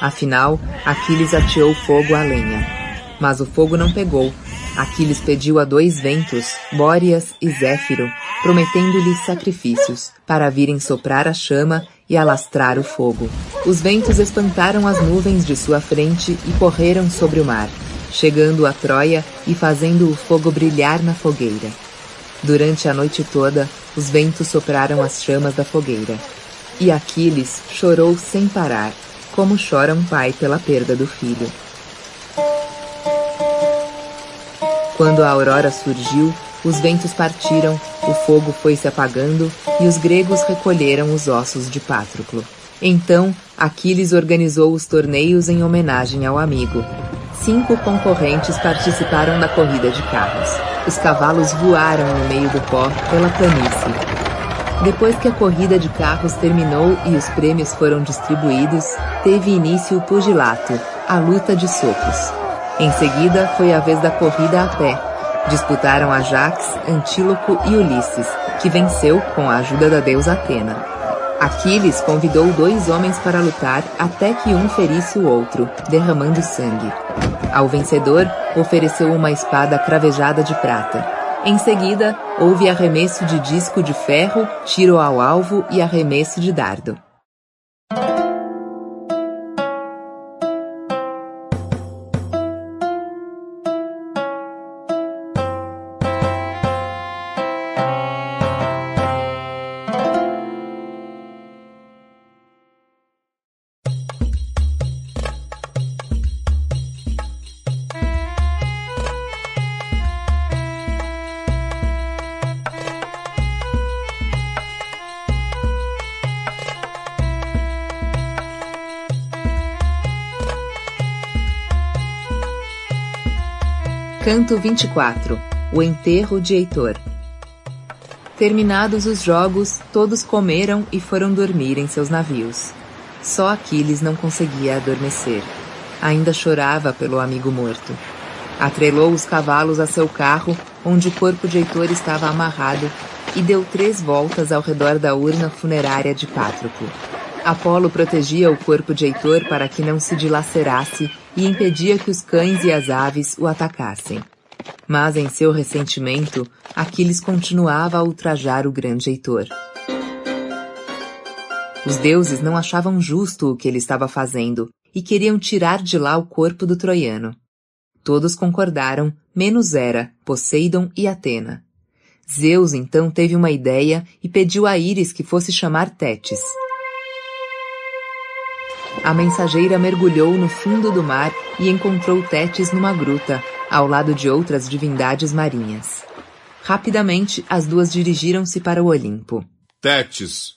Afinal, Aquiles ateou fogo à lenha. Mas o fogo não pegou. Aquiles pediu a dois ventos, Bóreas e Zéfiro, prometendo-lhes sacrifícios, para virem soprar a chama e alastrar o fogo. Os ventos espantaram as nuvens de sua frente e correram sobre o mar, chegando a Troia e fazendo o fogo brilhar na fogueira. Durante a noite toda, os ventos sopraram as chamas da fogueira. E Aquiles chorou sem parar, como chora um pai pela perda do filho. Quando a aurora surgiu, os ventos partiram, o fogo foi se apagando e os gregos recolheram os ossos de Pátroclo. Então, Aquiles organizou os torneios em homenagem ao amigo. Cinco concorrentes participaram da corrida de carros. Os cavalos voaram no meio do pó pela planície. Depois que a corrida de carros terminou e os prêmios foram distribuídos, teve início o pugilato, a luta de socos. Em seguida, foi a vez da corrida a pé. Disputaram Ajax, Antíloco e Ulisses, que venceu com a ajuda da deusa Atena. Aquiles convidou dois homens para lutar até que um ferisse o outro, derramando sangue. Ao vencedor, ofereceu uma espada cravejada de prata. Em seguida, houve arremesso de disco de ferro, tiro ao alvo e arremesso de dardo. Canto 24 O enterro de Heitor Terminados os jogos, todos comeram e foram dormir em seus navios. Só Aquiles não conseguia adormecer. Ainda chorava pelo amigo morto. Atrelou os cavalos a seu carro, onde o corpo de Heitor estava amarrado, e deu três voltas ao redor da urna funerária de Pátroclo. Apolo protegia o corpo de Heitor para que não se dilacerasse e impedia que os cães e as aves o atacassem. Mas em seu ressentimento, Aquiles continuava a ultrajar o grande Heitor. Os deuses não achavam justo o que ele estava fazendo e queriam tirar de lá o corpo do troiano. Todos concordaram, menos Hera, Poseidon e Atena. Zeus então teve uma ideia e pediu a Íris que fosse chamar Tétis. A mensageira mergulhou no fundo do mar e encontrou Tétis numa gruta, ao lado de outras divindades marinhas. Rapidamente, as duas dirigiram-se para o Olimpo. Tétis,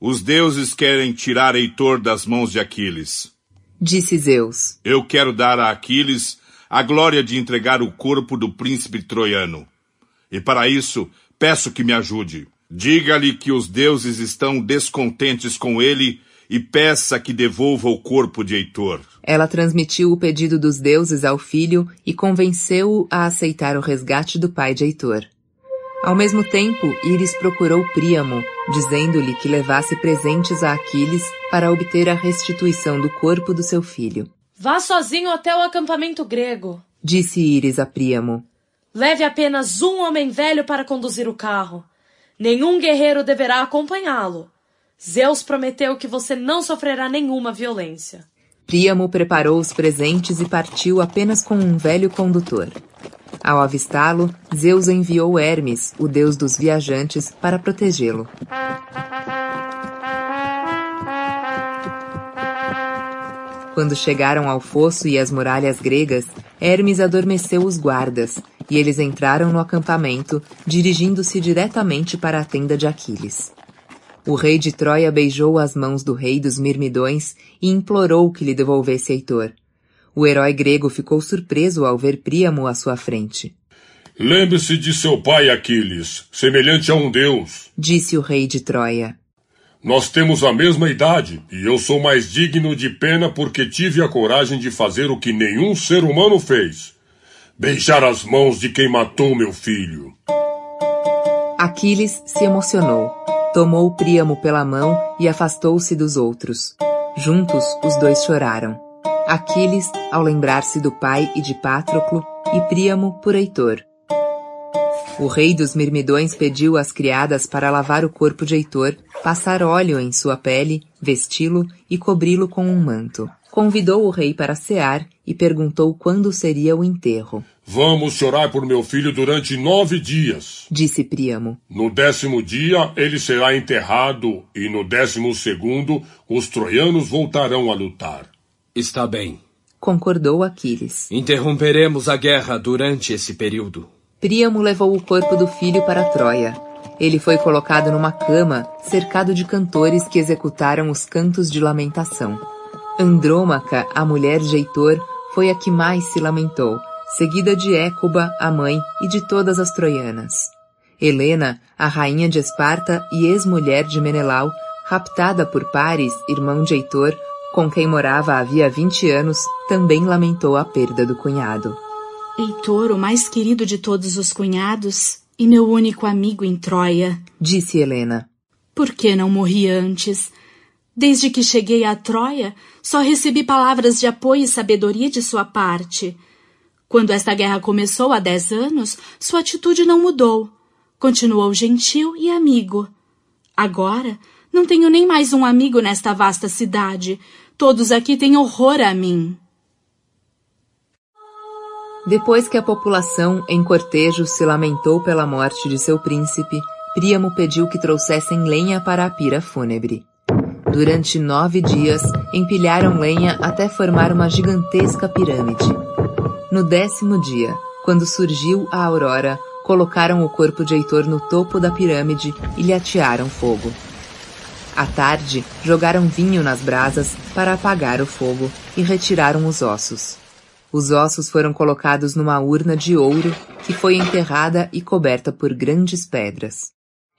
os deuses querem tirar Heitor das mãos de Aquiles. Disse Zeus. Eu quero dar a Aquiles a glória de entregar o corpo do príncipe troiano. E para isso, peço que me ajude. Diga-lhe que os deuses estão descontentes com ele e peça que devolva o corpo de Heitor. Ela transmitiu o pedido dos deuses ao filho e convenceu-o a aceitar o resgate do pai de Heitor. Ao mesmo tempo, Íris procurou Príamo, dizendo-lhe que levasse presentes a Aquiles para obter a restituição do corpo do seu filho. Vá sozinho até o acampamento grego, disse Íris a Príamo. Leve apenas um homem velho para conduzir o carro. Nenhum guerreiro deverá acompanhá-lo. Zeus prometeu que você não sofrerá nenhuma violência. Príamo preparou os presentes e partiu apenas com um velho condutor. Ao avistá-lo, Zeus enviou Hermes, o deus dos viajantes, para protegê-lo. Quando chegaram ao fosso e às muralhas gregas, Hermes adormeceu os guardas, e eles entraram no acampamento, dirigindo-se diretamente para a tenda de Aquiles. O rei de Troia beijou as mãos do rei dos Mirmidões e implorou que lhe devolvesse Heitor. O herói grego ficou surpreso ao ver Príamo à sua frente. Lembre-se de seu pai Aquiles, semelhante a um deus, disse o rei de Troia. Nós temos a mesma idade, e eu sou mais digno de pena porque tive a coragem de fazer o que nenhum ser humano fez: beijar as mãos de quem matou meu filho. Aquiles se emocionou. Tomou Príamo pela mão e afastou-se dos outros. Juntos, os dois choraram. Aquiles, ao lembrar-se do pai e de Patroclo, e Príamo por Heitor. O rei dos Mirmidões pediu às criadas para lavar o corpo de Heitor, passar óleo em sua pele, vesti-lo e cobri-lo com um manto. Convidou o rei para cear e perguntou quando seria o enterro. Vamos chorar por meu filho durante nove dias, disse Príamo. No décimo dia ele será enterrado, e no décimo segundo os troianos voltarão a lutar. Está bem, concordou Aquiles. Interromperemos a guerra durante esse período. Príamo levou o corpo do filho para Troia. Ele foi colocado numa cama, cercado de cantores que executaram os cantos de lamentação. Andrômaca, a mulher de Heitor, foi a que mais se lamentou seguida de Écuba, a mãe, e de todas as troianas. Helena, a rainha de Esparta e ex-mulher de Menelau, raptada por Paris, irmão de Heitor, com quem morava havia vinte anos, também lamentou a perda do cunhado. Heitor, o mais querido de todos os cunhados, e meu único amigo em Troia, disse Helena. Por que não morri antes? Desde que cheguei a Troia, só recebi palavras de apoio e sabedoria de sua parte. Quando esta guerra começou há dez anos, sua atitude não mudou. Continuou gentil e amigo. Agora, não tenho nem mais um amigo nesta vasta cidade. Todos aqui têm horror a mim. Depois que a população, em cortejo, se lamentou pela morte de seu príncipe, Príamo pediu que trouxessem lenha para a pira fúnebre. Durante nove dias, empilharam lenha até formar uma gigantesca pirâmide. No décimo dia, quando surgiu a aurora, colocaram o corpo de Heitor no topo da pirâmide e lhe atearam fogo. À tarde, jogaram vinho nas brasas para apagar o fogo e retiraram os ossos. Os ossos foram colocados numa urna de ouro que foi enterrada e coberta por grandes pedras.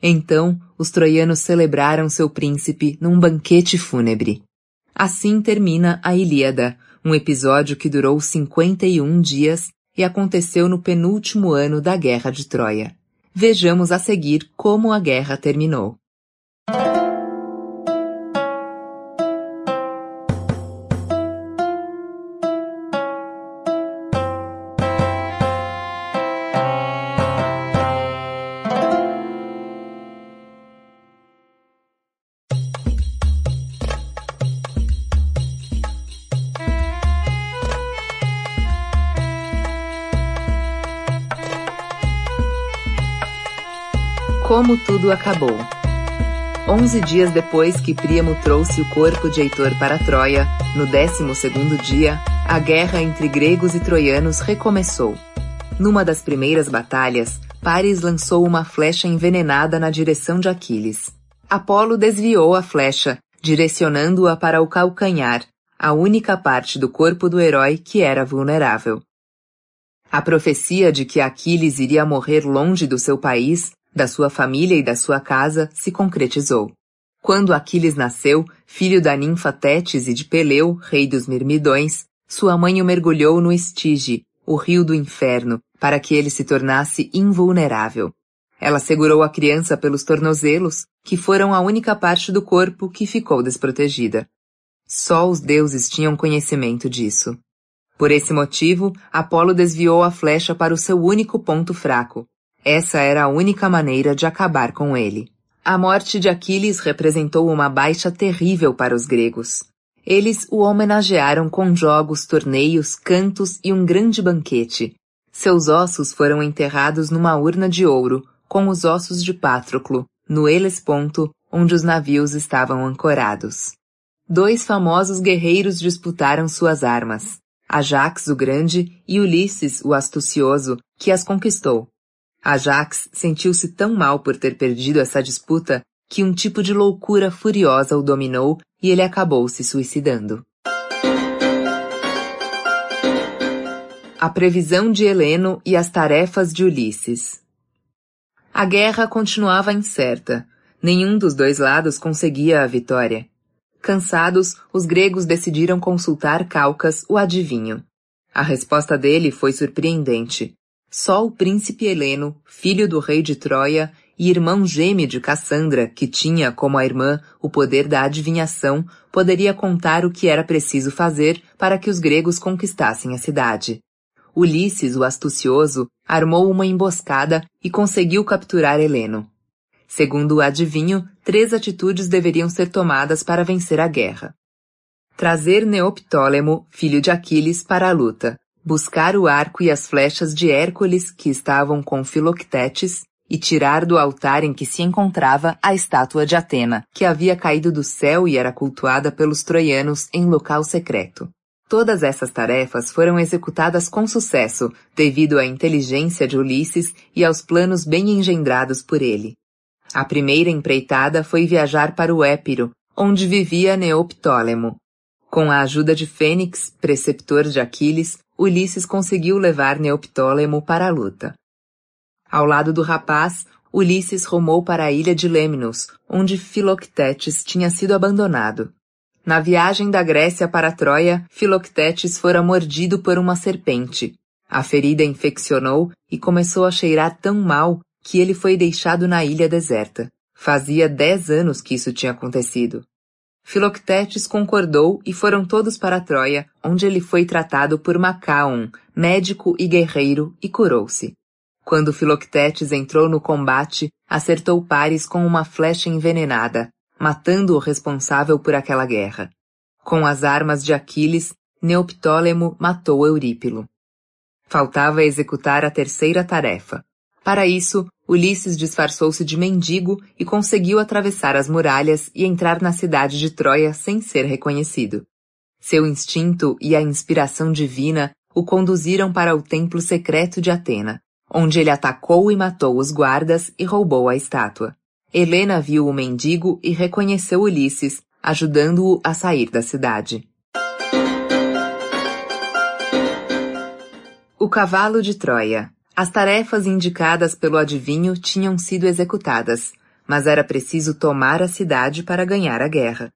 Então, os troianos celebraram seu príncipe num banquete fúnebre. Assim termina a Ilíada, um episódio que durou 51 dias e aconteceu no penúltimo ano da Guerra de Troia. Vejamos a seguir como a guerra terminou. Como tudo acabou. Onze dias depois que Príamo trouxe o corpo de Heitor para Troia, no décimo segundo dia, a guerra entre gregos e troianos recomeçou. Numa das primeiras batalhas, Paris lançou uma flecha envenenada na direção de Aquiles. Apolo desviou a flecha, direcionando-a para o calcanhar, a única parte do corpo do herói que era vulnerável. A profecia de que Aquiles iria morrer longe do seu país, da sua família e da sua casa se concretizou. Quando Aquiles nasceu, filho da ninfa Tétis e de Peleu, rei dos Mirmidões, sua mãe o mergulhou no Estige, o rio do inferno, para que ele se tornasse invulnerável. Ela segurou a criança pelos tornozelos, que foram a única parte do corpo que ficou desprotegida. Só os deuses tinham conhecimento disso. Por esse motivo, Apolo desviou a flecha para o seu único ponto fraco. Essa era a única maneira de acabar com ele. A morte de Aquiles representou uma baixa terrível para os gregos. Eles o homenagearam com jogos, torneios, cantos e um grande banquete. Seus ossos foram enterrados numa urna de ouro, com os ossos de Patroclo, no Helesponto, onde os navios estavam ancorados. Dois famosos guerreiros disputaram suas armas. Ajax o Grande e Ulisses o Astucioso, que as conquistou. Ajax sentiu-se tão mal por ter perdido essa disputa que um tipo de loucura furiosa o dominou e ele acabou se suicidando. A previsão de Heleno e as tarefas de Ulisses. A guerra continuava incerta. Nenhum dos dois lados conseguia a vitória. Cansados, os gregos decidiram consultar Calcas, o adivinho. A resposta dele foi surpreendente. Só o príncipe Heleno, filho do rei de Troia e irmão gêmeo de Cassandra, que tinha, como a irmã, o poder da adivinhação, poderia contar o que era preciso fazer para que os gregos conquistassem a cidade. Ulisses, o astucioso, armou uma emboscada e conseguiu capturar Heleno. Segundo o adivinho, três atitudes deveriam ser tomadas para vencer a guerra. Trazer Neoptólemo, filho de Aquiles, para a luta. Buscar o arco e as flechas de Hércules, que estavam com Filoctetes, e tirar do altar em que se encontrava a estátua de Atena, que havia caído do céu e era cultuada pelos troianos em local secreto. Todas essas tarefas foram executadas com sucesso, devido à inteligência de Ulisses e aos planos bem engendrados por ele. A primeira empreitada foi viajar para o Épiro, onde vivia Neoptólemo. Com a ajuda de Fênix, preceptor de Aquiles, Ulisses conseguiu levar Neoptólemo para a luta. Ao lado do rapaz, Ulisses rumou para a ilha de Lemnos, onde Filoctetes tinha sido abandonado. Na viagem da Grécia para Troia, Filoctetes fora mordido por uma serpente. A ferida infeccionou e começou a cheirar tão mal que ele foi deixado na ilha deserta. Fazia dez anos que isso tinha acontecido. Filoctetes concordou e foram todos para Troia, onde ele foi tratado por Macaon, médico e guerreiro, e curou-se. Quando Filoctetes entrou no combate, acertou Paris com uma flecha envenenada, matando o responsável por aquela guerra. Com as armas de Aquiles, Neoptólemo matou Eurípilo. Faltava executar a terceira tarefa, para isso, Ulisses disfarçou-se de mendigo e conseguiu atravessar as muralhas e entrar na cidade de Troia sem ser reconhecido. Seu instinto e a inspiração divina o conduziram para o templo secreto de Atena, onde ele atacou e matou os guardas e roubou a estátua. Helena viu o mendigo e reconheceu Ulisses, ajudando-o a sair da cidade. O cavalo de Troia as tarefas indicadas pelo adivinho tinham sido executadas, mas era preciso tomar a cidade para ganhar a guerra.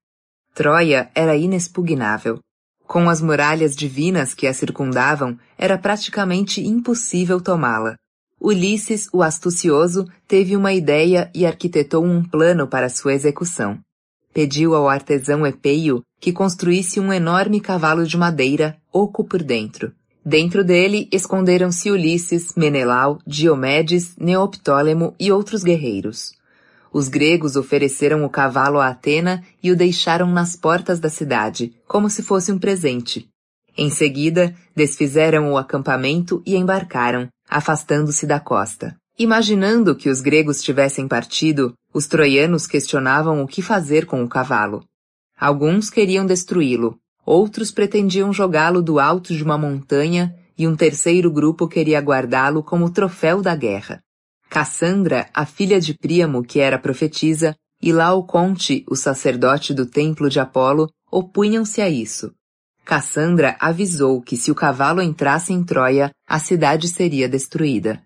Troia era inexpugnável. Com as muralhas divinas que a circundavam, era praticamente impossível tomá-la. Ulisses, o astucioso, teve uma ideia e arquitetou um plano para sua execução. Pediu ao artesão Epeio que construísse um enorme cavalo de madeira, oco por dentro. Dentro dele esconderam-se Ulisses, Menelau, Diomedes, Neoptólemo e outros guerreiros. Os gregos ofereceram o cavalo a Atena e o deixaram nas portas da cidade, como se fosse um presente. Em seguida, desfizeram o acampamento e embarcaram, afastando-se da costa. Imaginando que os gregos tivessem partido, os troianos questionavam o que fazer com o cavalo. Alguns queriam destruí-lo, Outros pretendiam jogá-lo do alto de uma montanha e um terceiro grupo queria guardá-lo como troféu da guerra. Cassandra, a filha de Príamo, que era profetisa, e Laoconte, o sacerdote do templo de Apolo, opunham-se a isso. Cassandra avisou que se o cavalo entrasse em Troia, a cidade seria destruída.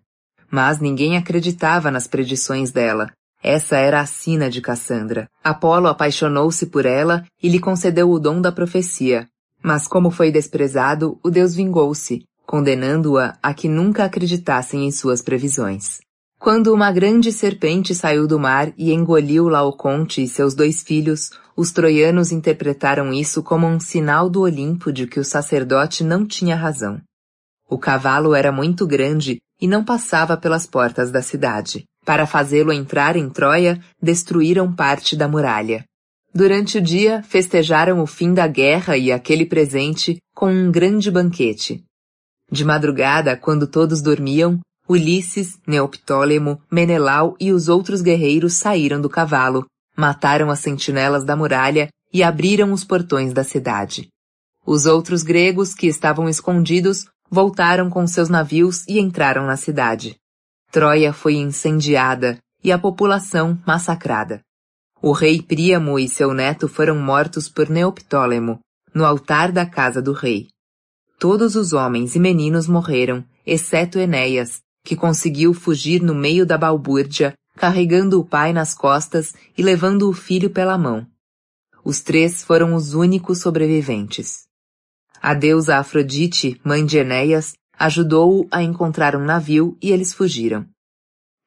Mas ninguém acreditava nas predições dela. Essa era a sina de Cassandra. Apolo apaixonou-se por ela e lhe concedeu o dom da profecia. Mas como foi desprezado, o deus vingou-se, condenando-a a que nunca acreditassem em suas previsões. Quando uma grande serpente saiu do mar e engoliu Laoconte e seus dois filhos, os troianos interpretaram isso como um sinal do Olimpo de que o sacerdote não tinha razão. O cavalo era muito grande e não passava pelas portas da cidade. Para fazê-lo entrar em Troia, destruíram parte da muralha. Durante o dia, festejaram o fim da guerra e aquele presente com um grande banquete. De madrugada, quando todos dormiam, Ulisses, Neoptólemo, Menelau e os outros guerreiros saíram do cavalo, mataram as sentinelas da muralha e abriram os portões da cidade. Os outros gregos que estavam escondidos voltaram com seus navios e entraram na cidade. Troia foi incendiada e a população massacrada. O rei Príamo e seu neto foram mortos por Neoptólemo, no altar da casa do rei. Todos os homens e meninos morreram, exceto Enéas, que conseguiu fugir no meio da balbúrdia, carregando o pai nas costas e levando o filho pela mão. Os três foram os únicos sobreviventes. A deusa Afrodite, mãe de Enéas, ajudou-o a encontrar um navio e eles fugiram.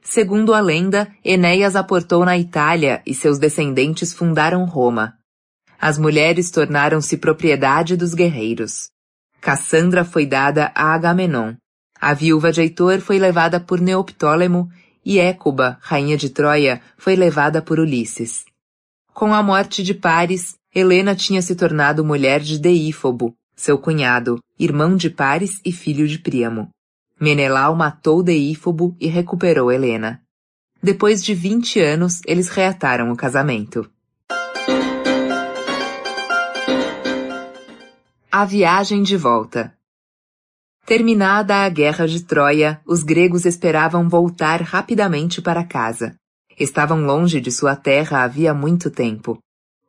Segundo a lenda, Enéas aportou na Itália e seus descendentes fundaram Roma. As mulheres tornaram-se propriedade dos guerreiros. Cassandra foi dada a Agamenon, a viúva de Heitor foi levada por Neoptólemo e Écuba, rainha de Troia, foi levada por Ulisses. Com a morte de Paris, Helena tinha se tornado mulher de Deífobo, seu cunhado, irmão de Paris e filho de Príamo. Menelau matou Deífobo e recuperou Helena. Depois de vinte anos, eles reataram o casamento. A viagem de volta. Terminada a guerra de Troia, os gregos esperavam voltar rapidamente para casa. Estavam longe de sua terra havia muito tempo.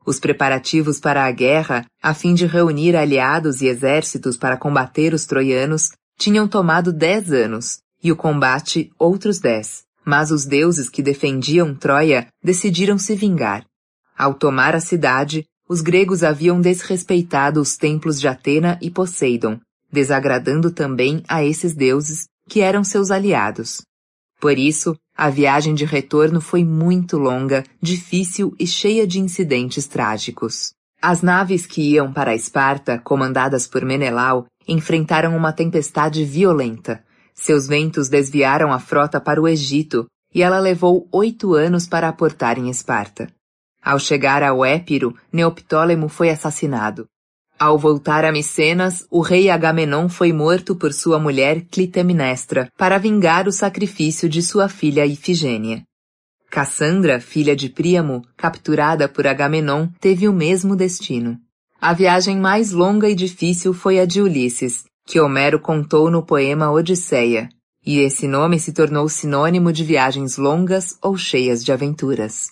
Os preparativos para a guerra, a fim de reunir aliados e exércitos para combater os troianos, tinham tomado dez anos, e o combate outros dez. Mas os deuses que defendiam Troia decidiram se vingar. Ao tomar a cidade, os gregos haviam desrespeitado os templos de Atena e Poseidon, desagradando também a esses deuses que eram seus aliados. Por isso, a viagem de retorno foi muito longa, difícil e cheia de incidentes trágicos. As naves que iam para Esparta, comandadas por Menelau, enfrentaram uma tempestade violenta. Seus ventos desviaram a frota para o Egito e ela levou oito anos para aportar em Esparta. Ao chegar ao Épiro, Neoptólemo foi assassinado. Ao voltar a Micenas, o rei Agamenon foi morto por sua mulher Clitemnestra para vingar o sacrifício de sua filha Ifigênia. Cassandra, filha de Príamo, capturada por Agamenon, teve o mesmo destino. A viagem mais longa e difícil foi a de Ulisses, que Homero contou no poema Odisseia, e esse nome se tornou sinônimo de viagens longas ou cheias de aventuras.